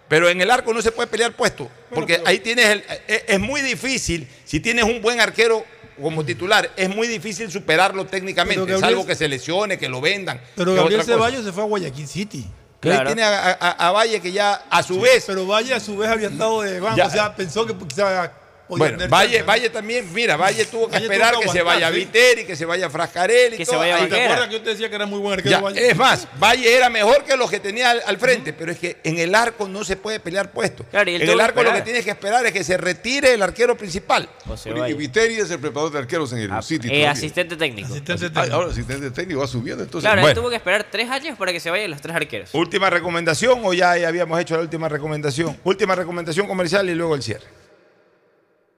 Pero en el arco no se puede pelear puesto. Porque ahí tienes el. Es, es muy difícil, si tienes un buen arquero como titular, es muy difícil superarlo técnicamente. Gabriel- salvo que se lesione, que lo vendan. Pero Gabriel. Ceballos se fue a Guayaquil City. Ahí tiene a, a- a Valle que ya a su vez. Pero Valle a su vez había estado de banco. Ya. O sea, pensó que quizá Bueno, Valle. Valle también, mira, Valle tuvo que Valle esperar tuvo que que se vaya sí. Viteri, que se vaya Frascarelli, Que todo. se vaya Ahí- ¿Te acuerdas que yo te decía que era muy buen arquero Ya, Valle? es más, Valle era mejor que los que tenía al, al frente, pero es que en el arco no se puede pelear puesto. Claro, y en el arco lo que tienes que esperar es que se retire el arquero principal. Y Viteri es el preparador de arqueros en el City. Eh, asistente técnico. Ah, ahora asistente técnico va subiendo. Entonces, Claro, él tuvo que esperar tres años para que se vayan los tres arqueros. Última recomendación o ya habíamos hecho la última recomendación. Última recomendación comercial y luego el cierre.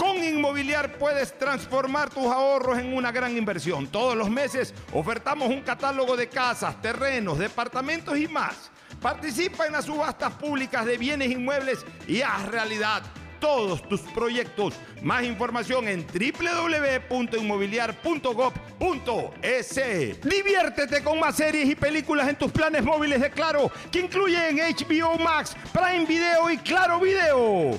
Con Inmobiliar puedes transformar tus ahorros en una gran inversión. Todos los meses ofertamos un catálogo de casas, terrenos, departamentos y más. Participa en las subastas públicas de bienes inmuebles y haz realidad todos tus proyectos. Más información en www.inmobiliar.gov.es. Diviértete con más series y películas en tus planes móviles de Claro, que incluyen HBO Max, Prime Video y Claro Video.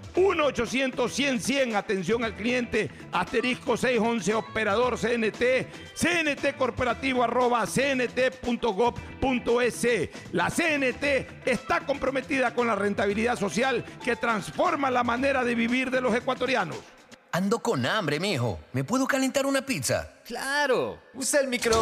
1-800-100-100, atención al cliente, asterisco 611, operador CNT, CNT corporativo arroba cnt.gov.es. La CNT está comprometida con la rentabilidad social que transforma la manera de vivir de los ecuatorianos. Ando con hambre, mijo. ¿Me puedo calentar una pizza? Claro. Usa el micro.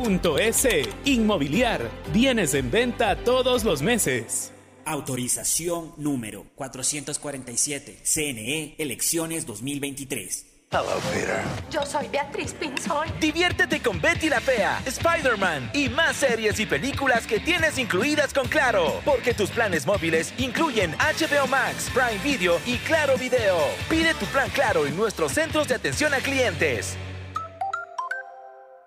S. Inmobiliar. Bienes en venta todos los meses. Autorización número 447. CNE, elecciones 2023. Hello, Peter. Yo soy Beatriz Pinzón. Diviértete con Betty la Fea, Spider-Man y más series y películas que tienes incluidas con Claro. Porque tus planes móviles incluyen HBO Max, Prime Video y Claro Video. Pide tu plan Claro en nuestros centros de atención a clientes.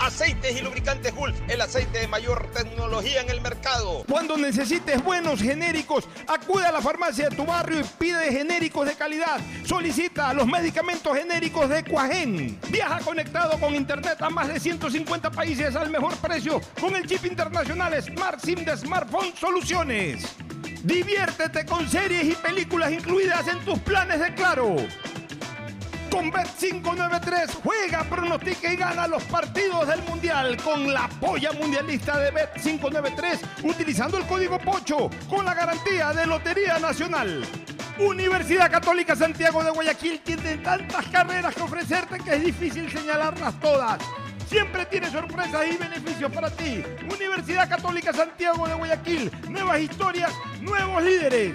Aceites y lubricantes Gulf, el aceite de mayor tecnología en el mercado. Cuando necesites buenos genéricos, acude a la farmacia de tu barrio y pide genéricos de calidad. Solicita los medicamentos genéricos de Cuajén. Viaja conectado con internet a más de 150 países al mejor precio con el chip internacional Smart SIM de Smartphone Soluciones. Diviértete con series y películas incluidas en tus planes de Claro. Con Bet593 juega, pronostica y gana los partidos del Mundial con la polla mundialista de Bet593 utilizando el código POCHO con la garantía de Lotería Nacional. Universidad Católica Santiago de Guayaquil tiene tantas carreras que ofrecerte que es difícil señalarlas todas. Siempre tiene sorpresas y beneficios para ti. Universidad Católica Santiago de Guayaquil. Nuevas historias, nuevos líderes.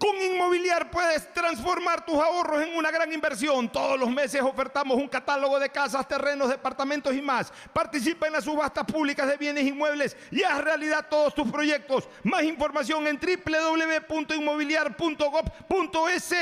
Con Inmobiliar puedes transformar tus ahorros en una gran inversión. Todos los meses ofertamos un catálogo de casas, terrenos, departamentos y más. Participa en las subastas públicas de bienes inmuebles y haz realidad todos tus proyectos. Más información en www.inmobiliar.gov.es.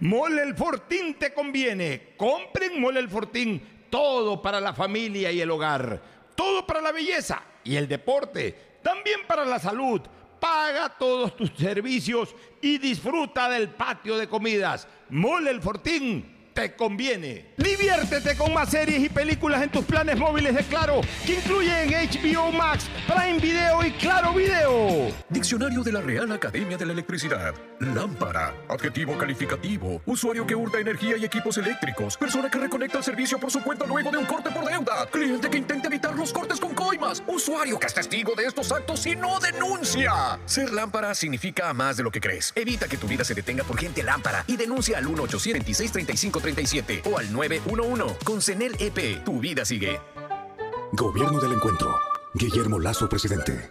Mole el Fortín te conviene. Compren Mole el Fortín. Todo para la familia y el hogar. Todo para la belleza y el deporte. También para la salud. Paga todos tus servicios y disfruta del patio de comidas. Mole el Fortín te conviene. Diviértete con más series y películas en tus planes móviles de Claro, que incluyen HBO Max, Prime Video y Claro Video. Diccionario de la Real Academia de la Electricidad. Lámpara. Adjetivo calificativo. Usuario que hurta energía y equipos eléctricos. Persona que reconecta el servicio por su cuenta luego de un corte por deuda. Cliente que intenta evitar los cortes con coimas. Usuario que es testigo de estos actos y no denuncia. Ser lámpara significa más de lo que crees. Evita que tu vida se detenga por gente lámpara y denuncia al 1 35 37 o al 911. Con CENEL EP, tu vida sigue. Gobierno del Encuentro. Guillermo Lazo, presidente.